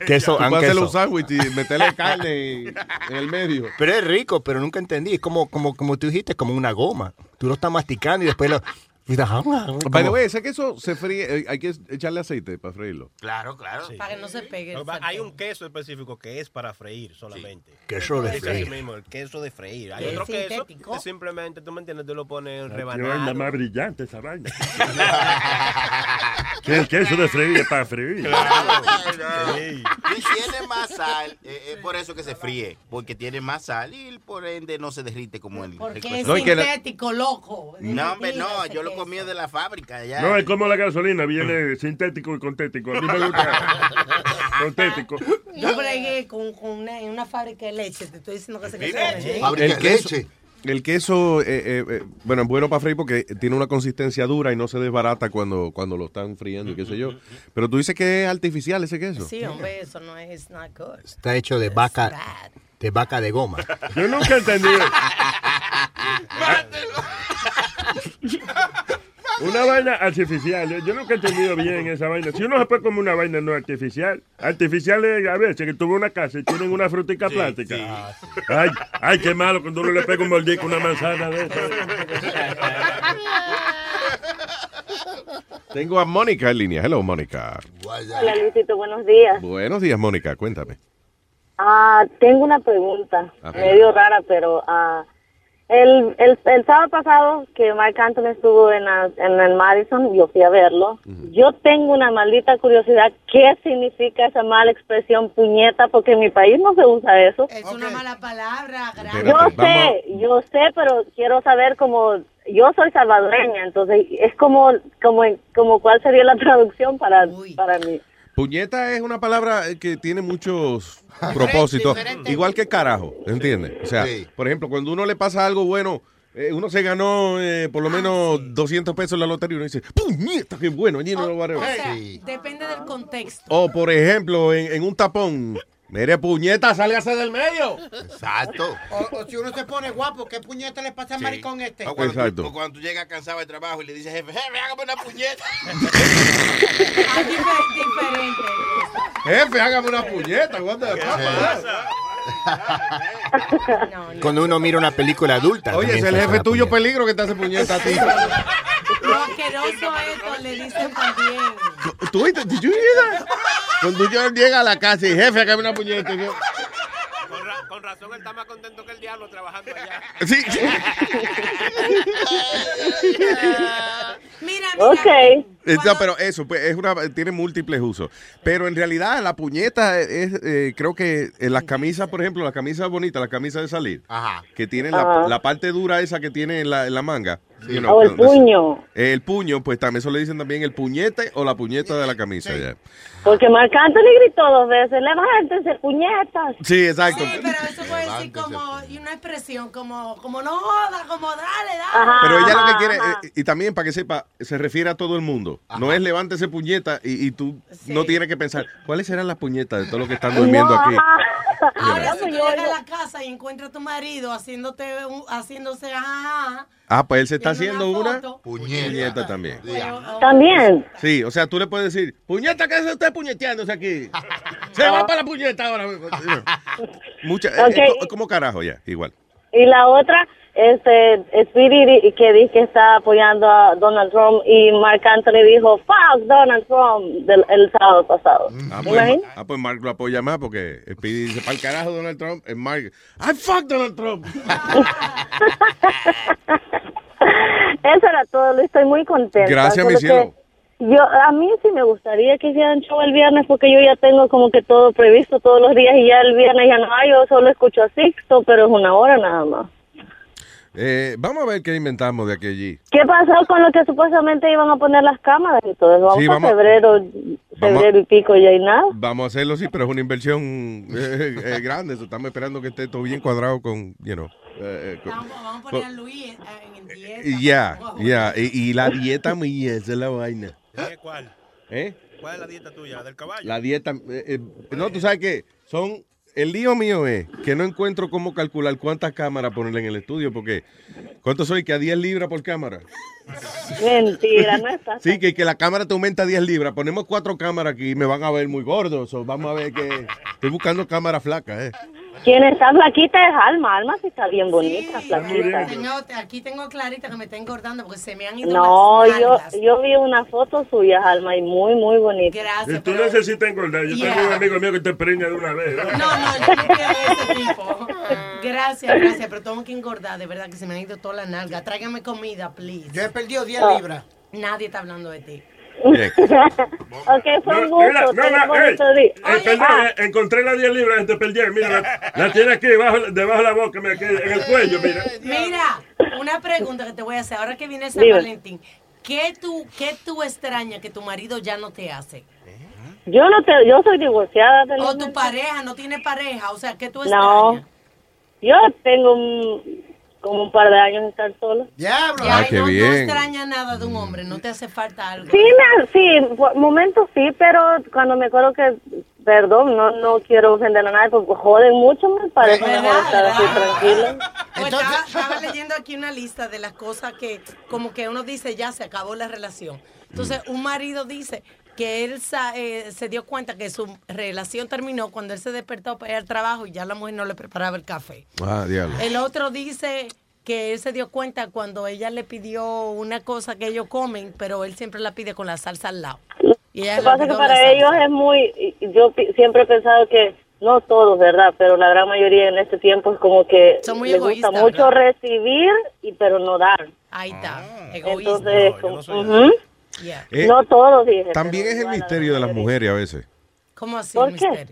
Queso, Tú puedes hacerle queso. un sándwich y meterle carne en el medio. Pero es rico, pero nunca entendí. Es como, como, como tú dijiste, como una goma. Tú lo estás masticando y después lo... By the way, ese queso se fríe, eh, hay que echarle aceite para freírlo. Claro, claro. Para que no se pegue. el que Hay un queso específico que es para freír solamente. Queso de freír. así mismo, el queso de freír. Hay Es otro queso sintético. que simplemente, tú me entiendes, tú lo pones en Qué vaina rebanado. más brillante esa vaina. <laughs> que el queso de freír es para freír. Y tiene más sal, eh, es por eso que se fríe, porque tiene más sal y por ende no se derrite como el, el Porque es. No, que la- sintético, loco. No, hombre, no, yo lo queso. de la fábrica ya. No, es como la gasolina, viene <laughs> sintético y contético. A mí me gusta <laughs> contético. Yo bregué con, con una, en una fábrica de leche. Te estoy diciendo que se queso de Fábrica El de queso, leche. el queso eh, eh, eh, bueno, es bueno para freír porque tiene una consistencia dura y no se desbarata cuando, cuando lo están friendo y qué sé yo. Pero tú dices que es artificial ese queso. Sí, hombre, eso no es it's not good. Está hecho de vaca, de vaca de goma. Yo nunca he entendido. Una vaina artificial. Yo- Yo nunca he entendido bien esa vaina. Si uno se puede comer una vaina no artificial, artificial es a veces que tuve una casa y tienen una frutica plástica. Ay, ay, qué malo cuando uno le pega un mordisco una manzana de esa. Tengo a Mónica en línea. Hello, Mónica. Hola Luisito, buenos días. Buenos días, Mónica. Cuéntame. Ah, tengo una pregunta, Ajá. medio rara, pero ah, El, el, el sábado pasado que Mark Anthony estuvo en, la- en el Madison, yo fui a verlo. Yo tengo una maldita curiosidad. ¿Qué significa esa mala expresión puñeta? Porque en mi país no se usa eso. Es una mala palabra. Yo sé, yo sé, pero quiero saber cómo... Yo soy salvadoreña, entonces es como, como, como cuál sería la <laughs> traducción para, para mí. Puñeta es una palabra eh, que tiene muchos <laughs> propósitos, diferente. igual que carajo, ¿entiendes? O sea, por ejemplo, cuando uno le pasa algo bueno, eh, uno se ganó eh, por lo menos 200 pesos en la lotería y uno dice, puñeta, qué bueno, allí no lo va a O regalar". sea, depende del contexto. O por ejemplo, en, en un tapón, mire, puñeta, sálgase del medio. Exacto. O, o si uno se pone guapo, ¿qué puñeta le pasa al maricón este? O cuando, tú, Exacto. o cuando tú llegas cansado de trabajo y le dices, jefe, jefe, hágame una puñeta. <laughs> Ah, difer- diferente. Jefe, hágame una puñeta, what <laughs> Cuando uno mira una película adulta. Oye, es el jefe tuyo peligro que te hace puñeta a ti. <laughs> Lo asqueroso esto le dicen también. ¿Tú viste? Did you hear that? Cuando yo llega a la casa y jefe, hágame una puñeta. yo, Con, ra- con razón él está más contento que el diablo trabajando allá. Sí, <laughs> sí. Mira, Ok. Eh, No, pero eso, pues, es una, tiene múltiples usos. Pero en realidad la puñeta es, eh, creo que en las camisas, por ejemplo, las camisas bonitas, las camisas de salir, que tienen la, Ajá. la parte dura esa que tiene en la, en la manga. you O el puño. El puño, pues también eso le dicen también el puñete o la puñeta de la camisa. ya. Porque Marc Anthony gritó dos veces, levántense, puñetas. Sí, exacto. Sí, pero eso puede decir como y una expresión como como no joda, como dale, dale. Pero ella lo que quiere, eh, y también para que sepa, se refiere a todo el mundo. No es levántese puñeta y, y tú no tienes que pensar, ¿cuáles serán las puñetas de todos los que están <laughs> durmiendo No, aquí? <laughs> Ahora si tú llegas a la casa y encuentras a tu marido haciéndote un- haciéndose ah, Ah, pues él se está una haciendo una, puñeta. también. También. Sí, o sea, tú le puedes decir, puñeta, ¿qué hace usted puñeteándose aquí? <laughs> Se va para la puñeta ahora. Mucha, eh, eh, co- como carajo ya, igual. Y la otra, este, Speedy di- que dice que está apoyando a Donald Trump y Marc Anthony dijo, fuck Donald Trump del, el sábado pasado. Ah, ¿Te pues, ah, pues Mark lo apoya más porque Speedy dice, para el carajo Donald Trump, es Mark, ¡I fuck Donald Trump! <laughs> Eso era todo, Luis, estoy muy contenta. Gracias, mi cielo. Yo, a mí sí me gustaría que hicieran show el viernes porque yo ya tengo como que todo previsto todos los días y ya el viernes ya no hay, yo solo escucho a Sixto, pero es una hora nada más. Eh, vamos a ver qué inventamos de aquelli. ¿Qué pasó con lo que supuestamente iban a poner las cámaras y todo eso? Vamos, Sí, a vamos- febrero, febrero y pico y ya hay nada. Vamos a hacerlo, sí, pero es una inversión <laughs> eh, eh, grande. eso, Estamos esperando que esté todo bien cuadrado con, you know. eh, eh, con- vamos a poner a Luis en, en dieta. y ya, ya. Y, y la dieta mía, esa es la vaina. ¿Cuál? ¿Eh? ¿Cuál es la dieta tuya? ¿Del caballo? La dieta. eh, eh, no, tú sabes que son. El lío mío es que no encuentro cómo calcular cuántas cámaras ponerle en el estudio, porque ¿cuánto soy? Que a 10 libras por cámara. Mentira, no está. Sí, que, que la cámara te aumenta 10 libras. Ponemos cuatro cámaras aquí y me van a ver muy gordos. vamos a ver que. Estoy buscando cámara flaca, ¿eh? Quien está flaquita es Alma. Alma sí está bien bonita, flaquita. Tengo- aquí tengo a Clarita que me está engordando porque se me han ido No, las yo, yo vi una foto suya, Alma, y muy, muy bonita. Gracias. Si tú necesitas engordar, yo Yeah. tengo un amigo mío que te preña de una vez. ¿no? No, no, yo no quiero ese tipo. Gracias, gracias, pero tengo que engordar, de verdad que se me han ido todas las nalgas. Tráigame comida, please. Yo he perdido 10 Oh. libras. Nadie está hablando de ti. <laughs> ok, fue un No, gusto. no, no, perdón, encontré las 10 libras de Pellier, mira, la, la tiene aquí debajo, debajo de la boca, mira, aquí, en el cuello, mira. Mira, una pregunta que te voy a hacer. Ahora que viene San Dime. Valentín, ¿qué tú, ¿qué tú extrañas que tu marido ya no te hace? Yo no te, yo soy divorciada. O tu pareja no tiene pareja, o sea, ¿qué tú No, extrañas? yo tengo un, como un par de años estar sola. Diablo. Ah, Ay, qué no, no bien. extraña nada de un hombre, no te hace falta algo. Sí, me, sí, por momentos sí, pero cuando me acuerdo que, perdón, no, no quiero ofender a nadie, porque joden mucho, me parece mejor estar así tranquila. Pues estaba, estaba leyendo aquí una lista de las cosas que como que uno dice ya se acabó la relación. Entonces un marido dice que él sa- eh, se dio cuenta que su relación terminó cuando él se despertó para ir al trabajo y ya la mujer no le preparaba el café. Ah, diablo. El otro dice que él se dio cuenta cuando ella le pidió una cosa que ellos comen, pero él siempre la pide con la salsa al lado. Y ella Lo que pasa es que para ellos es muy, yo siempre he pensado que no todos, ¿verdad? Pero la gran mayoría en este tiempo es como que Son muy le gusta mucho ¿verdad? recibir y pero no dar. Ahí está. Ah. Entonces, como- Eh, no todos, dije. También es el misterio de las mujeres a veces. ¿Cómo así?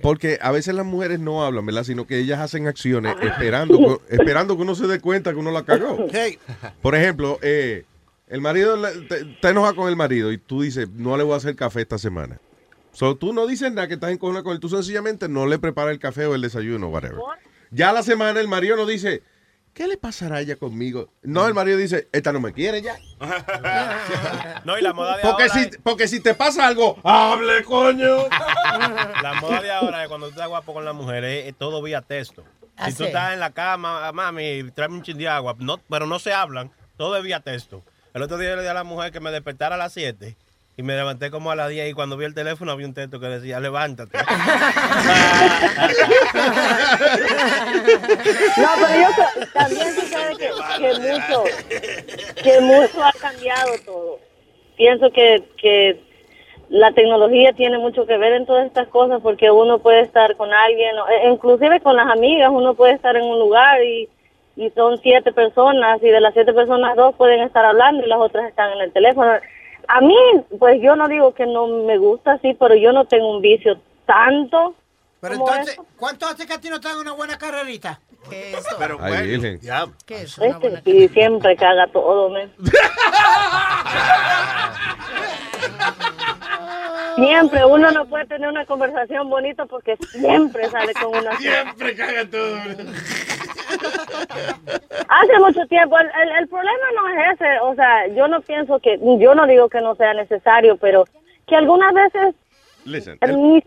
Porque a veces las mujeres no hablan, ¿verdad? Sino que ellas hacen acciones esperando, que- esperando que uno se dé cuenta que uno la cagó. <laughs> Por ejemplo, eh, el marido te, te enoja con el marido y tú dices, no le voy a hacer café esta semana. So, tú no dices nada que estás en con él, tú sencillamente no le preparas el café o el desayuno, whatever. Ya a la semana el marido no dice, ¿qué le pasará a ella conmigo? No, el marido dice, esta no me quiere ya. <laughs> No, y la moda de Porque ahora. si, porque si te pasa algo, hable, coño. <laughs> La moda de ahora es cuando tú estás guapo con la mujer, es, es todo vía texto. Ah, Si tú estás en la cama, mami, tráeme un chin de agua, no, pero no se hablan, todo es vía texto. El otro día le dije a la mujer que me despertara a las 7 y me levanté como a las 10 y cuando vi el teléfono había un texto que decía, levántate. <laughs> No, pero yo también sucede que, que mucho, que mucho ha cambiado todo. Pienso que, que la tecnología tiene mucho que ver en todas estas cosas porque uno puede estar con alguien, e- inclusive con las amigas, uno puede estar en un lugar y, y son siete personas y de las siete personas dos pueden estar hablando y las otras están en el teléfono. A mí, pues yo no digo que no me gusta así, pero yo no tengo un vicio tanto. Pero como entonces, eso. ¿cuánto hace que a ti no te dan una buena carrerita? ¿Qué es eso? Pero Ay, virgen. ¿Qué es Este sí, siempre caga todo, me. <laughs> Siempre, uno no puede tener una conversación bonita porque siempre sale con una... Siempre caga todo. Hace mucho tiempo, el, el, el problema no es ese, o sea, yo no pienso que, yo no digo que no sea necesario, pero que algunas veces... Listen, el el- mis-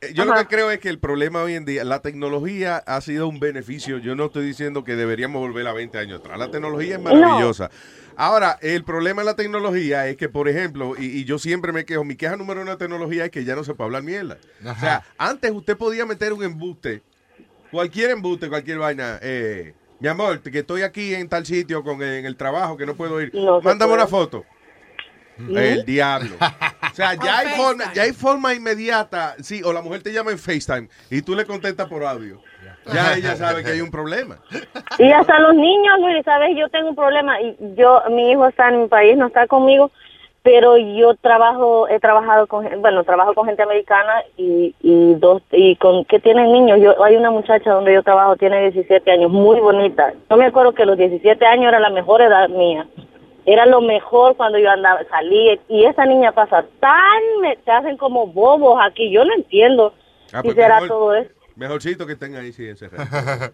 Eh, Yo lo Ajá. que creo es que el problema hoy en día, la tecnología ha sido un beneficio. Yo no estoy diciendo que deberíamos volver a 20 años atrás. La tecnología es maravillosa. Ahora, el problema de la tecnología es que, por ejemplo, y, y yo siempre me quejo, mi queja número uno de la tecnología es que ya no se puede hablar mierda. O sea, antes usted podía meter un embuste, cualquier embuste, cualquier vaina. Eh, mi amor, que estoy aquí en tal sitio con en el trabajo que no puedo ir. No Mándame puede. una foto. El diablo. O sea, ya hay, forma, ya hay forma inmediata. Sí, o la mujer te llama en FaceTime y tú le contestas por audio. Ya ella sabe que hay un problema. Y hasta los niños, Luis, ¿sabes? Yo tengo un problema. y Yo, mi hijo está en mi país, no está conmigo, pero yo trabajo, he trabajado con, bueno, trabajo con gente americana y, y dos, y con, que tienen niños. Yo, hay una muchacha donde yo trabajo, tiene 17 años, muy bonita. Yo me acuerdo que los 17 años era la mejor edad mía. Era lo mejor cuando yo andaba, salí, y esa niña pasa tan, me, se hacen como bobos aquí, yo no entiendo Ah, si pues será mejor- todo eso. Mejorcito que estén ahí, sí, encerrados. <laughs>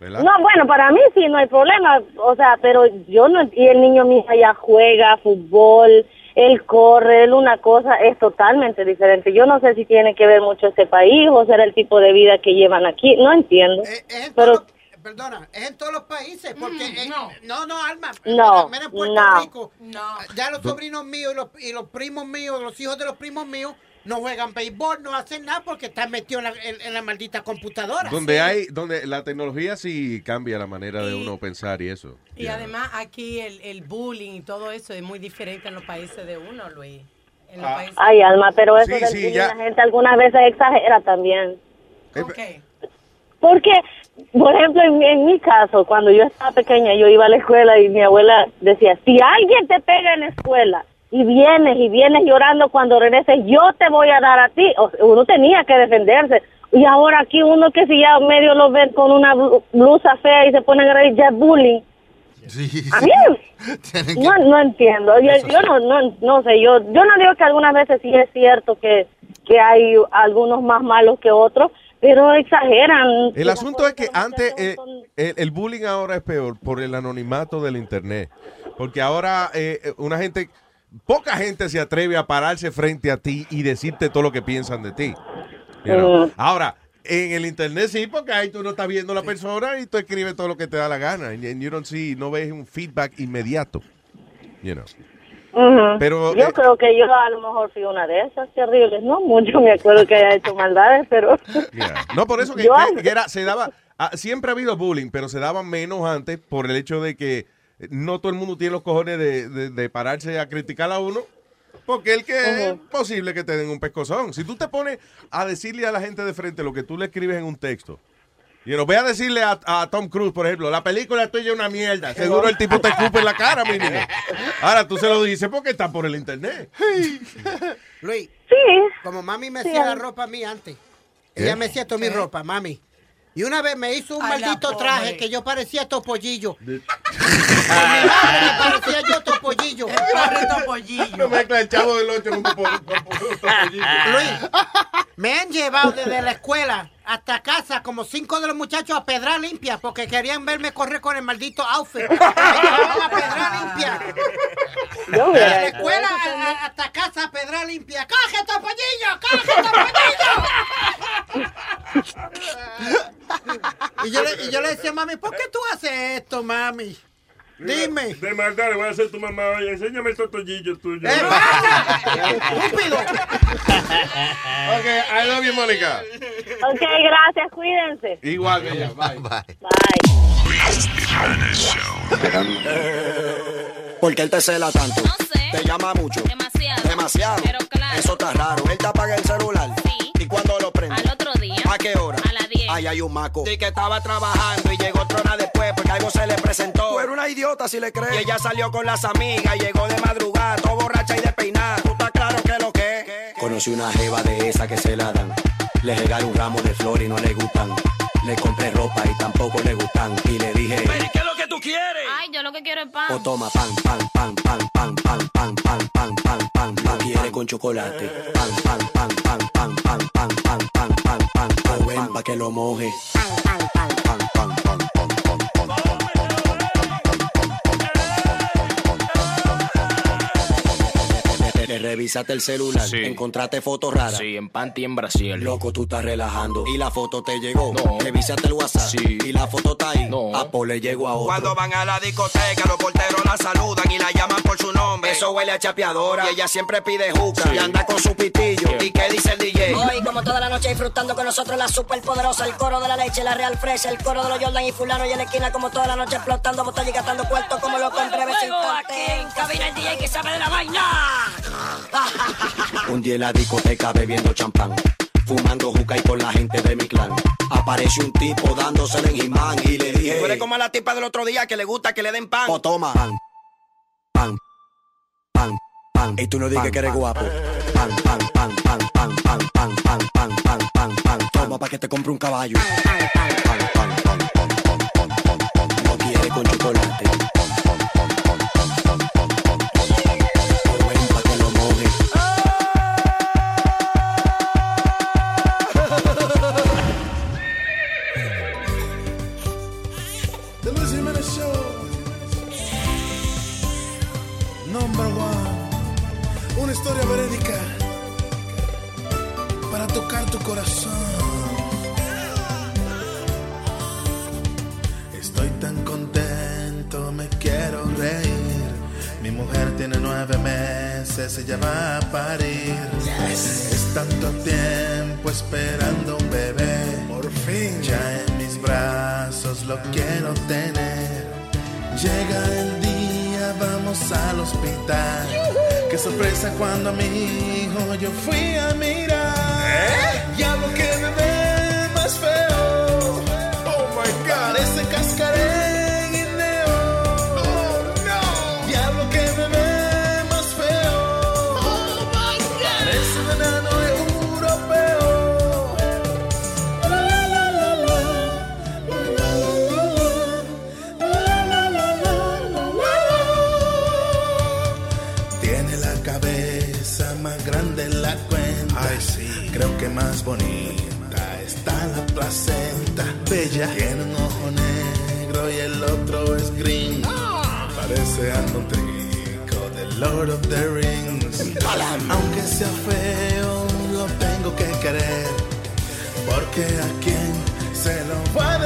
¿Verdad? No, bueno, para mí sí, no hay problema. O sea, pero yo no. Y el niño mío allá juega fútbol, él corre, él una cosa es totalmente diferente. Yo no sé si tiene que ver mucho este país o será el tipo de vida que llevan aquí. No entiendo. Pero Perdona, es en todos los países, porque en- no. no, Alma, No, mira, en Puerto no. Rico, ya los sobrinos míos y los, y los primos míos, los hijos de los primos míos, no juegan béisbol, no hacen nada porque están metidos en la, en- en la maldita computadora. Donde hay, donde la tecnología sí cambia la manera de uno pensar y eso. Y además aquí el, el bullying y todo eso es muy diferente en los países de uno, Luis. En los países- Ay, Alma, pero eso Sí, del sí, bullying, ya. la gente algunas veces exagera también. ¿Por qué? Porque, por ejemplo, en, en mi caso, cuando yo estaba pequeña, yo iba a la escuela y mi abuela decía, si alguien te pega en la escuela y vienes y vienes llorando cuando regreses, yo te voy a dar a ti. Uno tenía que defenderse. Y ahora aquí uno que si ya medio lo ven con una blu- blusa fea y se ponen a reír, ya bullying. A mí <laughs> no, no entiendo. Yo, yo no, no, no sé, yo, yo no digo que algunas veces sí es cierto que, que hay algunos más malos que otros, pero exageran. El asunto es que antes eh, el, el bullying ahora es peor por el anonimato del internet. Porque ahora eh, eh, una gente, poca gente se atreve a pararse frente a ti y decirte todo lo que piensan de ti. You know? Ujú. Ahora, en el internet sí, porque ahí tú no estás viendo a la persona y tú escribes todo lo que te da la gana. And you don't see, no ves un feedback inmediato. You know. Ujú. Pero, yo eh, creo que yo a lo mejor fui una de esas terribles. No mucho me acuerdo que haya hecho maldades, pero Yeah. No, por eso que, <laughs> Yo- que- que era, se daba, ah, siempre ha habido bullying, pero se daba menos antes por el hecho de que no todo el mundo tiene los cojones de, de- de pararse a criticar a uno. Porque el que es posible que te den un pescozón. Si tú te pones a decirle a la gente de frente lo que tú le escribes en un texto, y no, ve a decirle a, a Tom Cruise, por ejemplo, la película tuya es una mierda. Seguro el tipo te escupe en la cara, mi niño. Ahora tú se lo dices porque está por el internet. Luis. Sí. Como mami me Sí, hacía la ropa a mí antes. ¿Qué? Ella me hacía toda mi ropa, mami. Y una vez me hizo un Ay, maldito traje que yo parecía topollillo. Con mi madre me parecía yo topollillo. Pobre topollillo. No mezcla el chavo del 8 con topollillo. Luis, me han llevado desde la escuela hasta casa como cinco de los muchachos a pedra limpia porque querían verme correr con el maldito outfit. Me llevaban a pedra limpia. Yo De la escuela a- a- hasta casa a pedra limpia. ¡Coge topollillo! ¡Coge topollillo! <laughs> y, yo le, y yo le decía, mami, ¿por qué tú haces esto, mami? Dime. De maldad le voy a hacer tu mamá. Oye, enséñame el totollillo tuyo. ¡Eh, basta! <laughs> ¡Estúpido! Ok, I love you, Mónica. Ok, gracias, cuídense. Igual, bella. Bye. ¿Por qué él te cela tanto? No sé. Te llama mucho. Demasiado. Demasiado. Pero claro. Eso está raro. Él te apaga el celular. Qué hora? A las 10. Ay, hay un maco. Y que estaba trabajando y llegó trona después porque algo se le presentó. Tú eres una idiota si le crees. Y ella salió con las amigas y llegó de madrugada, todo borracha y despeinada. ¿Tú estás claro que lo que es? Conocí una jeva de esa que se la dan. Le regalé un ramo de flores y no le gustan. Le compré ropa y tampoco le gustan. Y le dije, ¿qué es lo tú quieres? Ay, yo lo que quiero es pan. O toma pan, pan, pan, pan, pan, pan, pan, pan, pan, pan, pan, pan. Quiere con chocolate. Pan, pan, pan, pan, pan, pan, pan, pan, pan, pan, pan, pan. O ven pa' que lo moje. Pan, pan, pan, pan, pan, pan, pan, pan, pan, Le revisaste el celular, encontraste fotos raras. Sí, en panty en Brasil. Loco, tú estás relajando. Y la foto te llegó. No. Revisaste el WhatsApp. Sí. Y la foto está ahí. No. A Paul le llegó a otro. Cuando van a la discoteca, los porteros la saludan y la llaman por su nombre. Eso huele a chapeadora. Y ella siempre pide juca. Y anda con su pitillo. ¿Y qué dice el DJ? Hoy, como toda la noche, disfrutando con nosotros la super poderosa, el coro de la leche, la real fresh, el coro de los Jordan y fulano y en la esquina, como toda la noche, explotando botella y gastando cuarto como lo compré aquí en cabina el DJ que sabe de la vaina. Un día en la discoteca bebiendo champán. Fumando juca y con la gente de mi clan. Apareció un tipo dándosele en Jimán y le dije. Tú eres como la tipa del otro día que le gusta que le den pan. O toma. Pan, pan, pan, pan. Y tú no digas que eres guapo. Pan, pan, pan, pan, pan, pan, pan, pan, pan, pan, pan, pan. Toma pa' que te compre un caballo. Pan, pan, pan, pan, pan, pan, pan, pan, pan, pan. No quiere con chocolate. Para tocar tu corazón. Estoy tan contento, me quiero reír. Mi mujer tiene nueve meses, ella va a parir. Es tanto tiempo esperando un bebé. Por fin. Ya en mis brazos lo quiero tener. Llega el día, vamos al hospital. Qué sorpresa cuando a mi hijo yo fui a mirar. Diablo que bebé más más bonita está la placenta. Bella. Tiene un ojo negro y el otro es green. Parece Andotrico del Lord of the Rings. Aunque sea feo, lo tengo que querer. Porque a quien se lo va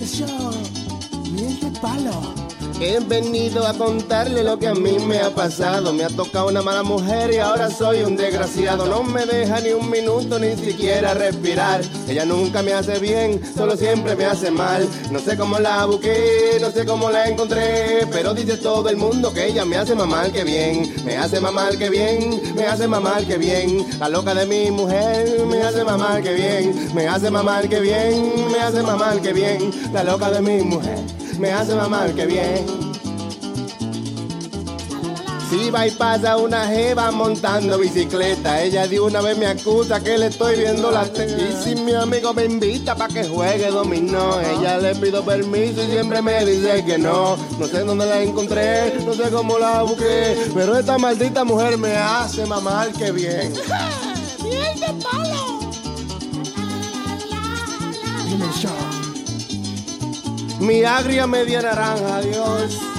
Diversión. Miel palo. He venido a contarle lo que a mí me ha pasado. Me ha tocado una mala mujer y ahora soy un desgraciado. No me deja ni un minuto ni siquiera respirar. Ella nunca me hace bien, solo siempre me hace mal. No sé cómo la busqué, no sé cómo la encontré. Pero dice todo el mundo que ella me hace mamar que bien. Me hace mamar que bien, me hace mamar que bien. La loca de mi mujer me hace mamar que bien. Me hace mamar que bien, me hace mamar que bien. La loca de mi mujer me hace mamar que bien. Si va y pasa una jeva montando bicicleta, ella de una vez me acusa que le estoy viendo la teta. Y si mi amigo me invita para que juegue dominó, ella le pido permiso y siempre me dice que no. No sé dónde la encontré, no sé cómo la busqué, pero esta maldita mujer me hace mamar que bien. <laughs> Miel de palo. Mi agria media naranja, Dios.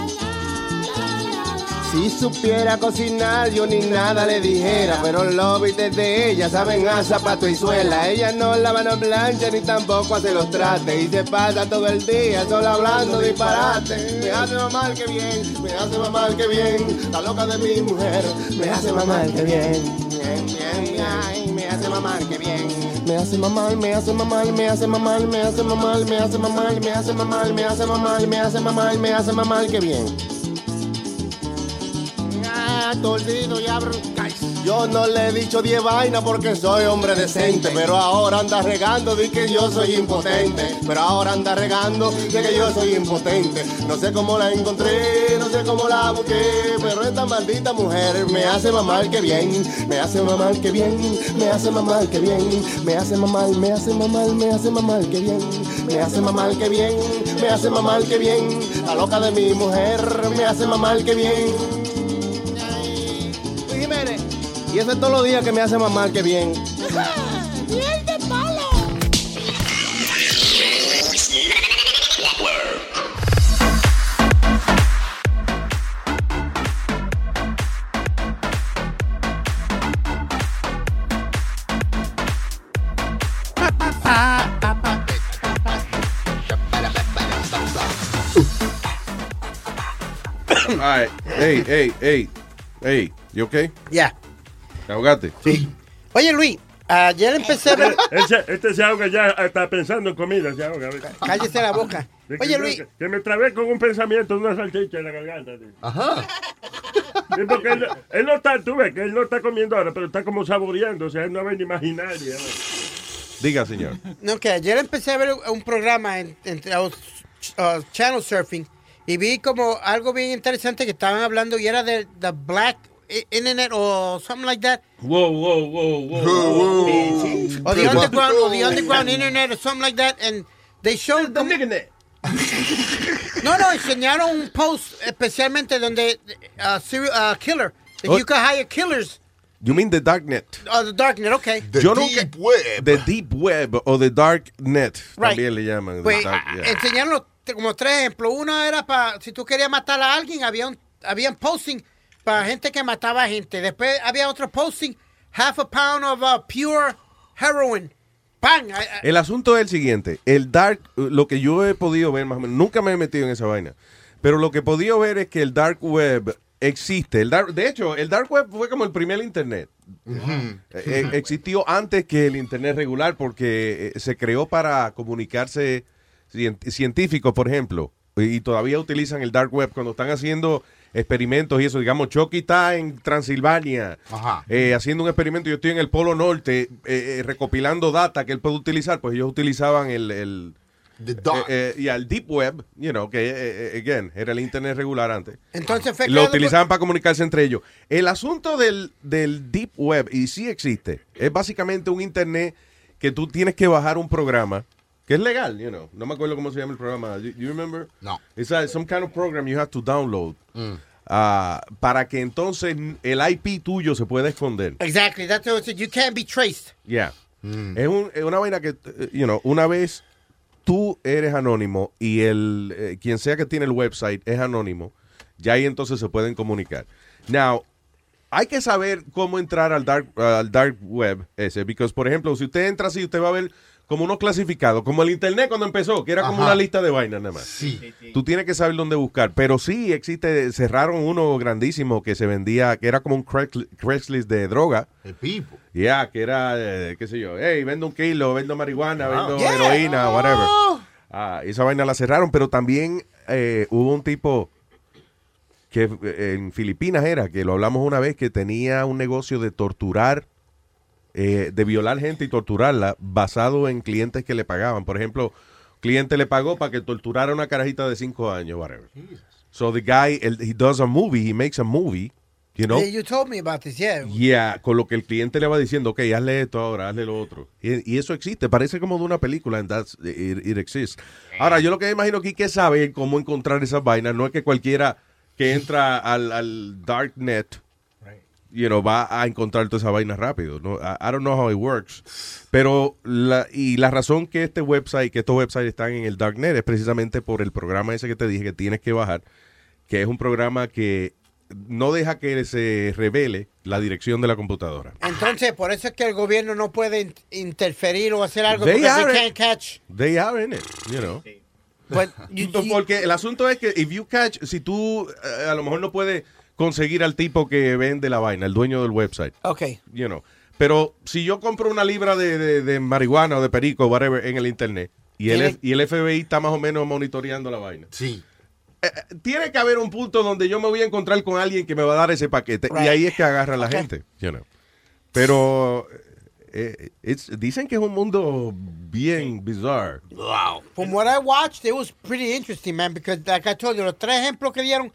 Si supiera cocinar, yo ni nada le dijera. Pero los bites de ella saben a zapato y suela. Ella no lava, no plancha, ni tampoco hace los trates. Y se pasa todo el día solo hablando disparate. Me hace mamar que bien, me hace mamar que bien. La loca de mi mujer, me hace mamar que bien. Bien, bien, ay, me hace mamar que bien. Me hace mamar, me hace mamar, me hace mamar, me hace mamar, me hace mamar, me hace mamar, me hace mamar, me hace mamar, me hace mamar que bien. Yo no le he dicho 10 vainas porque soy hombre decente. Pero ahora anda regando de que yo soy impotente. Pero ahora anda regando de que yo soy impotente. No sé cómo la encontré, no sé cómo la busqué. Pero esta maldita mujer me hace mamar que bien. Me hace mamar que bien. Me hace mamar que bien. Me hace mamar, me hace mamar, me hace mamar que bien. Me hace mamar que bien. Me hace mamar que bien. La loca de mi mujer me hace mamar que bien. Y eso es todos los días que me hace mamar que bien. <laughs> Miel de palo. All right. Hey, hey, hey. Hey, you okay? Ya. ¿Te ahogaste? Sí. Oye, Luis, ayer empecé a ver... <laughs> Ese- este se ahoga ya, está pensando en comida, se ahoga. Cállese la boca. <laughs> De Oye, que, Luis. Que me trabé con un pensamiento de una salchicha en la garganta. tío. Ajá. <laughs> Sí, porque él, él no está, tú ves que él no está comiendo ahora, pero está como saboreando, o sea, él no ve ni imaginaria. Diga, señor. No, que ayer empecé a ver un programa en, en- uh, channel surfing y vi como algo bien interesante que estaban hablando y era de the black internet o something like that. Wow, wow, wow, wow. Or the underground or the underground internet or something like that and they showed the <laughs> No, no, enseñaron un post especialmente donde uh, serial uh, killer that Oh. you can hire killers You mean the darknet? Oh, the darknet, okay. Yo nunca- The deep web o the dark net Right. también le llaman. the Pues dark- yeah. enseñaron como tres ejemplos. Uno era para, si tú querías matar a alguien, había un, habían posting para gente que mataba a gente. Después había otro posting, half a pound of uh, pure heroin. ¡Pam! El asunto es el siguiente. El dark, lo que yo he podido ver más o menos, nunca me he metido en esa vaina, pero lo que he podido ver es que el dark web existe. El dark, de hecho, el dark web fue como el primer internet. Eh, eh, existió antes que el internet regular porque eh, se creó para comunicarse científicos, por ejemplo, y todavía utilizan el dark web cuando están haciendo experimentos y eso. Digamos, Chucky está en Transilvania eh, haciendo un experimento. Yo estoy en el Polo Norte eh, eh, recopilando data que él puede utilizar. Pues ellos utilizaban el, el The dark. eh, y al deep web, you know, que again era el internet regular antes. Entonces fue Lo utilizaban para comunicarse entre ellos. El asunto del, del deep web, y sí existe, es básicamente un internet que tú tienes que bajar un programa que es legal, you know. No me acuerdo cómo se llama el programa. You, you remember? No. It's a- some kind of program you have to download Mm. ah, para que entonces el IP tuyo se pueda esconder. Exactly, that's what it said. You can't be traced. Yeah. Es, un- es una vaina que, you know, una vez tú eres anónimo y el eh, quien sea que tiene el website es anónimo, ya ahí entonces se pueden comunicar. Now, hay que saber cómo entrar al dark, al dark web ese, because, por ejemplo, si usted entra así, usted va a ver como unos clasificados, como el internet cuando empezó, que era como Ajá. una lista de vainas nada más. Sí. Tú tienes que saber dónde buscar, pero sí existe, cerraron uno grandísimo que se vendía, que era como un Craigslist de droga. El pipo. Ya, que era, eh, qué sé yo, hey, vendo un kilo, vendo marihuana, Wow. vendo Yeah. heroína, whatever. Oh. Ah, esa vaina la cerraron, pero también eh, hubo un tipo que eh, en Filipinas era, que lo hablamos una vez, que tenía un negocio de torturar, eh, de violar gente y torturarla basado en clientes que le pagaban. Por ejemplo, cliente le pagó para que torturara una carajita de cinco años, whatever. So the guy, él- he does a movie, he makes a movie, you know. Yeah, you told me about this, yeah. Yeah, con lo que el cliente le va diciendo, ok, hazle esto ahora, hazle lo otro. Y, y eso existe, parece como de una película, and that's, it, it exists. Ahora, yo lo que imagino aquí que sabe cómo encontrar esas vainas, no es que cualquiera que entra al, al darknet, you know, va a encontrar toda esa vaina rápido. No, I, I don't know how it works. Pero, la, y la razón que este website, que estos websites están en el darknet es precisamente por el programa ese que te dije que tienes que bajar, que es un programa que no deja que se revele la dirección de la computadora. Entonces, por eso es que el gobierno no puede in- interferir o hacer algo They porque are they can't catch. They are in it, you know. But No, Porque el asunto es que if you catch, si tú eh, a lo mejor no puedes conseguir al tipo que vende la vaina, el dueño del website, Ok. you know. Pero si yo compro una libra de, de- de marihuana o de perico, whatever, en el internet, y el, F- y el FBI está más o menos monitoreando la vaina. Sí. tiene que haber un punto donde yo me voy a encontrar con alguien que me va a dar ese paquete. Y ahí es que agarra la gente, you know. Pero eh, it's- dicen que es un mundo bien bizarre. Wow. From what I watched, it was pretty interesting, man, because like I told you, los tres ejemplos que dieron,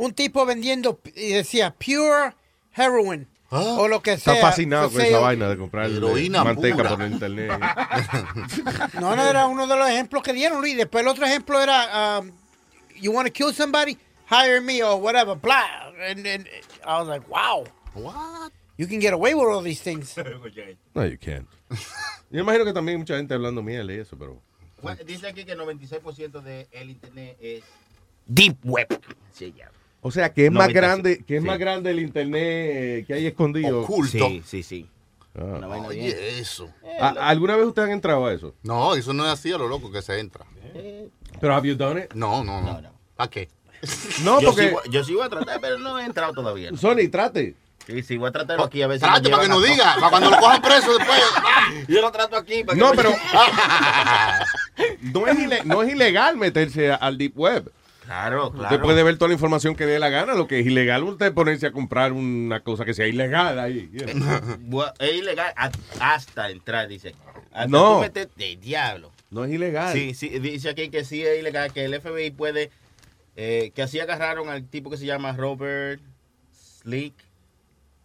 un tipo vendiendo y decía pure heroin o lo que sea. Está fascinado con esa vaina de comprar Heroína manteca pura. por el internet. <laughs> No, no, era uno de los ejemplos que dieron, Luis. Después el otro ejemplo era, um, you want to kill somebody, hire me or whatever, blah. And, and I was like, wow. What? You can get away with all these things. <laughs> No, you can't. Yo imagino que también hay mucha gente hablando miel y eso, pero... Dice aquí que el 96% del internet es deep web. Se llama. O sea, que es más 96. grande, que es Sí. más grande el internet eh, que hay escondido. Sí, sí, sí. Ah. Una vaina bien. Oye, eso. ¿A- ¿Alguna vez ustedes han entrado a eso? No, eso no es así a lo loco que se entra. Pero have you done it? No, no, no. ¿Para qué? <laughs> No, yo porque... Yo sí voy a tratar, pero no he entrado todavía. Sony, trate. Sí, sí, voy a tratarlo aquí a ver si Trate para que no a- diga, para cuando lo cojan preso después. <laughs> Yo lo trato aquí. Para que No, me- pero <laughs> no es, ile- no es ilegal meterse al deep web. Claro, claro. Usted puede ver toda la información que dé la gana. Lo que es ilegal, usted ponerse a comprar una cosa que sea ilegal ahí. you know. <laughs> Bu- Es ilegal hasta entrar, dice. Hasta No. tú metes- de diablo. No es ilegal. Sí, sí, dice aquí que sí es ilegal, que el FBI puede, eh, que así agarraron al tipo que se llama Robert Slick.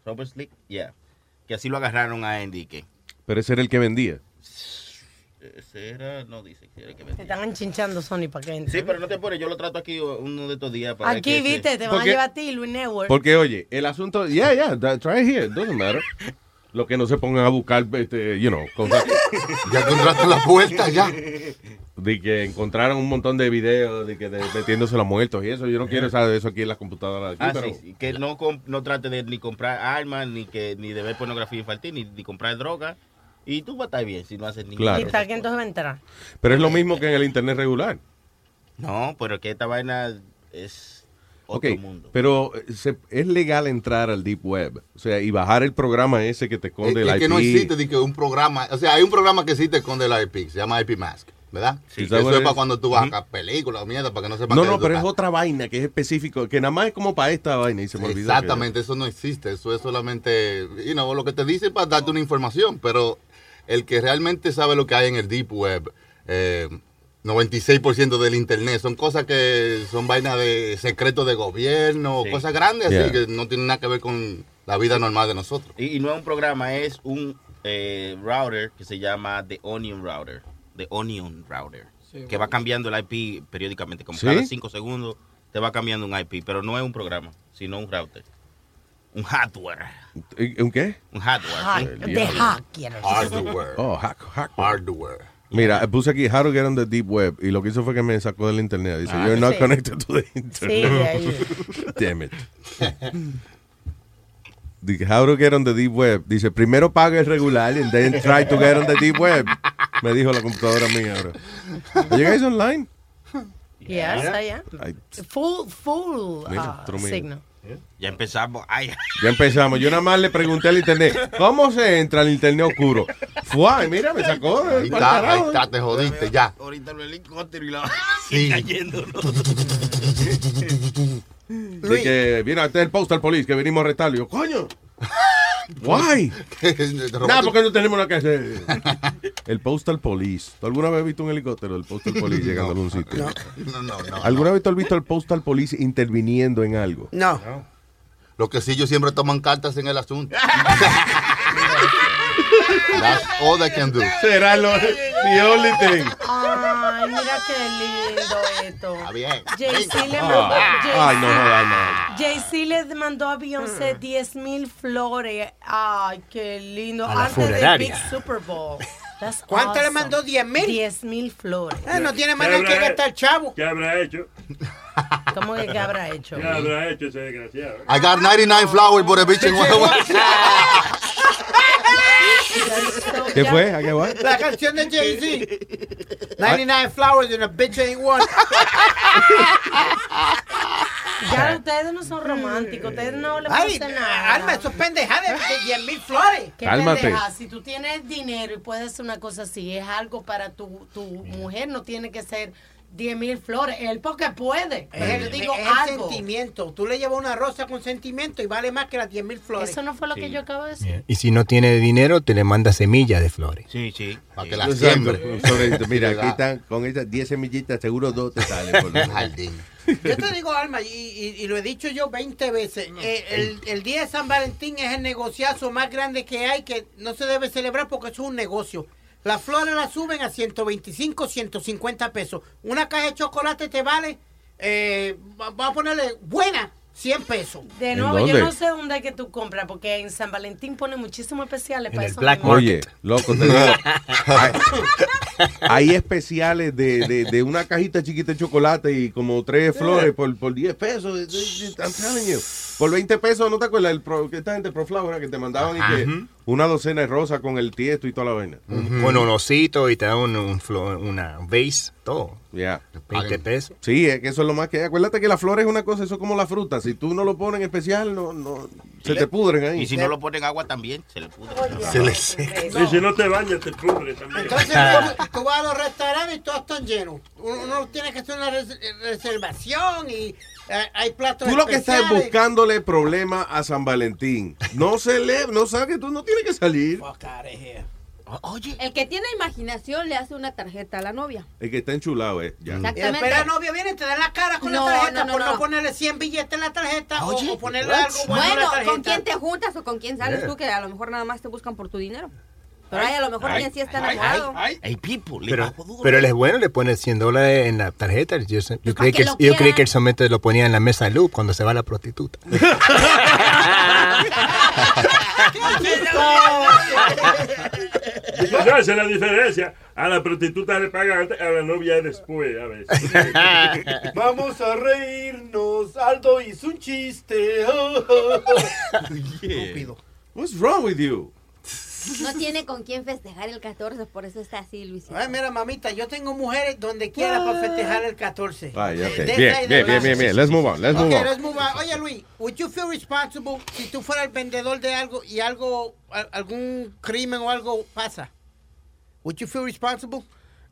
Robert Slick, yeah. Que así lo agarraron a Andy, que Pero ese era el que vendía. Ese era, no dice que era que Te están enchinchando, Sony, para que entre. Sí, pero no te pones, yo lo trato aquí uno de estos días. Para Aquí, que viste, te van a llevar a ti, Luis Network. Porque, oye, el asunto. Yeah, yeah, that- try it here. Doesn't matter. Lo que no se pongan a buscar, este, you know, cosas. <laughs> Ya encontraste la puerta, ya. De que encontraron un montón de videos de que de, metiéndose los muertos y eso. Yo no quiero saber eso aquí en las computadoras. Ah, pero- sí, sí, que no, no trate de ni comprar armas, ni que ni de ver pornografía infantil, ni, ni comprar droga. Y tú vas a estar bien si no haces ni Claro. ¿Y para qué entonces va a entrar? Pero es lo mismo que en el internet regular. No, pero que esta vaina es otro Ok, mundo. pero eh, se- es legal entrar al deep web, o sea, y bajar el programa ese que te Es, esconde el es IP. que no existe de que un programa, o sea, hay un programa que sí te esconde la IP, se llama IP Mask, ¿verdad? Sí, eso es para cuando tú vas a películas o mierda, para que no sepan No, que no, pero es otra vaina que es específico, que nada más es como para esta vaina y se me olvidó. que- Exactamente, eso no existe, eso es solamente, you know, lo que te dicen para darte una información, pero el que realmente sabe lo que hay en el Deep Web, eh, 96% del Internet, son cosas que son vainas de secretos de gobierno, Sí. cosas grandes Yeah. así que no tienen nada que ver con la vida normal de nosotros. Y, y no es un programa, es un eh, router que se llama The Onion Router. The Onion Router. Sí, que va cambiando el IP periódicamente. Como ¿Sí? cada 5 segundos te va cambiando un IP. Pero no es un programa, sino un router. Un hardware. ¿Un qué? Un hardware. Hack, sí. de hacker. Hardware. Oh, hack, hack. Hardware. Mira, puse aquí how to get on the deep web y lo que hizo fue que me sacó del internet. Dice, Ah, you're not sí. connected to the internet. <laughs> Damn it. Dice, How to get on the deep web. Dice, primero paga el regular and then try to get on the deep web. Me dijo la computadora mía ahora. ¿Are you guys online? Yes, I am. Ay, Full, full uh, mío. signal. Ya empezamos. Ay, Ya empezamos. Yo nada más le pregunté al internet, ¿cómo se entra al internet oscuro? Fue, mira, me sacó. Ahí está, ahí está, te jodiste, ya. ahorita el helicóptero y la Sí. cayendo. ¿no? De que viene este es el postal police que venimos a arrestarlo. Y yo, coño. Why? <laughs> Nada, porque no tenemos nada que hacer. <laughs> El postal police. ¿Tú alguna vez has visto un helicóptero del postal police <laughs> llegando a algún sitio? No, no, no. ¿Alguna vez tú has visto al postal police interviniendo en algo? No. Lo que sí, yo siempre toman cartas en el asunto. That's all they can do. Será lo the only thing. Ay, mira qué lindo esto. Está bien. Jay-Z le Ah. mandó, Ay, no jodas, no. Jay-Z le mandó a Beyoncé 10 mil flores. Ay, qué lindo. A la Antes del. Big Super Bowl. That's ¿Cuánto le awesome. mandó? ¿10 mil? 10 mil flores. Eh, no tiene ¿Qué manera que gastar chavo. ¿Qué habrá hecho? ¿Cómo que qué habrá hecho? ¿Qué habrá hecho ese desgraciado? I got 99 flowers for a bitch in <laughs> ¿Qué fue? ¿A qué va? La canción de Jay-Z. 99 flowers and a bitch ain't one. Ya ustedes no son románticos, ustedes no le gustan nada. Alma, eso es de 10 mil flores. Qué Cálmate. pendeja, Si tú tienes dinero y puedes hacer una cosa así, es algo para tu, tu mujer, no tiene que ser 10 mil flores. Él porque puede. Pero el, yo digo es algo. sentimiento. Tú le llevas una rosa con sentimiento y vale más que las 10 mil flores. Eso no fue lo que yo acabo de decir. Y si no tiene dinero, te le manda semillas de flores. Sí, sí. Para que la Exacto. siembre. Mira, aquí <laughs> están con estas 10 semillitas, seguro dos te salen. por. Jardín. Yo te digo, Alma, y, y- y lo he dicho yo 20 veces, eh, el, el día de San Valentín es el negociazo más grande que hay, que no se debe celebrar porque eso es un negocio. Las flores las suben a 125, 150 pesos. Una caja de chocolate te vale, eh, va- vamos a ponerle buena, 100 pesos. De ¿En nuevo, yo no sé dónde es que tú compras, porque en San Valentín ponen muchísimos especiales para el eso. Black. Oye, loco, te digo. Hay, hay especiales de, de, de una cajita chiquita de chocolate y como tres flores por, por 10 pesos. I'm telling you. Por 20 pesos, ¿no te acuerdas? El pro, que esta gente Pro Flower que te mandaban y que una docena de rosas con el tiesto y toda la vaina. Con un osito y te dan un, un una vase, todo. Ya. 20 pesos. Sí, es que eso es lo más que hay. Acuérdate que la flor es una cosa, eso es como la fruta. Si tú no lo pones en especial, no, no, se te pudren ahí. Y si no lo ponen agua también, se le pudre. Se le seca. Y si no te bañas, te pudre también. Entonces tú, tú vas a los restaurantes y todos están llenos. Uno, uno tiene que hacer una res- reservación y eh, hay platos Tú lo que estás buscándole problema a San Valentín. No se le, no sabes que tú no tienes que salir. Oye. El que tiene imaginación le hace una tarjeta a la novia. El que está enchulado, eh. Ya. Exactamente. después la novia viene y te da la cara con No, la tarjeta no, no, por no, no. ponerle 100 billetes en la tarjeta o- Oye, o, ponerle what? algo bueno, en Bueno, la. ¿con quién te juntas o con quién sales Yeah. tú? Que a lo mejor nada más te buscan por tu dinero. Pero hay a lo mejor quien sí está Ay, enamorado. ay, ay, people, le Pero, pero él es bueno, le pone 100 dólares en la tarjeta. Yo, yo, para creí que que, yo creí que él solamente lo ponía en la mesa loop cuando se va la prostituta. <laughs> <laughs> <laughs> No, esa es la diferencia. A la prostituta le pagan antes, a la novia después, a veces. <laughs> Vamos a reírnos. Aldo hizo un chiste. <laughs> Estúpido. What's wrong with you? No tiene con quién festejar el 14, por eso está así, Luisito. Ay, mira, mamita, yo tengo mujeres donde quiera para festejar el 14. Ay, ok. De- de Bien, bien, bien, bien, bien. Let's move on, let's move Ok, on. let's move on. Oye, Luis, would you feel responsible si tú fueras el vendedor de algo y algo, al- algún crimen o algo pasa? Would you feel responsible?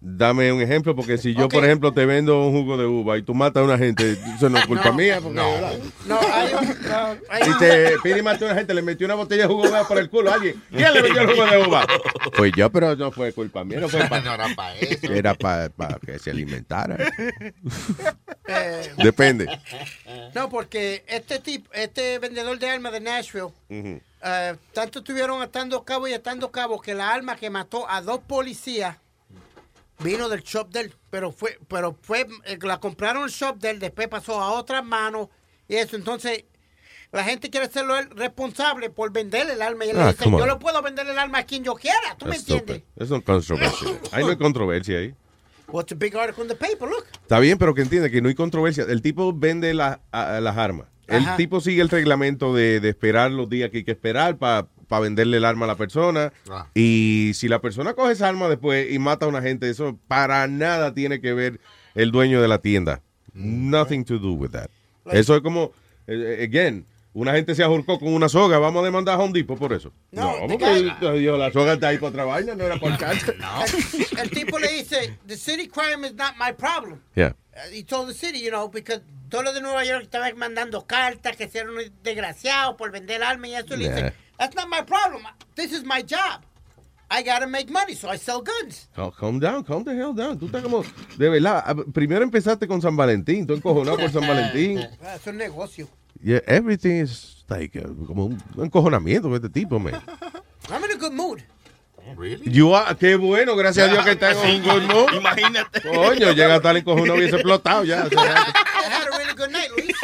Dame un ejemplo, porque si yo, por ejemplo, te vendo un jugo de uva y tú matas a una gente, eso no es <laughs> culpa No. mía. Porque, ¿verdad? No, hay un- no, hay Y un- te pide y mató a una gente, le metió una botella de jugo de uva por el culo a alguien. ¿Quién le metió el jugo de uva? Pues yo, pero no fue culpa mía, no fue <laughs> para No era para eso. Era para que se alimentara. eh, Depende. no, porque este tipo, este vendedor de armas de Nashville, eh, tanto estuvieron atando cabo y atando cabo que la arma que mató a dos policías vino del shop de él, pero fue, pero fue, eh, la compraron el shop de él, después pasó a otras manos y eso, entonces la gente quiere hacerlo él responsable por venderle el arma y él Ah, dice, yo le puedo vender el arma a quien yo quiera, ¿tú me entiendes? Eso es controversia. Ahí <laughs> no hay controversia ahí. What's a big article in the paper, look. Está bien, pero que entiende que no hay controversia. El tipo vende la- a- las armas. El tipo sigue el reglamento de, de esperar los días que hay que esperar para venderle el arma a la persona. Ah. Y si la persona coge esa arma después y mata a una gente, eso para nada tiene que ver el dueño de la tienda. Nothing to do with that. Eso es como, eh, eh, again, una gente se ahorcó con una soga, vamos a demandar a Home Depot por eso. No, the porque la soga está ahí para otra vaina, no era por cáncer. El, el tipo le dice, the city crime is not my problem. Yeah. He told the city, you know, because todos los de Nueva York estaban mandando cartas que eran unos desgraciados por vender alma y eso. Le dice, that's not my problem. This is my job. I gotta make money, so I sell guns. Oh, calm down, calm the hell down. Tú estás como, de verdad, ah, primero empezaste con San Valentín, tú encojonado por San Valentín. <laughs> Ah, Es un negocio. Yeah, everything is like uh, como un encojonamiento con este tipo, man. <laughs> I'm in a good mood. You are- qué bueno, gracias a Dios que está en un good mood. <laughs> Imagínate. Coño, llega estar encojonado hubiese explotado ya. I had a really good night, Luis.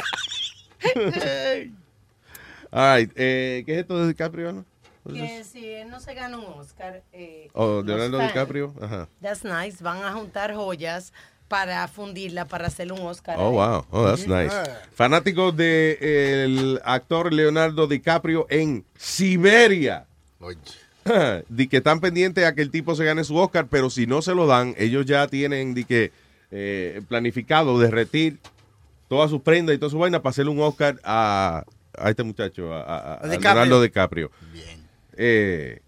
All right, eh, ¿qué es esto de DiCaprio? No? Que si él no se gana un Oscar. Eh, Oh, Leonardo fans, DiCaprio. Ajá. That's nice. Van a juntar joyas para fundirla, para hacerle un Oscar. Oh, wow. Oh, that's nice. Fanático de el actor Leonardo DiCaprio en Siberia. <laughs> Di que están pendientes a que el tipo se gane su Oscar, pero si no se lo dan, ellos ya tienen di que, eh, planificado derretir todas sus prendas y toda su vaina para hacerle un Oscar a, a este muchacho, a, a- a DiCaprio. Leonardo DiCaprio. Eh,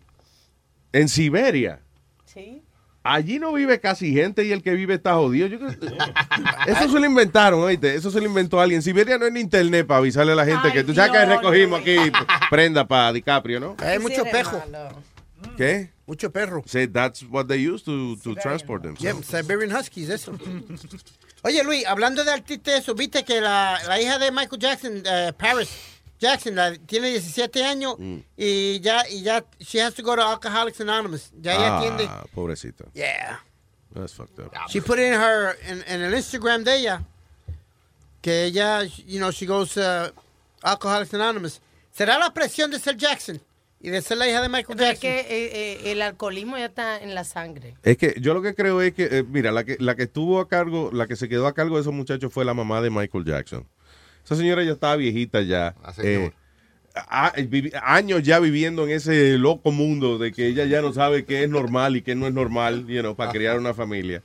en Siberia. Sí. Allí no vive casi gente y el que vive está jodido. Yo creo- <laughs> eso se lo inventaron, oíste. Eso se lo inventó alguien. En Siberia no hay ni internet para avisarle a la gente Ay, que tú sabes que recogimos aquí <laughs> prenda para DiCaprio, ¿no? Hay mucho pejo. malo. ¿Qué? Mucho perro. Say that's what they use to, to transport them. Yeah, Siberian Huskies, eso. <laughs> Oye, Luis, hablando de artistas, eso, viste que la, la hija de Michael Jackson, eh, Paris Jackson, la- tiene 17 años Mm. y ya, y ya, she has to go to Alcoholics Anonymous. Ya ella atiende. Ah, pobrecita. Yeah. That's fucked up. She put in her, en, en el Instagram de ella, que ella, you know, she goes uh, Alcoholics Anonymous. ¿Será la presión de ser Jackson y de ser la hija de Michael Pero es Jackson? que eh, eh, el alcoholismo ya está en la sangre. Es que yo lo que creo es que, eh, mira, la que, la que estuvo a cargo, la que se quedó a cargo de esos muchachos fue la mamá de Michael Jackson. Esa señora ya estaba viejita ya. eh, a- vivi- años ya viviendo en ese loco mundo de que ella ya no sabe qué es normal y qué no es normal, you know, para criar una familia.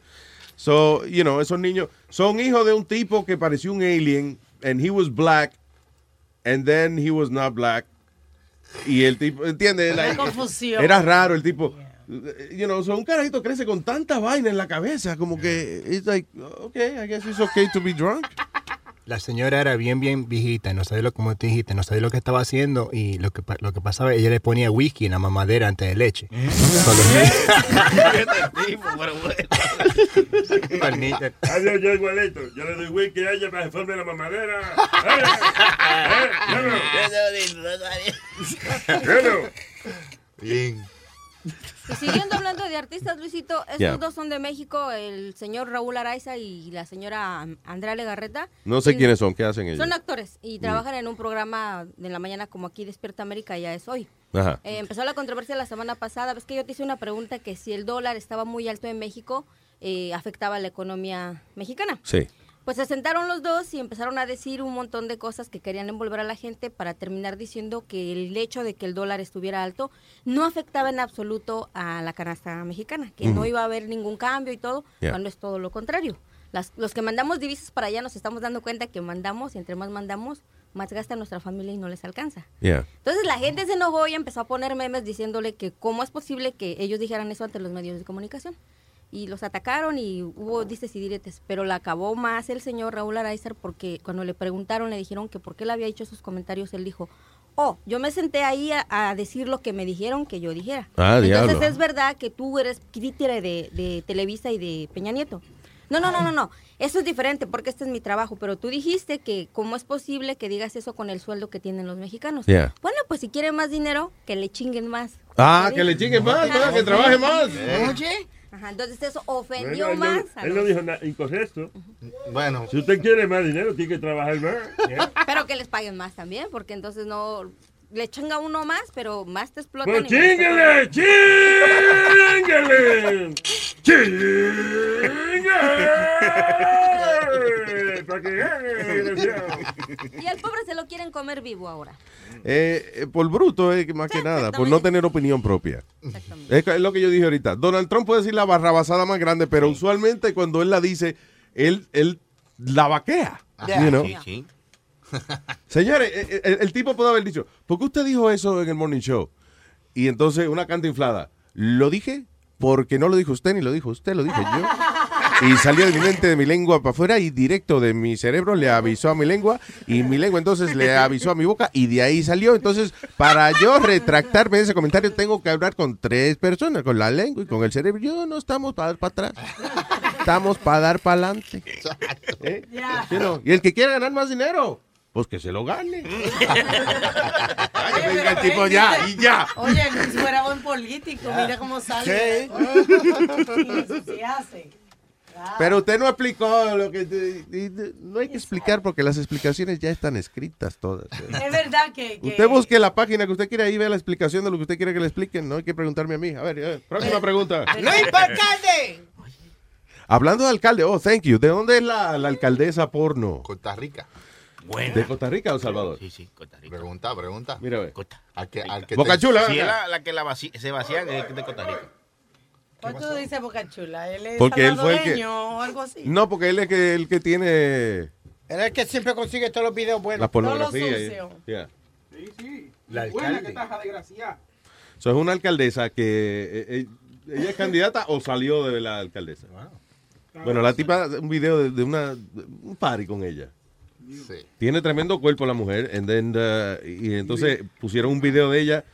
So, you know, esos niños son hijos de un tipo que pareció un alien and he was black and then he was not black. Y el tipo, ¿entiendes? Like, confusión. Era raro el tipo. You know, so un carajito crece con tanta vaina en la cabeza, como que it's like, okay, I guess it's okay to be drunk. La señora era bien, bien viejita, no sabía lo como te dijiste, no sabía lo que estaba haciendo y lo que, lo que pasaba, ella le ponía whisky en la mamadera antes de leche. Adiós, yo igualito. Yo le doy whisky a ella para que forme la mamadera. ¡Eh! ¡Eh! ¡Bueno! Bien. Y siguiendo hablando de artistas, Luisito, estos dos son de México, el señor Raúl Araiza y la señora Andrea Legarreta. No sé Y- quiénes son, ¿qué hacen ellos? Son actores y Mm. trabajan en un programa de la mañana como aquí Despierta América, ya es hoy. Ajá. Eh, empezó la controversia la semana pasada. Ves que yo te hice una pregunta que si el dólar estaba muy alto en México, eh, afectaba a la economía mexicana. Sí. Pues se sentaron los dos y empezaron a decir un montón de cosas que querían envolver a la gente para terminar diciendo que el hecho de que el dólar estuviera alto no afectaba en absoluto a la canasta mexicana, que no iba a haber ningún cambio y todo, Yeah. cuando es todo lo contrario. Las- los que mandamos divisas para allá nos estamos dando cuenta que mandamos y entre más mandamos, más gasta nuestra familia y no les alcanza. Yeah. Entonces la gente se enojó y empezó a poner memes diciéndole que cómo es posible que ellos dijeran eso ante los medios de comunicación. Y los atacaron y hubo dices y diretes, pero la acabó más el señor Raúl Araiza porque cuando le preguntaron, le dijeron que por qué le había hecho esos comentarios, él dijo, oh, yo me senté ahí a, a decir lo que me dijeron que yo dijera. Ah, Entonces diablo. es verdad que tú eres títere de, de Televisa y de Peña Nieto. No, no, no, no, no. Eso es diferente porque este es mi trabajo, pero tú dijiste que cómo es posible que digas eso con el sueldo que tienen los mexicanos. Yeah. Bueno, pues si quieren más dinero, que le chinguen más. Ah, que le chinguen más, ¿verdad? que trabaje más. Oye. Ajá, entonces eso ofendió Bueno, él, más. a él los- no dijo nada incorrecto. Bueno. Si usted quiere más dinero, tiene que trabajar más. Pero que les paguen más también, porque entonces no le chinga uno más, pero más te explotan. ¡Pues eh, desgraciado. Y al pobre se lo quieren comer vivo ahora. Eh, eh, por bruto, eh, más que nada, por no tener opinión propia. Es, lo que yo dije ahorita. Donald Trump puede decir la barrabasada más grande, pero usualmente cuando él la dice, él, él la vaquea. you know? Sí, sí. <laughs> Señores, eh, eh, el, el tipo puede haber dicho, ¿por qué usted dijo eso en el morning show? Y entonces una canta inflada. Lo dije porque no lo dijo usted ni lo dijo usted, lo dije yo. Y salió de mi mente, de mi lengua para afuera y directo de mi cerebro le avisó a mi lengua y mi lengua entonces le avisó a mi boca y de ahí salió. Entonces, para yo retractarme de ese comentario tengo que hablar con tres personas, con la lengua y con el cerebro. Yo no estamos para dar para atrás. Estamos para dar para adelante. ¿Eh? You know, Y el que quiera ganar más dinero, pues que se lo gane. <laughs> Diga el tipo ya, y ya. Oye, Luis fuera buen político, mira cómo sale. <laughs> Eso se hace. Pero usted no explicó lo que... No hay que explicar porque las explicaciones ya están escritas todas. Es verdad que, que- Usted busque la página que usted quiera y ve la explicación de lo que usted quiere que le expliquen. No hay que preguntarme a mí. A ver, eh, próxima pregunta. ¡Luis Alcalde! Hablando de alcalde, oh, thank you. ¿De dónde es la, la alcaldesa porno? Costa Rica. ¿De Costa Rica o Salvador? Sí, sí, Costa Rica. Pregunta, pregunta. Mira, a ver. Al que, al que Boca te- Chula, Si es la, la que la vaci- se vacían es de Costa Rica. ¿Por tú dices Boca Chula? ¿Él es Porque él fue el que- o algo así? No, porque él es que, el que tiene Él es el que siempre consigue todos los videos buenos. la pornografía. Yeah. Sí, sí. La Buena que taja desgraciada. So, es una alcaldesa que eh, eh, ella es candidata o salió de la alcaldesa. Bueno, la tipa, un video de, de una, de un party con ella. Sí. Tiene tremendo cuerpo la mujer. and then, uh, y entonces pusieron un video de ella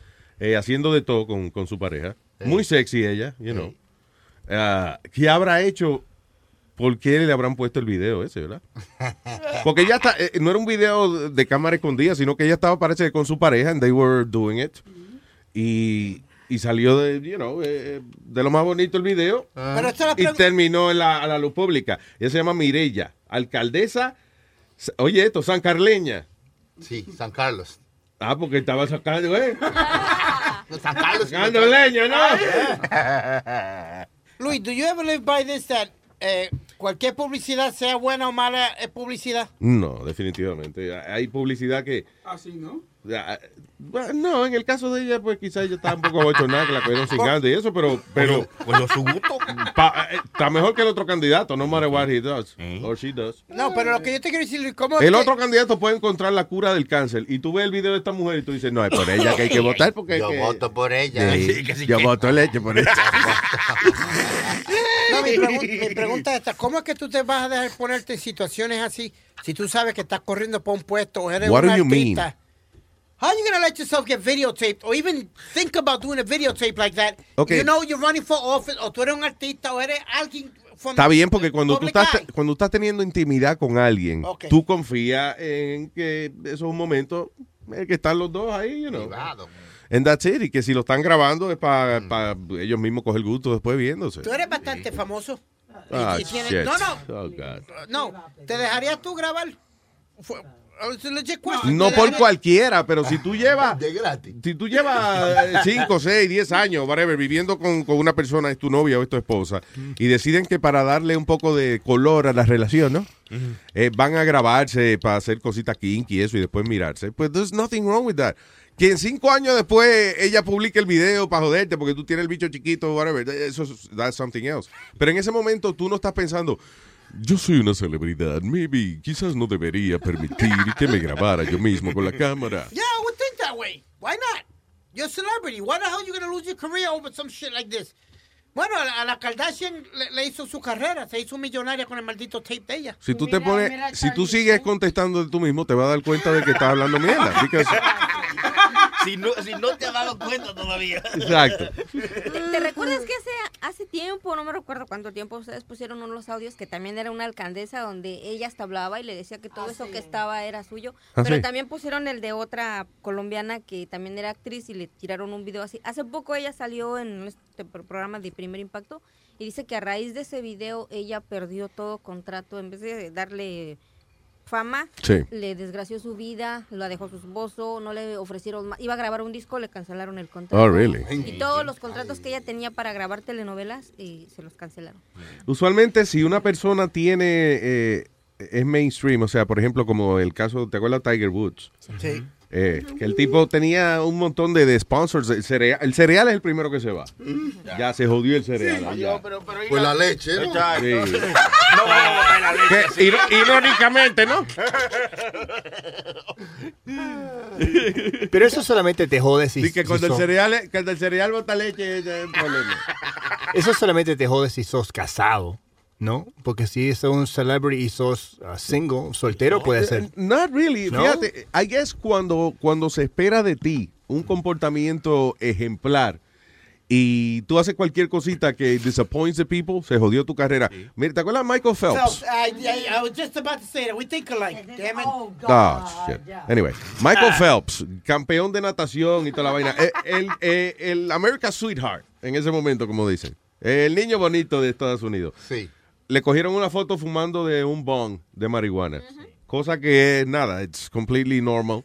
eh, haciendo de todo con, con su pareja. Muy sexy ella, you know. Ah, ¿Qué habrá hecho? ¿Por qué le habrán puesto el video ese, verdad? <laughs> Porque ella está, eh, no era un video de cámara escondida, sino que ella estaba, parece, con su pareja, and they were doing it. Y, y salió de, you know, eh, de lo más bonito el video. Pero la y terminó en la, a la luz pública. Ella se llama Mirella, alcaldesa, oye esto, San Carleña. Sí, San Carlos. Ah, porque estaba sacando, ¿eh? San Carlos. Sacando leña, ¿no? Luis, do you ever live by this that eh, cualquier publicidad, sea buena o mala, es publicidad? No, definitivamente. Hay publicidad que... Así, ¿no? Bueno, No, en el caso de ella, pues quizás ella está un poco bochornada que la cogieron sin ganas y eso, pero... pero Pues lo su gusto. pa- eh, está mejor que el otro candidato, no matter what he does, or she does. No, pero lo que yo te quiero decir, ¿cómo es El que- otro candidato puede encontrar la cura del cáncer y tú ves el video de esta mujer y tú dices, no, es por ella que hay que <laughs> votar porque... Yo que- voto por ella. Sí, Sí, que sí yo que- voto leche por ella. <laughs> <laughs> No, mi, pregun- mi pregunta es esta, ¿cómo es que tú te vas a dejar ponerte en situaciones así si tú sabes que estás corriendo por un puesto o eres What un do you artista? How are you gonna let yourself get videotaped or even think about doing a videotape like that? Okay. You know you're running for office o tú eres un artista o eres alguien from Está bien porque cuando tú estás eye. cuando estás teniendo intimidad con alguien, Ok. tú confías en que eso es un momento en que están los dos ahí, you know. Privado. And that's it. Y que si lo están grabando es para ellos mismos coger gusto después viéndose. Tú eres bastante famoso. Y- Ah, y tienes- shit. no, no, Oh, God. no. ¿Te dejarías tú grabar? No ¿Te por cualquiera, pero si tú <laughs> llevas, De gratis. si tú llevas 5, 6, 10 años, whatever, viviendo con, con una persona, es tu novia o es tu esposa, y deciden que para darle un poco de color a la relación, ¿no? Eh, van a grabarse para hacer cositas kinky y eso y después mirarse. Pues there's nothing wrong with that. Que en cinco años después ella publique el video para joderte porque tú tienes el bicho chiquito, whatever, eso es that's something else. Pero en ese momento tú no estás pensando, yo soy una celebridad, maybe, quizás no debería permitir que me grabara yo mismo con la cámara. Yeah, I would think that way. Why not? You're a celebrity. Why the hell you gonna lose your career over some shit like this? Bueno, a la, Kardashian le, le hizo su carrera, se hizo millonaria con el maldito tape de ella. Si tú te pones, si tú sigues contestando de tú mismo, te vas a dar cuenta de que estás hablando mierda. <laughs> Si no, si no te has dado cuenta todavía. exacto. ¿Te recuerdas que hace, hace tiempo, no me recuerdo cuánto tiempo, ustedes pusieron unos audios que también era una alcaldesa donde ella hasta hablaba y le decía que todo eso que estaba era suyo? Ah, pero sí. también pusieron el de otra colombiana que también era actriz y le tiraron un video así. Hace poco ella salió en este pro- programa de Primer Impacto y dice que a raíz de ese video ella perdió todo contrato. En vez de darle fama, Sí. le desgració su vida, la dejó su esposo, no le ofrecieron más. Iba a grabar un disco, le cancelaron el contrato. Oh, really? Y todos los contratos que ella tenía para grabar telenovelas y se los cancelaron. Usualmente, si una persona tiene eh, es mainstream. O sea, por ejemplo, como el caso, ¿te acuerdas de Tiger Woods? Sí. Eh, que el tipo tenía un montón de, de sponsors. El cereal, el cereal es el primero que se va. Ya se jodió el cereal. Pues la leche, ¿no? Sí. No vamos a botar la leche. Que, iro- irónicamente, ¿no? Pero eso solamente te jode si, Sí, que si cuando el sos- cereal, cuando el cereal bota leche, es un problema. Eso solamente te jode si sos casado, ¿no? Porque si sos un celebrity y sos uh, single, soltero, puede ser. Not really. ¿No? Fíjate, I guess cuando, cuando se espera de ti un comportamiento ejemplar y tú haces cualquier cosita que disappoints the people, se jodió tu carrera. Mira, ¿te acuerdas de Michael Phelps? I, I, I was just about to say that. We think alike. Damn it. Ah, shit. Anyway, Michael Phelps, campeón de natación y toda la vaina. Eh, El, eh, el America's Sweetheart, en ese momento, como dicen. El niño bonito de Estados Unidos. Sí. Le cogieron una foto fumando de un bong de marihuana. Cosa que es nada, it's completely normal.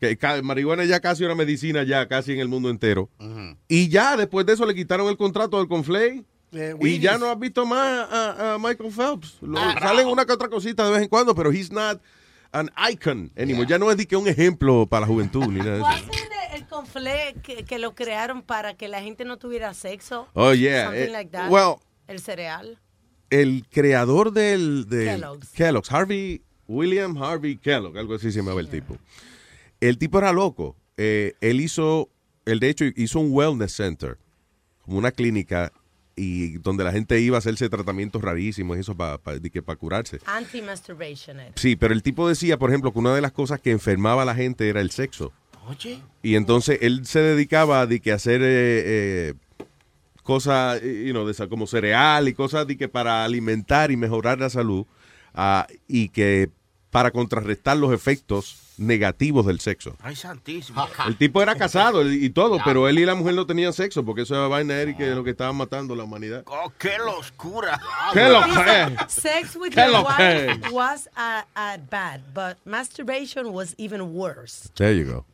Que marihuana ya casi una medicina ya, casi en el mundo entero. Y ya después de eso le quitaron el contrato del Conflay. Eh, y ya no has visto más a, a Michael Phelps. Lo- Ah, salen una que otra cosita de vez en cuando, pero he's not an icon anymore. Ya no es de que un ejemplo para la juventud ni nada de ¿Cuál eso. es el, el conflé que, que lo crearon para que la gente no tuviera sexo? Oh, yeah. Something Eh, like that. well- el cereal. El creador del, del Kellogg's. Kellogg's, Harvey, William Harvey Kellogg, algo así se llamaba el tipo. El tipo era loco. Eh, él hizo, él de hecho hizo un wellness center, como una clínica y donde la gente iba a hacerse tratamientos rarísimos, eso para para curarse. Anti-masturbation. Sí, pero el tipo decía, por ejemplo, que una de las cosas que enfermaba a la gente era el sexo. Oye. Y entonces él se dedicaba a de que hacer eh, eh, cosas, eh, you know, de esa- como cereal y cosas de que para alimentar y mejorar la salud ah, y que para contrarrestar los efectos negativos del sexo. Ay, santísimo. El tipo era casado y y todo, pero él y la mujer no tenían sexo porque eso era vaina era y que lo que estaban matando a la humanidad. Oh, qué locura. ¿Qué lo Dice, que? Sex with ¿Qué your wife was uh, uh, bad, but masturbation was even worse. There you go.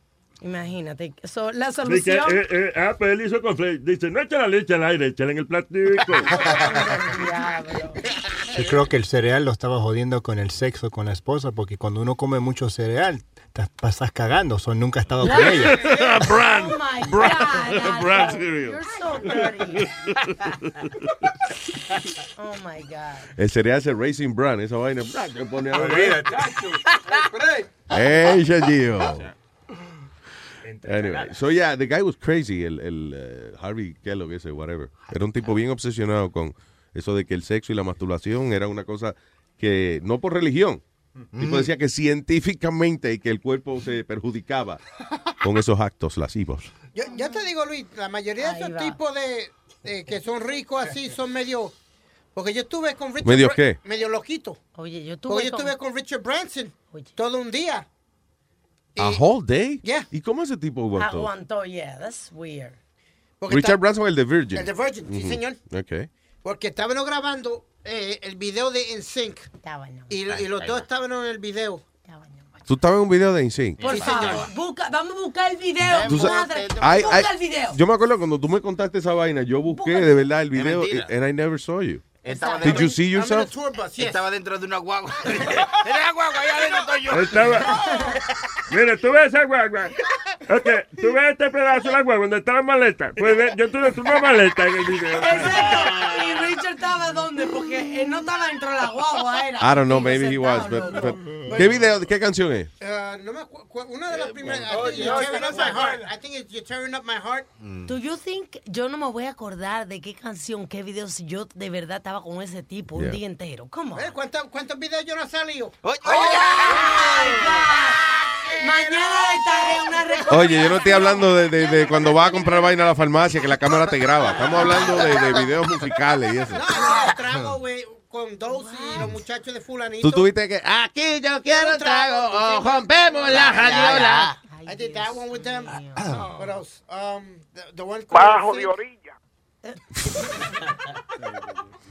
Imagínate. So, la solución. eh, eh, ah, pues él hizo conflay. Dice, no echa la leche al aire, échala en el plástico. <laughs> Yo creo que el cereal lo estaba jodiendo con el sexo con la esposa, porque cuando uno come mucho cereal, te pasas cagando, o nunca ha estado con ella. Bran. <laughs> Oh my Bran. God. Bran Aldo, cereal. You're so dirty. oh my God. El cereal es el Racing Brand, esa vaina. Que pone a Olvídate. Hey, Anyway, so yeah, the guy was crazy, el, el eh, Harvey Kellogg ese, whatever. Era un tipo bien obsesionado con eso de que el sexo y la masturbación era una cosa que, no por religión, el tipo decía que científicamente y que el cuerpo se perjudicaba con esos actos lascivos. Yo, yo te digo, Luis, la mayoría de esos tipos de, de que son ricos así son medio. Porque yo estuve con Richard. ¿Medio Bra- qué? Medio loquito. Oye, yo Porque tuve yo con- estuve con Richard Branson todo un día. A whole day? Yeah. ¿Y cómo ese tipo aguantó? Aguantó, yeah, that's weird. Porque Richard está- Branson, el de Virgin. El de Virgin, sí, señor. Ok. Porque estábamos grabando eh, el video de NSYNC. Y, y los dos estaban en el video. Tú estabas en un video de InSync. Por favor, busca, vamos a buscar el video. Madre. Ay, busca el video. Yo me acuerdo cuando tú me contaste esa vaina, yo busqué de verdad el video mentira. and I never saw you. Estaba Did you see yourself? Estaba dentro de una guagua. <laughs> Era la guagua, allá adentro estoy yo. Estaba. <laughs> Mira, tú ves esa guagua. Ok, tú ves este pedazo de la guagua donde está la maleta. Pues ve, yo tuve una maleta en el video. ¿Y Richard estaba dónde? Porque él no estaba dentro de la guagua, era. I don't know, maybe he was. But, but- ¿Qué video, qué canción es? Uh, no me una de las primeras. I think you're tearing up my heart. I think it's you're tearing up my heart. Do you think yo no me voy a acordar de qué canción, qué video si yo de verdad estaba con ese tipo un día entero? ¿Cómo? Eh, ¿Cuántos, ¿Cuántos videos yo no he salido? Mañana le traje una. Oye, yo no estoy hablando de, de- de cuando vas a comprar vaina a la farmacia que la cámara te graba. Estamos hablando de, de videos musicales y eso. No, trago, <laughs> güey, con Dulce y los muchachos de fulanito. Tú tuviste que... Aquí yo quiero un trago o rompemos la radiola. I did that one with them. What else? Um, the, the one Bajo called de orilla. <laughs>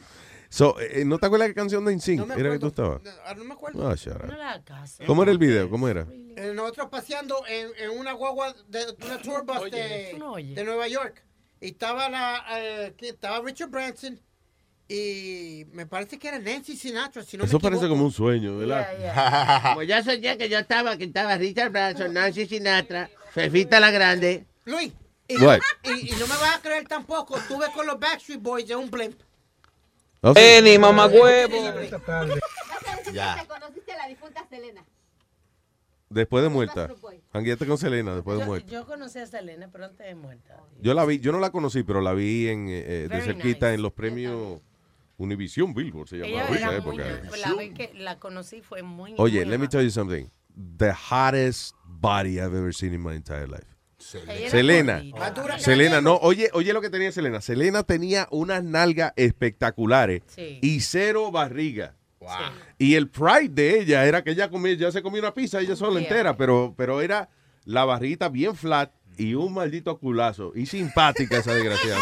So, eh, ¿No te acuerdas qué canción de InSync No me era que tú estabas? No, no me acuerdo. Ah, up. No le hagas caso. ¿Cómo era el video? ¿Cómo era? Eh, nosotros paseando en, en una guagua de una tour bus de, tú no de Nueva York. Y estaba la eh, estaba Richard Branson Y me parece que era Nancy Sinatra, si no Eso me parece como un sueño, ¿verdad? <laughs> Pues ya soñé que yo estaba, que estaba Richard Branson, Nancy Sinatra, Fefita la Grande. Luis, y, y- y no me vas a creer tampoco, estuve con los Backstreet Boys de un blimp. ¿Oh, Eni, mamagüevo. Ya. conociste a la difunta Selena? Después de muerta. Jangueaste con Selena después de Yo, muerta. yo conocí a Selena, pero antes de muerta. Yo la vi, yo no la conocí, pero la vi en, eh, de Very cerquita nice. en los premios Univision Billboard, se llamaba en esa era muy, época. la vez que la conocí fue muy Oye, muy let me tell you something. The hottest body I've ever seen in my entire life. Selena. Selena, no, oye, oye lo que tenía Selena. Selena tenía unas nalgas espectaculares Sí. y cero barriga. Y el pride de ella era que ella comía, ya se comía una pizza ella sola Yeah. entera, pero, pero era la barrita bien flat y un maldito culazo. Y simpática esa <laughs> desgraciada.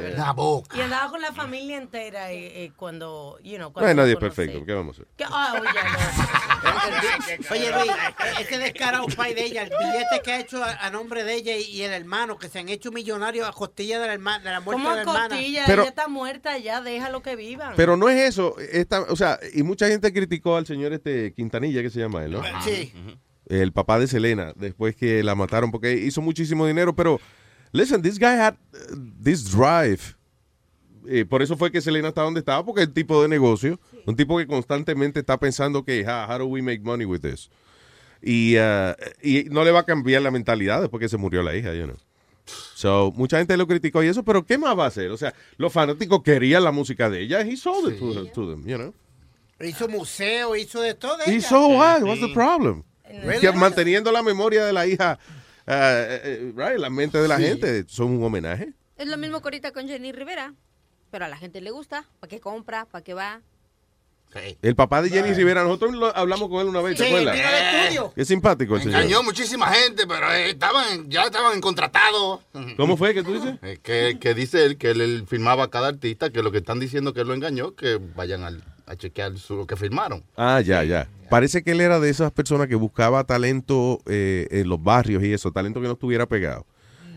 Verdad. La boca. Y andaba con la familia entera eh, eh, cuando, you know, No hay nadie conocí. perfecto, ¿qué vamos a hacer? Que- ah, oye, no. <laughs> Oye, Luis, ese descarado pai de ella, el billete que ha hecho a, a nombre de ella y, y el hermano, que se han hecho millonarios a costilla de la, herma- de la muerte ¿Cómo de la hermana. costilla? Pero- ella está muerta ya, déjalo que vivan. Pero no es eso, esta, o sea, y mucha gente criticó al señor este Quintanilla, que se llama él, ¿no? Sí. El papá de Selena, después que la mataron porque hizo muchísimo dinero, pero listen, this guy had uh, this drive. Eh, por eso fue que Selena está donde estaba, porque es el tipo de negocio, un tipo que constantemente está pensando que, "Ah, how do we make money with this? Y, uh, y no le va a cambiar la mentalidad después que se murió la hija, you know. So, mucha gente lo criticó y eso, pero ¿qué más va a hacer? O sea, los fanáticos querían la música de ella, he sold it to, to them, you know. Hizo museo, hizo de todo. So what? What's the problem? Really? Que manteniendo la memoria de la hija, uh, right, la mente de la gente, son un homenaje. Es lo mismo que ahorita con Jenny Rivera. Pero a la gente le gusta. ¿Para qué compra? ¿Para qué va? El papá de Jenny Rivera, nosotros lo- hablamos con él una vez, ¿te Sí, acuerdas? Es simpático el señor. Engañó muchísima gente, pero eh, estaban, ya estaban contratados. ¿Cómo fue que tú dices? Eh, que, que dice él que él, él firmaba a cada artista, que lo que están diciendo que él lo engañó, que vayan al- a chequear su, lo que firmaron. Ah, ya, ya. Parece que él era de esas personas que buscaba talento eh, en los barrios y eso, talento que no estuviera pegado.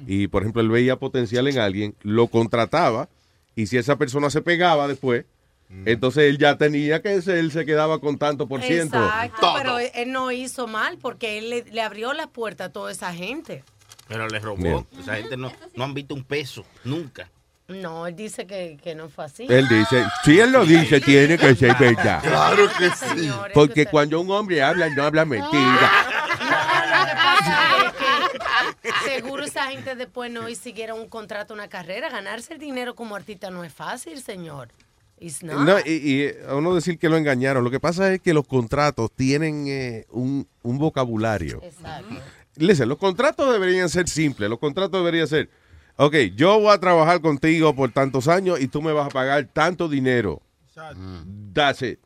Y, por ejemplo, él veía potencial en alguien, lo contrataba, y si esa persona se pegaba después, entonces él ya tenía que ser, él se quedaba con tanto por ciento. Exacto, pero él, no hizo mal porque él le, le abrió la puerta a toda esa gente. Pero le robó. Bien. Esa gente no, no han visto un peso, nunca. No, él dice que, que no fue así. Él dice, si él lo dice, tiene que ser <laughs> verdad. Claro que sí. Porque cuando un hombre habla, no habla mentira. Lo que pasa es que seguro esa gente después no siguiera un contrato, una carrera. Ganarse el dinero como artista no es fácil, señor. Not. No, y, y, eh, a uno decir que lo engañaron. Lo que pasa es que los contratos tienen eh, un, un vocabulario. Exacto. Listen, los contratos deberían ser simples. Los contratos deberían ser, ok, yo voy a trabajar contigo por tantos años y tú me vas a pagar tanto dinero. That's it.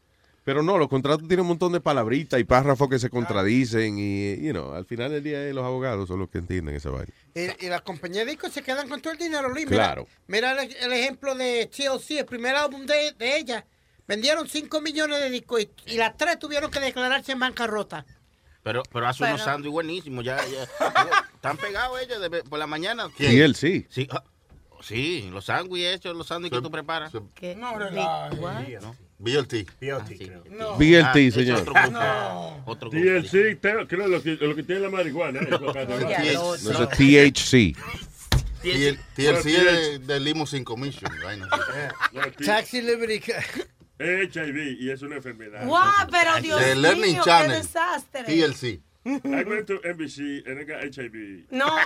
Pero no, los contratos tienen un montón de palabritas y párrafos que se contradicen y, you know, al final del día eh, los abogados son los que entienden esa vaina. Y, y las compañías de discos se quedan con todo el dinero, Luis. Claro. Mira, el, el ejemplo de TLC, el primer álbum de, de ella. Vendieron 5 millones de discos y, y las tres tuvieron que declararse en bancarrota. Pero, pero hace unos sándwiches buenísimos. Ya, <laughs> ya. Están pegados ellos de- por la mañana. Y él sí. Sí, ah, sí los sándwiches hechos, los sándwiches que tú preparas. ¿Qué? No, ¿no? BLT. BLT, señor. Otro grupo. Otro grupo. TLC, te- creo lo que, lo que tiene la marihuana. ¿eh? No, eso es THC. TLC es de, de Limousine Commission. así. Taxi Liberty. HIV y es una enfermedad. Guau, pero Dios The Learning mío, qué Channel. desastre. TLC. I went to NBC and I got HIV. No.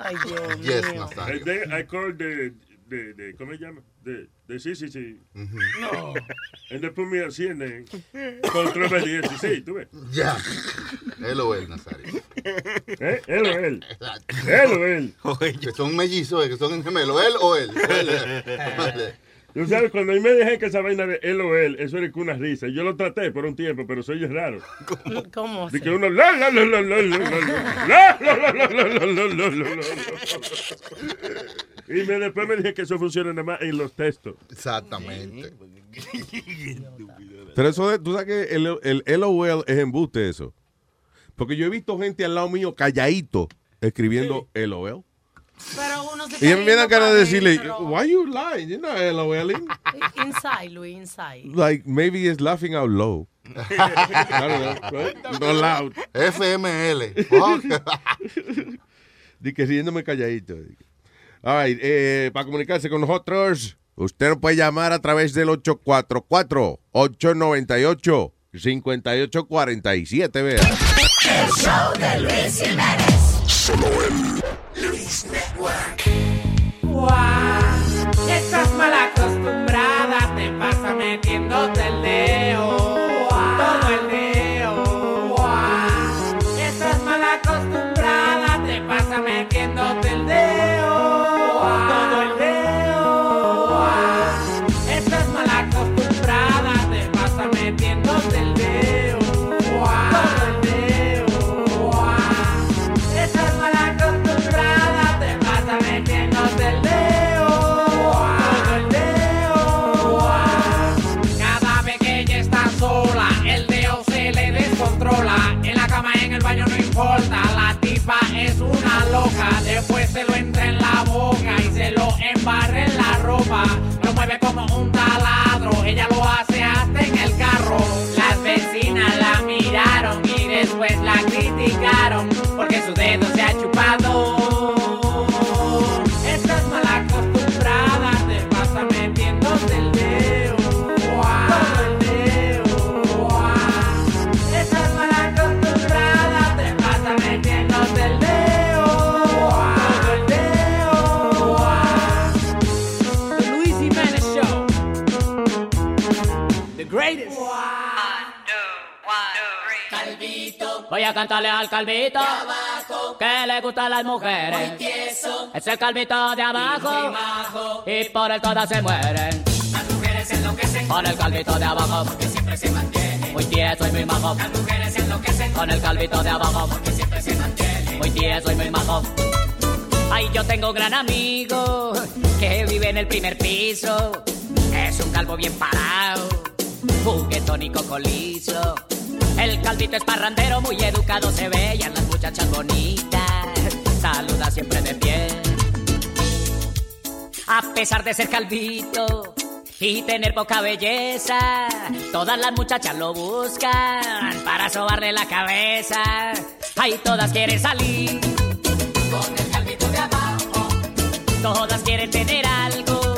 Ay, Dios Yes, mío. Nazario. And then I called the, the, the ¿cómo se llama? The, the CCC. No. And they put me on CNN. Control the SEC, tú ves. Ya. Él o él, Nazario. ¿Eh? Él o él. Él o él. Que son mellizos, eh, que son gemelos. Él o él. Él. Tú sabes, cuando a mí me dejé que esa vaina de él o él, eso era una risa. Yo lo traté por un tiempo, pero soy raro. ¿Cómo De que uno la la la la la la la la la la la la la la la la la. Y me, después me dije que eso funciona nada más en los textos. Exactamente. <laughs> Pero eso, de, tú sabes que el, el LOL es embuste eso. Porque yo he visto gente al lado mío calladito escribiendo LOL. Pero uno se Y a está mí me ganas pa' de decirle, why you lying? You're not LOLing. <laughs> Inside, Luis, inside. Like, maybe it's laughing out <laughs> right? No loud. FML. Di que riéndome calladito. All right, eh, para comunicarse con nosotros, usted nos puede llamar a través del 844-898-5847, vea. El show de Luis Jiménez. Solo en Luis Network. Estás mal a cantarle al calvito que le gustan las mujeres. Es el calvito de abajo y por él todas se mueren. Las mujeres enloquecen con el calvito de abajo porque siempre se mantiene. Muy tieso y muy majo. Las mujeres enloquecen con el calvito de abajo porque siempre se mantiene. Muy tieso y muy majo. Ay, yo tengo un gran amigo que vive en el primer piso. Es un calvo bien parado, juguetón y cocolizo. El calvito es parrandero, muy educado se ve y a las muchachas bonitas saluda siempre de pie. A pesar de ser calvito y tener poca belleza, todas las muchachas lo buscan para sobarle la cabeza. Ay, todas quieren salir con el calvito de abajo. Todas quieren tener algo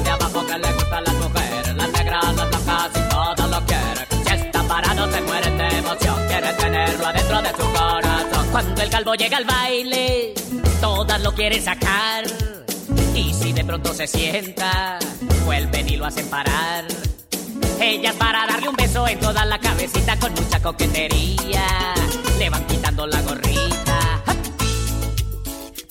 De abajo que le gustan las mujeres, las negras, las blancas y todas lo quieren. Si está parado se mueren de emoción, quieren tenerlo adentro de su corazón. Cuando el calvo llega al baile, todas lo quieren sacar. Y si de pronto se sienta, vuelven y lo hacen parar. Ellas para darle un beso en toda la cabecita con mucha coquetería. Le van quitando la gorrita.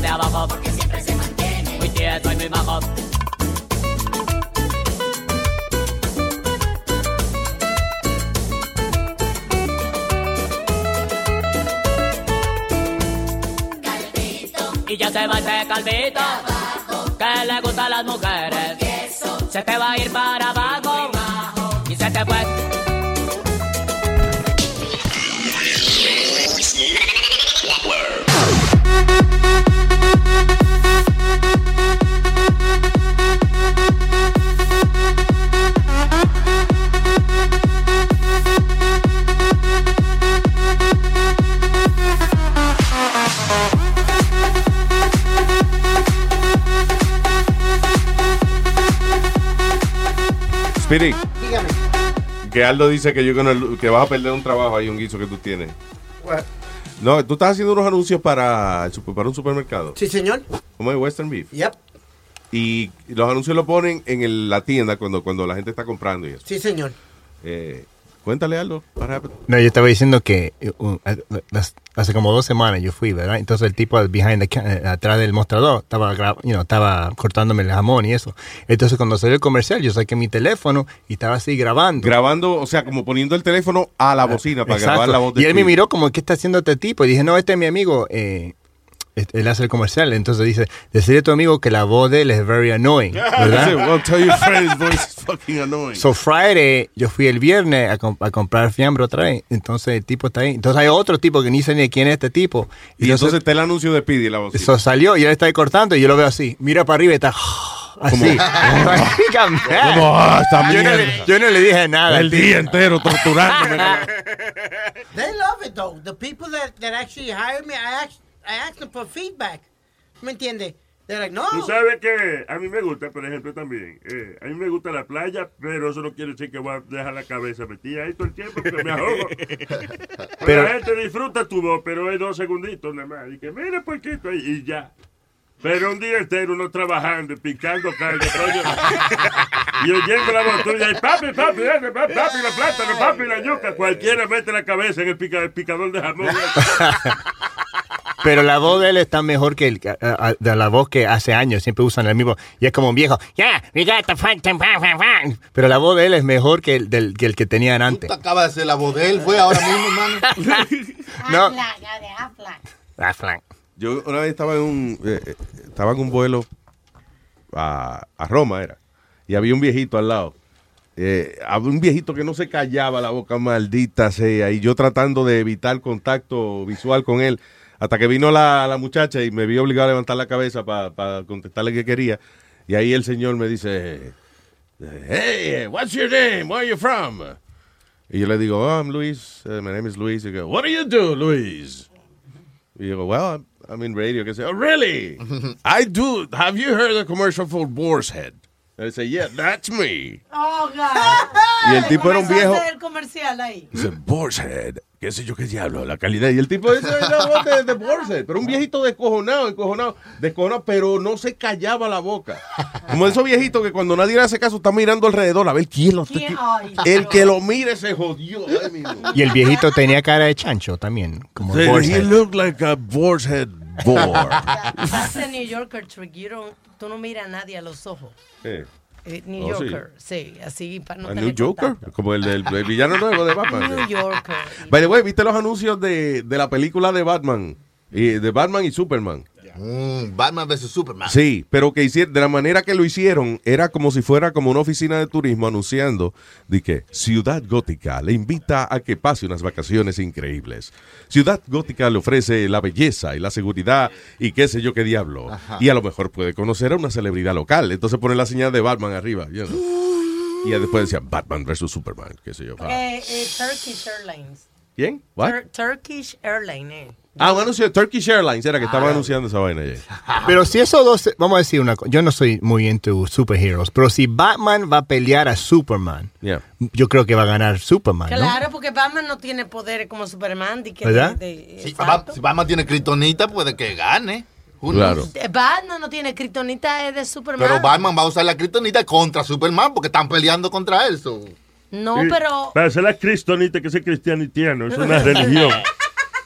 De abajo. Porque siempre se mantiene. Muy tieso y muy majo. Y ya se va ese calvito que le gusta a las mujeres. Se te va a ir para abajo y se te fue. Spirit, Dígame. que Aldo dice que, que vas a perder un trabajo ahí, un guiso que tú tienes. No, tú estás haciendo unos anuncios para, para un supermercado. Sí, señor. Como de Western Beef. Yep. Y los anuncios lo ponen en el- la tienda cuando, cuando la gente está comprando y eso. Sí, señor. Eh, cuéntale algo. No, yo estaba diciendo que uh, las- hace como dos semanas yo fui, ¿verdad? Entonces el tipo behind the eh, atrás del mostrador estaba, you know, estaba cortándome el jamón y eso. Entonces cuando salió el comercial yo saqué mi teléfono y estaba así grabando. Grabando, o sea, como poniendo el teléfono a la bocina para Exacto. grabar la voz de Y él me miró como, ¿qué está haciendo este tipo? Y dije, no, este es mi amigo. Eh, él hace el comercial. Entonces dice, decirle a tu amigo que la voz de él es very annoying. <laughs> ¿verdad? well, tell your friend his voice is fucking annoying. So Friday, yo fui el viernes a, com- a comprar fiambre otra vez. Entonces el tipo está ahí. Entonces hay otro tipo que ni sé ni quién es este tipo. y entonces está el anuncio de Speedy la voz. Eso salió y él está ahí cortando y yo lo veo así. Mira para arriba y está así. Como, ah, esta yo, no le, yo no le dije nada. El día entero torturándome. <laughs> They love it though. The people that, that actually hire me, I ask, I ask them for feedback. ¿Me entiendes? They're like, no. Tú sabes que a mí me gusta, por ejemplo, también. eh, a mí me gusta la playa, pero eso no quiere decir que voy a dejar la cabeza metida ahí todo el tiempo porque me ahogo. <laughs> Pero, la gente disfruta tu voz, pero hay dos segunditos nada más. Y que mire, puerquito, ahí, y ya. Pero un día entero uno trabajando, y picando carne, coño. y oyendo la voz tuya, y papi, papi, papi, papi, la plátano, papi, la yuca. Cualquiera mete la cabeza en el, pica- el picador de jamón. <laughs> Pero la voz de él está mejor que el, a- a- de la voz que hace años. Siempre usan el mismo. Y es como un viejo. Yeah, we got the fun, fun, fun, fun". Pero la voz de él es mejor que el, del, que, el que tenían antes. Tú acabas de hacer la voz de él, fue ahora mismo, hermano. <laughs> No. Ah, Yo una vez estaba en un eh, eh, estaba en un vuelo a, a Roma era y había un viejito al lado. Eh, un viejito que no se callaba la boca maldita sea y yo tratando de evitar contacto visual con él hasta que vino la, la muchacha y me vi obligado a levantar la cabeza para contestarle que quería y ahí el señor me dice hey what's your name where are you from y yo le digo oh I'm Luis Uh, my name is Luis y yo what do you do Luis y yo, well, I'm, I'm in radio. Que say, oh, really? <laughs> I do. Have you heard the commercial for Boar's Head? Say, yeah, that's me. Oh, God. <laughs> Y el tipo era un viejo. el comercial ahí. Dice, Boar's Head. ¿Qué sé yo qué diablo? La calidad. Y el tipo dice, voz de, de Boar's Head. Pero un viejito descojonado, descojonado, descojonado, pero no se callaba la boca. Como esos viejitos que cuando nadie le hace caso está mirando alrededor a ver quién lo ¿Quién? Ay, El que lo mire se jodió. Y el viejito tenía cara de chancho también. Como he looked like a Boar's <laughs> <laughs> A New Yorker trick. You don't- tú no miras a nadie a los ojos. Eh. Eh, New Oh, sí. Yorker, sí. así para no ¿A tener New Joker? Como el del el villano nuevo de Batman. New Yorker. By the way, ¿viste los anuncios de, de la película de Batman? Y, de Batman y Superman. Mm, Batman vs Superman. Sí, pero que hicieron, de la manera que lo hicieron, era como si fuera como una oficina de turismo anunciando de que Ciudad Gótica le invita a que pase unas vacaciones increíbles. Ciudad Gótica le ofrece la belleza y la seguridad y qué sé yo qué diablo. Ajá. Y a lo mejor puede conocer a una celebridad local. Entonces pone la señal de Batman arriba. you know. <gasps> Y después decía Batman versus Superman, qué sé yo. Eh, eh, Turkish Airlines. ¿Quién? What? Tur- Turkish Airlines, eh. Ah, un anuncio de Turkish Airlines era que estaban anunciando esa vaina ayer. <laughs> Pero si esos dos, vamos a decir una cosa, yo no soy muy into superheroes, pero si Batman va a pelear a Superman, Yeah. yo creo que va a ganar Superman, ¿no? Claro, porque Batman no tiene poderes como Superman. ¿Verdad? de- de- Si, Batman tiene kriptonita, puede que gane. Claro. Eh, Batman no tiene Kryptonita, es de Superman. Pero Batman va a usar la kriptonita contra Superman porque están peleando contra él. so. No, Sí, pero Para ser la cristonita, que es cristianitiano, es una <laughs> religión.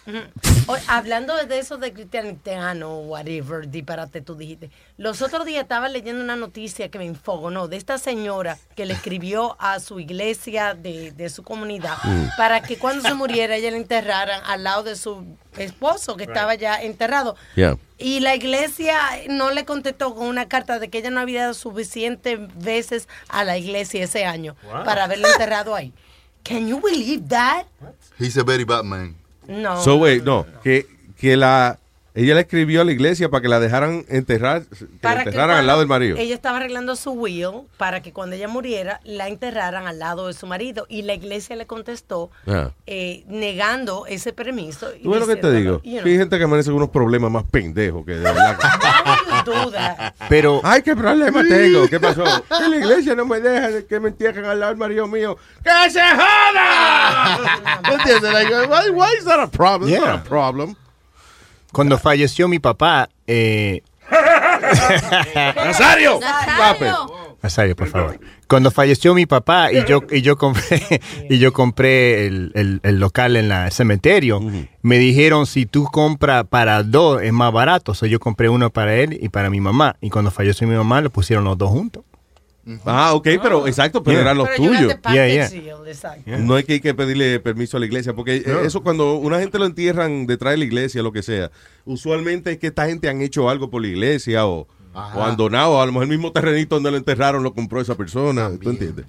<laughs> Oye, hablando de eso de cristianitano, whatever, disparate tú dijiste. Los otros días estaba leyendo una noticia que me infogonó de esta señora que le escribió a su iglesia de, de su comunidad Mm. para que cuando se muriera ella la enterraran al lado de su esposo que estaba ya enterrado. Yeah. Y la iglesia no le contestó con una carta de que ella no había dado suficientes veces a la iglesia ese año Wow. para haberlo enterrado ahí. Can you believe that? He's a very Batman. No. So, wait, no, que, la, ella le escribió a la iglesia para que la dejaran enterrar, que la Para que enterraran al cuando lado del marido. Ella estaba arreglando su will para que cuando ella muriera la enterraran al lado de su marido y la iglesia le contestó Ah. eh, negando ese permiso. y ¿Tú ves lo que te digo? you know. Que hay gente que con unos problemas más pendejos que de verdad. <laughs> duda. Pero, Ay, qué problema tengo. ¿Qué pasó? Que la iglesia no me deja de que me entierren al lado del marido mío. ¡Que se joda! ¿Me entiendes? Like, why, why is that a problem? It's not a problem. Cuando falleció mi papá, eh, <laughs> Nazario. Nazario, por favor. Cuando falleció mi papá y yo y yo compré <laughs> y yo compré el, el- el local en la- el cementerio, me dijeron si tú compras para dos es más barato. O sea, yo compré uno para él y para mi mamá. Y cuando falleció mi mamá, lo pusieron los dos juntos. Ah, ok, pero exacto, pero Yeah. Pero deal, exacto. No hay que, hay que pedirle permiso a la iglesia, porque No. eso cuando una gente lo entierran detrás de la iglesia, lo que sea, usualmente es que esta gente han hecho algo por la iglesia o, o han donado, a lo mejor el mismo terrenito donde lo enterraron lo compró esa persona, ¿tú entiendes?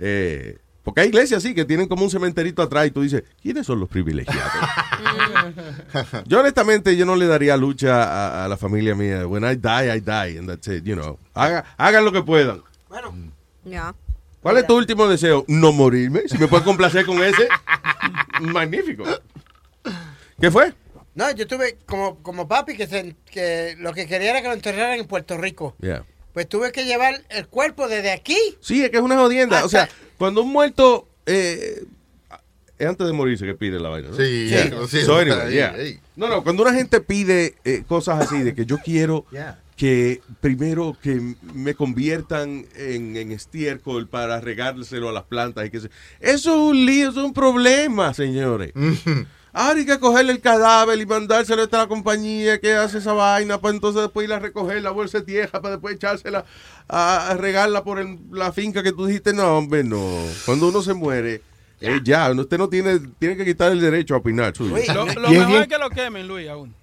Eh, porque hay iglesias así que tienen como un cementerito atrás y tú dices, ¿quiénes son los privilegiados? <laughs> yo honestamente yo no le daría lucha a, a la familia mía. When I die, I die, and that's it, you know. Haga- hagan lo que puedan. Ya. ¿Cuál es tu último deseo? No morirme. Si me puedes complacer con ese, <laughs> magnífico. ¿Qué fue? No, yo tuve como, como papi que, se, que lo que quería era que lo enterraran en Puerto Rico. Yeah. Pues tuve que llevar el cuerpo desde aquí. Sí, es que es una jodienda. O sea, cuando un muerto eh, es antes de morirse que pide la vaina. ¿no? Sí, Yeah. sí, So, anyway, yeah. No, no, cuando una gente pide eh, cosas así de que yo quiero Yeah. Que primero que me conviertan en, en estiércol para regárselo a las plantas y que se... Eso es un lío, eso es un problema, señores. Ahora hay que cogerle el cadáver y mandárselo a esta compañía que hace esa vaina para entonces después ir a recoger la bolsa de tierra para después echársela a, a regarla por el- la finca que tú dijiste. No, hombre, no. Cuando uno se muere, eh, ya, usted no tiene, tiene que quitar el derecho a opinar. suyo. Lo, lo mejor es que lo quemen, Luis, aún.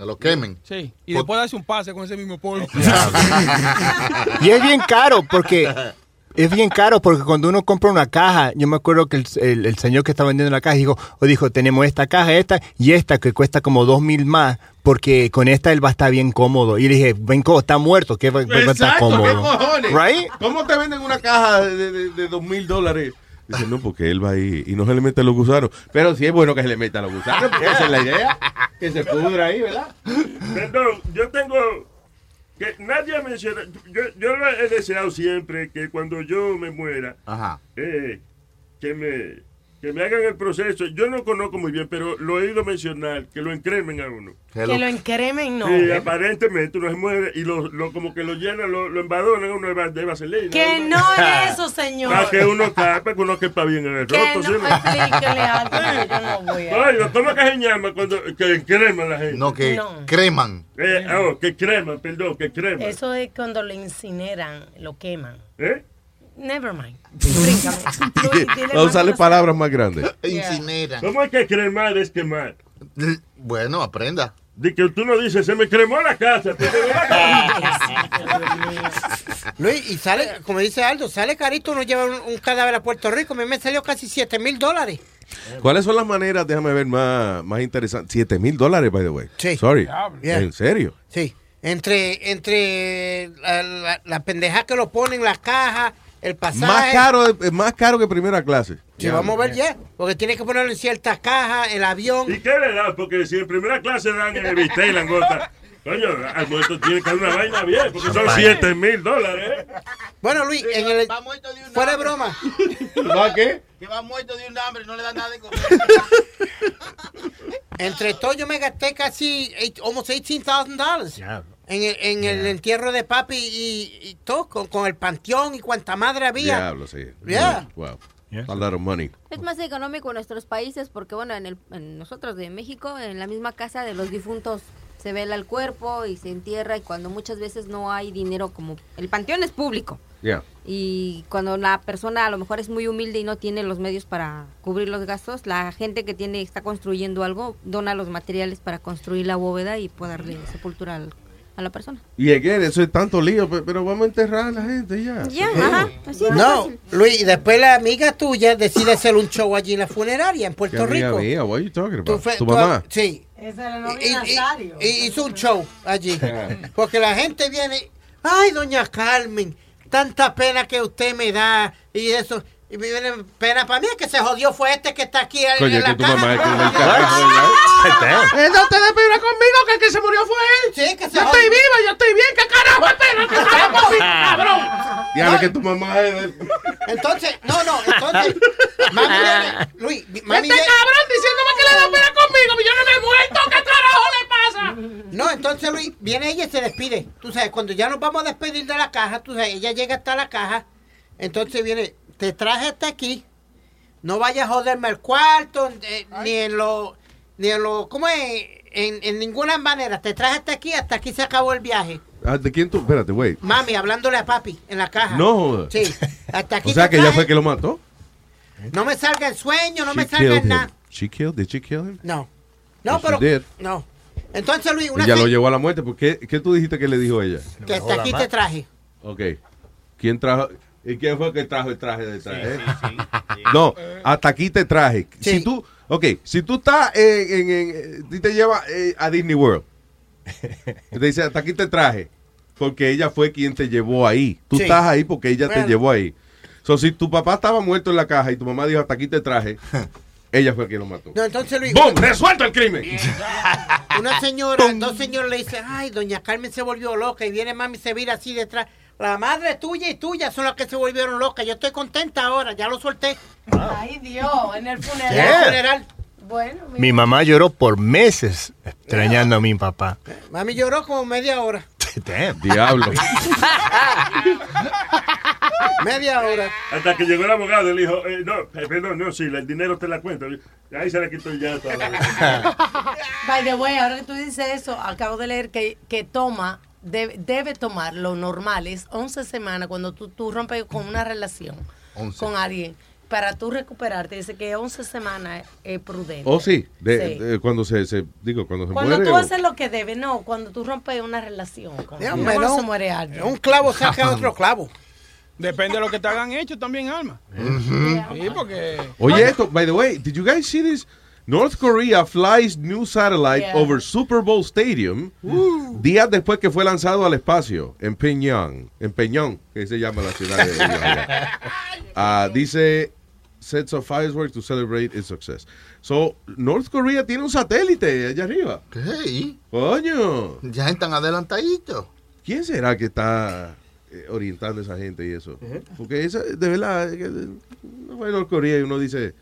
Que lo quemen. Sí. Y después darse un pase con ese mismo polvo. <laughs> Y es bien caro porque es bien caro porque cuando uno compra una caja, yo me acuerdo que el, el- el señor que estaba vendiendo la caja dijo, o dijo, tenemos esta caja, esta y esta que cuesta como dos mil más porque con esta él va a estar bien cómodo. Y le dije, vengo, está muerto, que va, va a estar ¿qué cómodo. cojones? Right? ¿Cómo te venden una caja de dos mil dólares? Dice, no, porque él va ahí y no se le mete los gusanos. Pero sí es bueno que se le meta los gusanos, porque esa es la idea. Que se pudra ahí, ¿verdad? Perdón, yo tengo que nadie ha mencionado. Yo, yo lo he deseado siempre que cuando yo me muera, eh, que me que me hagan el proceso. Yo no conozco muy bien, pero lo he oído mencionar, que lo encremen a uno. Que lo encremen, no. Sí, aparentemente uno se muere y lo, lo- como que lo llenan, lo, lo embadonan a uno de, vaselina. Que no es <laughs> eso, señor. Para que uno tape, que uno quepa bien en el Que roto. no, ¿sí, explíquele algo, <laughs> que yo no voy a- ¿cómo que se llama cuando que creman la gente? No, que No. creman. Eh, oh, que creman, perdón, que creman. Eso es cuando lo incineran, lo queman. ¿Eh? Never mind. <laughs> Más usarle palabras más grandes. <laughs> Incineran. ¿Cómo es que cremar es quemar? Bueno, aprenda. De que tú no dices, se me cremó la casa. te quemó la <laughs> Luis, y sale, como dice Aldo, sale carito uno lleva un, un cadáver a Puerto Rico. A mí me salió casi 7 mil dólares. ¿Cuáles son las maneras, déjame ver, más, más interesantes? 7 mil dólares, by the way. Sí. Sorry. Yeah. ¿En serio? Sí. Entre, entre la, la, la pendeja que lo pone en la caja, el pasaje. Más caro, es más caro que primera clase. Sí, vamos a ver ya. Porque tiene que ponerlo en ciertas cajas, el avión. ¿Y qué le da? Porque si en primera clase dan el bistec y langota, coño, al muerto tiene que dar una vaina bien, porque son 7 mil dólares. ¿eh? Bueno, Luis, en el, fuera de broma. ¿Va qué? Que va muerto de un hambre, no le dan nada de comer. Entre todo yo me gasté casi eight- almost $18,000 en el, en el entierro de papi y, y todo, con, con el panteón y cuanta madre había. Diablo, sí. Yeah. Wow. A lot of money. Es más económico en nuestros países porque, bueno, en, el, en nosotros de México, en la misma casa de los difuntos se vela el cuerpo y se entierra y cuando muchas veces no hay dinero como... El panteón es público Yeah. y cuando la persona a lo mejor es muy humilde y no tiene los medios para cubrir los gastos, la gente que tiene está construyendo algo dona los materiales para construir la bóveda y poder darle sepultura al- a la persona. Y again, eso es tanto lío, pe- pero vamos a enterrar a la gente ya. Ya, ajá, así No, fácil. Luis, y después la amiga tuya decide hacer un show allí en la funeraria en ¿Qué Puerto amiga Rico. mía? What are you talking about? ¿Tu mamá? Sí. Esa era la novia Y, y- Nazario. y hizo un show allí. <laughs> Porque la gente viene, ay, doña Carmen, tanta pena que usted me da y eso. Y me viene pena para mí es que se jodió fue este que está aquí en, Coño, en la que tu caja. mamá es como el carajo, <laughs> <laughs> no te conmigo, que el que se murió fue él. Sí, que se Yo jodió. estoy viva, yo estoy bien, que carajo espera? ¿Qué carajo, <laughs> cabrón? Dígale que tu mamá es Entonces, no, no, entonces, mami viene, Luis, mi- mami Este cabrón diciéndome que le da pena conmigo, yo no me he muerto, ¿qué carajo le pasa? No, entonces Luis, viene ella y se despide. Tú sabes, cuando ya nos vamos a despedir de la caja, tú sabes, ella llega hasta la caja, entonces viene, te traje hasta aquí, no vayas a joderme el cuarto, eh, ni en lo, ni en lo, ¿cómo es? En, en ninguna manera, te traje hasta aquí, hasta aquí se acabó el viaje. Ah, ¿De quién tú? Espérate, wait. Mami, hablándole a papi en la caja. No. Sí, hasta aquí <laughs> O sea te que ella fue que lo mató. No me salga el sueño, no She me salga nada. She killed, did she kill him? No. No, pero. did. No. Entonces, Luis, una Ella lo llevó a la muerte. ¿Por qué, qué tú dijiste que le dijo ella? que hasta aquí te traje. Ok. ¿Quién trajo? ¿Y quién fue que trajo el traje de traje? eh? No, hasta aquí te traje. Si tú, ok, si tú estás en, en, en- y te lleva eh, a Disney World, <laughs> te dice hasta aquí te traje, porque ella fue quien te llevó ahí. Tú Sí. estás ahí porque ella Bueno. te llevó ahí. So, si tu papá estaba muerto en la caja y tu mamá dijo hasta aquí te traje, <laughs> ella fue quien lo mató. No, entonces, Luis. ¡Bum! ¡Resuelto el crimen! Una señora, <laughs> dos señores le dicen, ay, doña Carmen se volvió loca y viene mami y se vira así detrás. La madre tuya y tuya son las que se volvieron locas. Yo estoy contenta ahora, ya lo solté. Ay, Dios, en el funeral. En el funeral. Bueno, Mi mamá lloró por meses extrañando a mi papá. Mami lloró como media hora. <laughs> Damn. Diablo. <laughs> media hora. Hasta que llegó el abogado y le dijo, eh, no, eh, perdón, no, sí, el dinero te la cuento. Y Ahí se le quitó el llanto. a la- By the way, ahora que tú dices eso, acabo de leer que, que toma, debe, debe tomar lo normal, es 11 semanas cuando tú, tú rompes con una relación 11. con alguien. Para tú recuperarte, dice que 11 semanas es prudente. Oh, sí. De, Sí. de- cuando se, se- digo, cuando se Cuando muere. tú o- haces lo que debe, no, cuando tú rompes una relación. Con, no cuando no. se muere alguien. Un clavo saca otro <laughs> clavo. Depende de lo que te hagan hecho también, Alma. Sí, porque... Oye, esto, by the way, did you guys see this? North Korea flies new satellite Yeah. over Super Bowl Stadium días después que fue lanzado al espacio en Pyongyang, en Pyongyang, que se llama la ciudad de <laughs> Ah, dice sets of fireworks to celebrate its success. So, North Korea tiene un satélite allá arriba. ¿Qué? Coño. Ya están adelantaditos. ¿Quién será que está eh, orientando a esa gente y eso? Porque esa, de verdad, eh, va a North Korea y uno dice,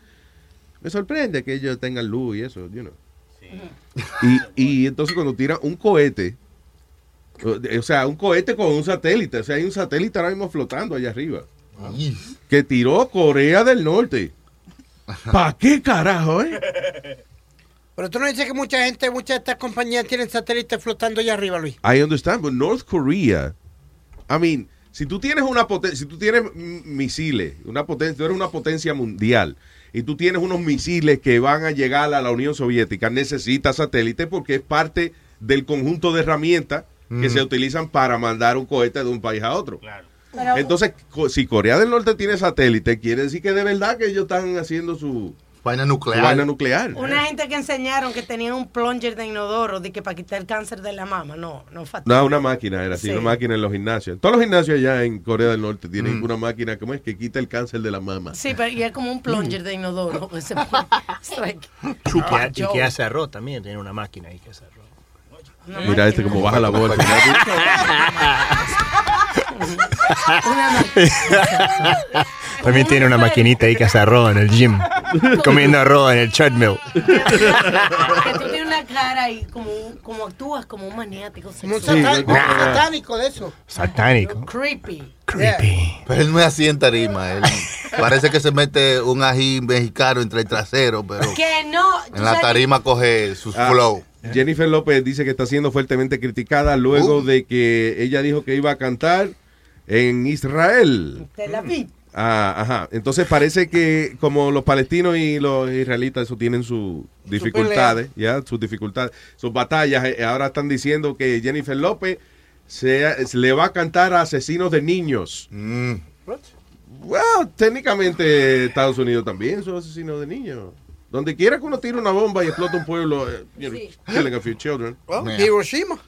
me sorprende que ellos tengan luz y eso, you know. Y, y entonces cuando tiran un cohete, o sea, un cohete con un satélite, o sea, hay un satélite ahora mismo flotando allá arriba, que tiró Corea del Norte. ¿Para qué carajo, eh? Pero tú no dices que mucha gente, muchas de estas compañías tienen satélites flotando allá arriba, Luis. I understand, but North Korea, I mean, si tú tienes una potencia, si tú tienes misiles, una potencia, tú eres una potencia mundial y tú tienes unos misiles que van a llegar a la Unión Soviética, necesitas satélites porque es parte del conjunto de herramientas que Mm. se utilizan para mandar un cohete de un país a otro. Pero- Entonces, si Corea del Norte tiene satélite, quiere decir que de verdad que ellos están haciendo su vaina nuclear. vaina nuclear. Una gente que enseñaron que tenían un plunger de inodoro de que para quitar el cáncer de la mama. No, no fatal. No, una máquina, era así, Sí. una máquina en los gimnasios. Todos los gimnasios allá en Corea del Norte tienen Mm. una máquina, ¿cómo es? Que quita el cáncer de la mama. Sí, pero y es como un plunger de inodoro. <laughs> Ese- it's like- Y que, y Joke. que hace arroz también, tiene una máquina ahí que hace arroz. Mira este como baja la voz. <laughs> <laughs> También tiene una maquinita ahí que hace arroz en el gym. Comiendo arroz en el treadmill. que tú tienes una cara y como, como actúas como un maniático Como un sexual. satán- un satánico de eso. Satánico. Creepy. Pero él no es así en tarima. Él parece que se mete un ají mexicano entre el trasero, pero Que no. tú en la sabes- tarima coge sus Ah, flow. Jennifer López dice que está siendo fuertemente criticada luego de que ella dijo que iba a cantar en Israel. Tel Aviv. Ah, ajá. Entonces parece que como los palestinos y los israelitas eso tienen sus dificultades, ya, sus dificultades, sus batallas. eh, Ahora están diciendo que Jennifer López se, se le va a cantar a asesinos de niños. Mm. Well, técnicamente Estados Unidos también son asesinos de niños. Donde quiera que uno tire una bomba y explota un pueblo, eh, you know, killing a few children. Hiroshima.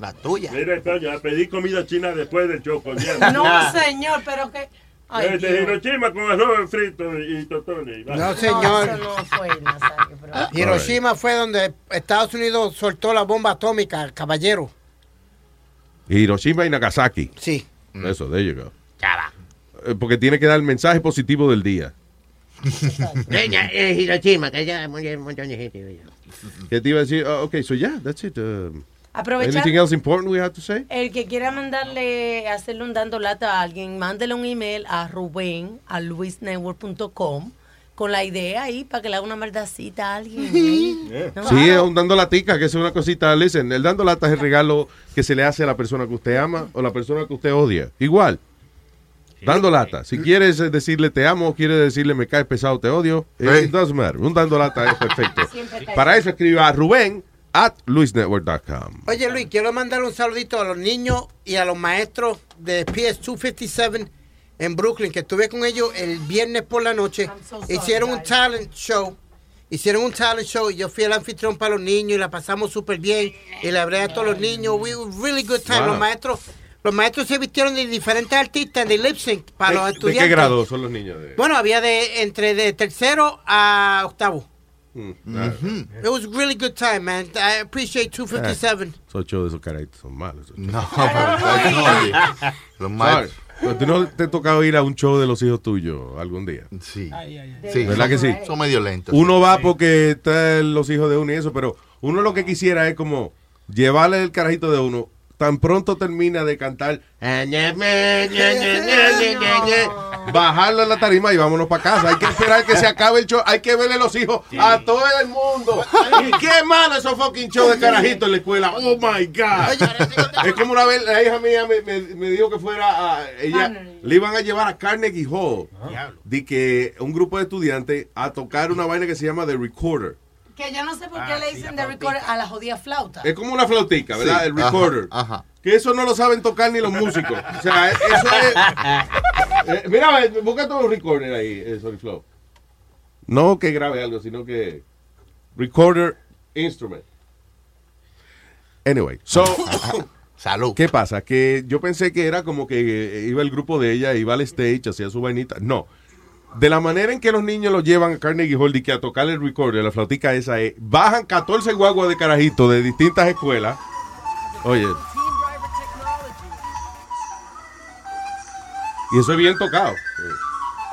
La tuya. Mira, Toño, a pedir comida china después del choco. No, señor, pero que. Ay, de Dios. Hiroshima con arroz frito y totones. No, señor. eso no fue Nazario, pero- Hiroshima fue donde Estados Unidos soltó la bomba atómica, caballero. Hiroshima y Nagasaki. Sí. Eso, there you go. Eh, Porque tiene que dar el mensaje positivo del día. <laughs> Ella es Hiroshima, que allá hay un montón de gente. ¿Qué te iba a decir? Oh, ok, so yeah, that's it. Um, Aprovechar- Anything else important we have to say? El que quiera mandarle, hacerle un dando lata a alguien, mándele un email a Rubén, a luisnetwork.com, con la idea ahí para que le haga una maldacita a alguien. <laughs> ahí. No, Sí, es un dando latica, que es una cosita. Listen, el dando lata es el regalo que se le hace a la persona que usted ama o la persona que usted odia. Igual. Dando lata. Si quieres eh, decirle te amo, quieres decirle me caes pesado, te odio, eh, it doesn't matter. Un dando lata es perfecto. Para eso escriba a Rubén at luisnetwork.com. Oye Luis, quiero mandar un saludito a los niños y a los maestros de PS257 en Brooklyn, que estuve con ellos el viernes por la noche. Hicieron un talent show. Hicieron un talent show y yo fui el anfitrión para los niños y la pasamos súper bien. Y le hablé a todos los niños. We were really good time. Wow. Los maestros los maestros se vistieron de diferentes artistas de lip sync para los ¿De, estudiantes. qué grado son los niños? De, Bueno, había de entre de tercero a octavo. Mm, ah, It was really good time, man. I appreciate 257. eh, esos ocho de esos carajitos son malos. No, pero los pero ¿Tú no te ha tocado ir a un show de los hijos tuyos algún día? Sí. Sí, ¿Verdad que sí? Son medio lentos. Uno va porque están los hijos de uno y eso, pero uno lo que quisiera es como llevarle el carajito de uno. Tan pronto termina de cantar, bajarlo en la tarima y vámonos para casa. Hay que esperar que se acabe el show. Hay que verle los hijos a todo el mundo. Qué malo esos fucking show de carajito en la escuela. Oh my God. Es como una vez la hija mía me, me- me dijo que fuera a. Ella le iban a llevar a Carnegie Hall. De que un grupo de estudiantes a tocar una vaina que se llama The Recorder. Que yo no sé por qué le dicen de record a la jodida flauta. Es como una flautica, ¿verdad? Sí, El recorder. ajá, Que eso no lo saben tocar ni los músicos. O sea, <laughs> eso es. Eh, mira, busca todo un recorder ahí, eh, Sorry Flow. No que grabe algo, sino que. Recorder instrument. Anyway, so. <coughs> Salud. ¿Qué pasa? Que yo pensé que era como que eh, iba el grupo de ella, iba al stage, hacía su vainita. No. De la manera en que los niños los llevan a Carnegie Hall y que a tocar el recorder, la flautica esa es, bajan 14 guaguas de carajitos de distintas escuelas. Oye. Y eso es bien tocado.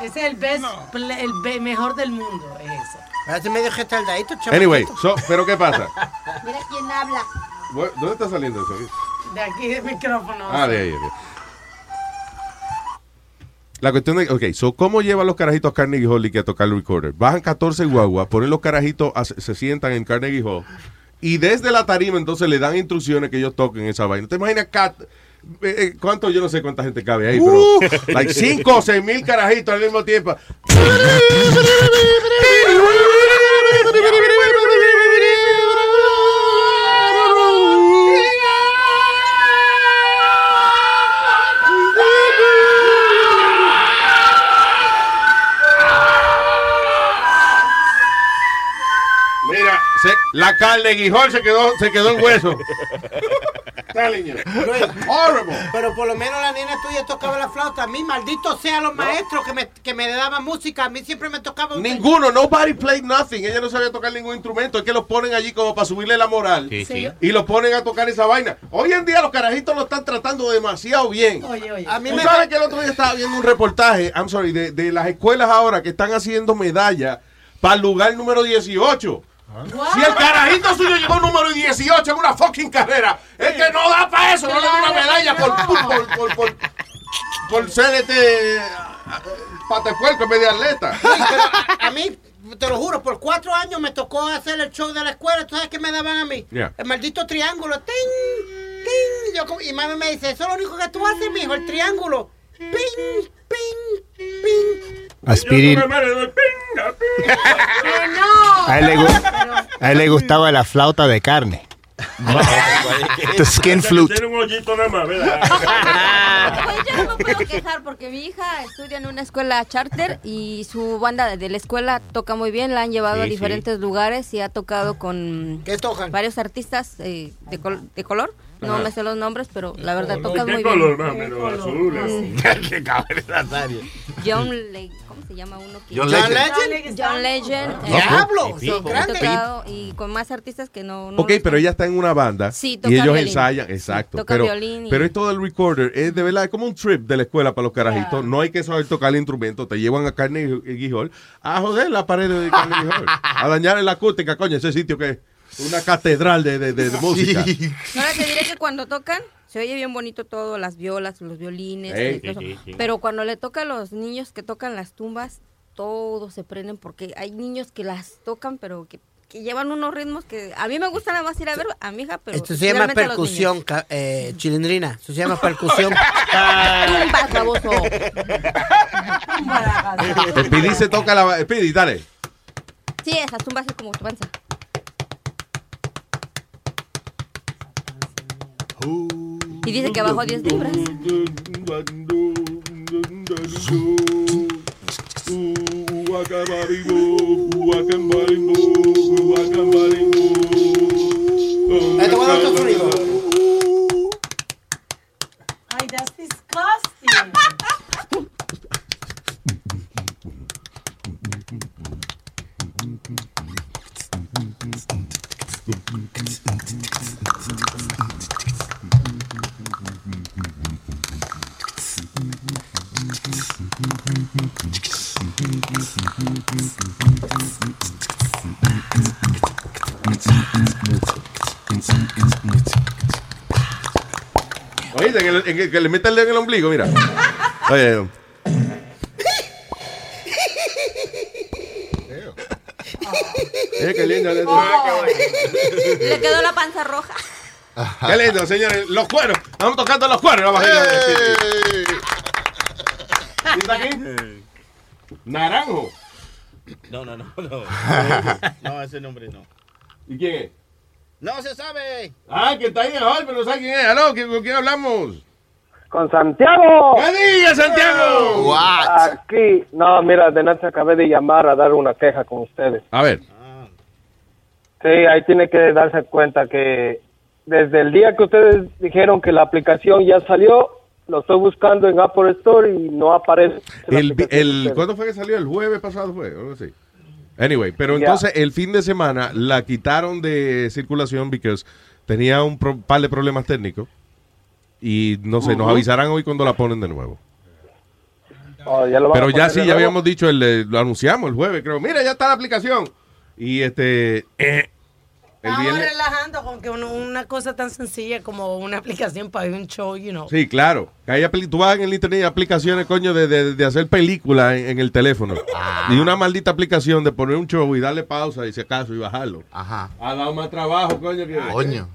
Ese es el best, el be- mejor del mundo, es eso. Medio retardadito, chaval. Anyway, so, pero ¿qué pasa? Mira quién habla. ¿Dónde está saliendo eso? De aquí del micrófono. Ah, de ahí. ok. La cuestión de, ok, so, ¿cómo llevan los carajitos a Carnegie Hall y que a tocar el recorder? Bajan 14 guaguas, ponen los carajitos, a- se sientan en Carnegie Hall y desde la tarima entonces le dan instrucciones que ellos toquen esa vaina. ¿Te imaginas cat, eh, eh, cuánto? Yo no sé cuánta gente cabe ahí, pero like 5 o 6 mil carajitos al mismo tiempo. <laughs> la carne guijol se quedó, se quedó en hueso. <laughs> Telling you. Horrible. Pero por lo menos la nena tuya tocaba la flauta. A mí, maldito sea los maestros que me, que me daban música. A mí siempre me tocaba. un- Ninguno, nobody played nothing. Ella no sabía tocar ningún instrumento. Es que los ponen allí como para subirle la moral. Sí, sí. Y los ponen a tocar esa vaina. Hoy en día los carajitos lo están tratando demasiado bien. Oye, oye. A mí Tú me sabes que el otro día estaba viendo un reportaje, I'm sorry, de, de las escuelas ahora que están haciendo medallas para el lugar número 18. Si el carajito suyo llegó número 18 en una fucking carrera, es que no da para eso, no le da una medalla por, por, por, por, por, por ser este patepuerco en de atleta. Pero a, a mí, te lo juro, por cuatro años me tocó hacer el show de la escuela. ¿Tú sabes qué me daban a mí? Yeah. El maldito triángulo. ¡Ting! ¡Ting! Yo y mami me dice, eso es lo único que tú haces, mijo, el triángulo. ¡Ping! ¡Ping! ¡Ping! Aspirin. A él, le gu- a él le gustaba la flauta de carne. The skin flute. Tiene un hoyito nada más, ¿verdad? Pues yo no me puedo quejar porque mi hija estudia en una escuela charter y su banda de la escuela toca muy bien, la han llevado Sí, a sí. diferentes lugares y ha tocado con ¿Qué tocan? varios artistas eh, de, col- de color No Ajá. me sé los nombres, pero la verdad tocas ¿Qué muy color, bien. o menos? Azul. así. <laughs> Qué cabrón, Nazario. John Le ¿cómo se llama uno? que- John John Legend. John Legend. eh, ¡Diablo! he grandes. tocado y con más artistas que no. no Ok, pero ella está en una banda Sí, toca y ellos violín. ensayan, Sí, exacto. toca pero, violín y- pero esto del recorder es de verdad es como un trip de la escuela para los carajitos. No hay que saber tocar el instrumento, te llevan a Carnegie Hall a joder la pared de Carnegie Hall, a dañar la acústica, coño, ese sitio que es una catedral de, de- de- de música. Ahora te diré que cuando tocan, se oye bien bonito todo, las violas, los violines, Ey, y todo sí, eso. sí, sí. pero cuando le toca a los niños que tocan las tumbas, todos se prenden porque hay niños que las tocan, pero que, que llevan unos ritmos que a mí me gusta nada más ir a ver a mi hija, pero Esto se llama percusión, eh, chilindrina. Esto se llama <laughs> percusión. Tumbas, baboso. <laughs> El Pidi se toca la... el Pidi, dale. Sí, esas tumbas es como tu panza. Y dice que bajó 10 libras. Ay, that's Oye, en el- en el- que le mete el dedo en el ombligo, mira. Oye, eh, qué lindo. Le quedó la panza roja. Qué lindo, señores. Los cueros. Estamos tocando los cueros. ¿Quién está aquí? Naranjo. No, no, no, <laughs> no. No, ese nombre no. ¿Y quién es? No se sabe. Ah, que está ahí en el hall, pero no sabe quién es. Aló, ¿quién- ¿con quién hablamos? Con Santiago. ¿Qué diga, Santiago? Aquí, no, mira, de noche acabé de llamar a dar una queja con ustedes. A ver. Sí, ahí tiene que darse cuenta que desde el día que ustedes dijeron que la aplicación ya salió, lo estoy buscando en Apple Store y no aparece. El, el. ¿Cuándo fue que salió? El jueves pasado fue, o algo así. Anyway, pero entonces el fin de semana la quitaron de circulación porque tenía un pro- par de problemas técnicos. Y no sé, nos avisarán hoy cuando la ponen de nuevo. Oh, ya lo Pero ya sí, ya habíamos dicho, el, lo anunciamos el jueves, creo. Mira, ya está la aplicación. Y este. eh, Estamos viernes. relajando con que uno- una cosa tan sencilla como una aplicación para ver un show, you know. Sí, claro. Que hay tú vas en el internet y aplicaciones, coño, de, de- de hacer películas en, en el teléfono. Y una maldita aplicación de poner un show y darle pausa y si acaso y bajarlo. Ajá. Ha dado más trabajo, coño. Que... Coño.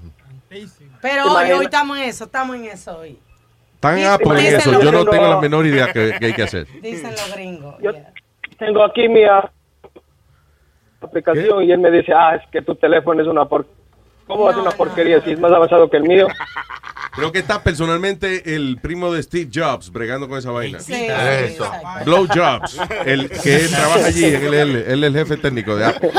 Pero ¿Te hoy, hoy estamos en eso, estamos en eso hoy. Tan Dicen- Apple en eso. Yo no tengo la menor idea que, que hay que hacer. Dicen los gringos. Yo tengo aquí mi ah, aplicación y él me dice, ah, es que tu teléfono es una por... ¿Cómo es una porquería si es más avanzado que el mío? <laughs> Creo que está personalmente el primo de Steve Jobs bregando con esa vaina. Sí, Eso. Blow Jobs, el que trabaja allí, él, él- él es el jefe técnico de Apple.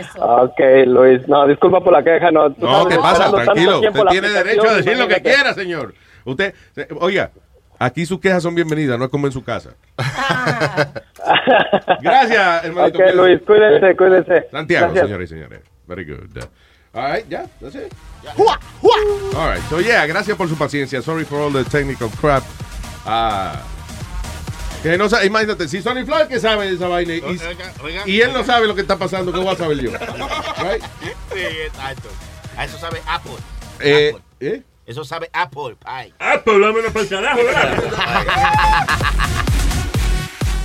Eso. Ok, Luis, no, disculpa por la queja, no. No, ¿qué pasa? Tranquilo. Usted tiene derecho a decir lo que quiera, señor. Usted, eh, oiga, aquí sus quejas son bienvenidas, no es como en su casa. Gracias, hermanito. Ok, Luis, cuídense, cuídense. Santiago, Gracias. señores y señores. Very good. All right, ya, that's it. All right, so yeah, gracias por su paciencia. Sorry for all the technical crap. Ah, que no sabe, imagínate, si Sonny Floyd que sabe de esa vaina y, Oiga, oiga, y él no sabe lo que está pasando, ¿qué voy a saber yo? <laughs> Right? Sí, exacto. A eso sabe Apple. Eh, Apple. ¿eh? Eso sabe Apple Pie. Apple, vámonos para el carajo,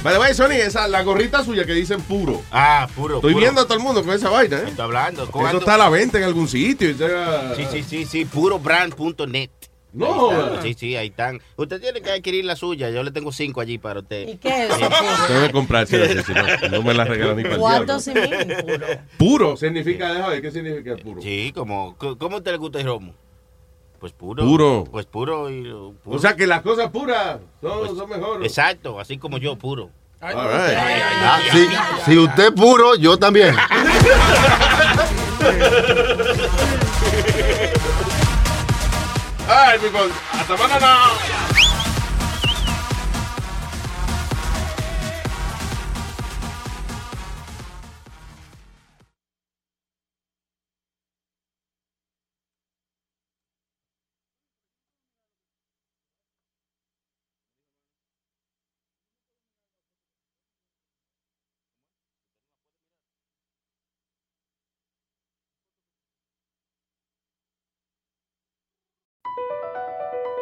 the <laughs> way, Sony, esa, la gorrita suya que dicen puro. Ah, puro. Estoy puro. viendo a todo el mundo con esa vaina, ¿eh? Estoy hablando. Eso ¿cuándo? está a la venta en algún sitio. sea- Sí, sí, sí, sí, purobrand.net. No. Sí, sí, ahí están. Usted tiene que adquirir la suya. Yo le tengo cinco allí para usted. ¿Y qué es eso? Tengo que comprarse así, si no, no me la regalan ni para el ¿Cuántos diablo. y mil? Puro. Puro significa, déjame ver, ¿qué significa puro? Sí, como, ¿cómo te le gusta el romo? Pues puro. Puro. Pues puro y puro. O sea que las cosas puras son, Pues, son mejores. Exacto, así como yo, puro. All right. Ah, si, si usted es puro, yo también. All right, people. Hasta mañana.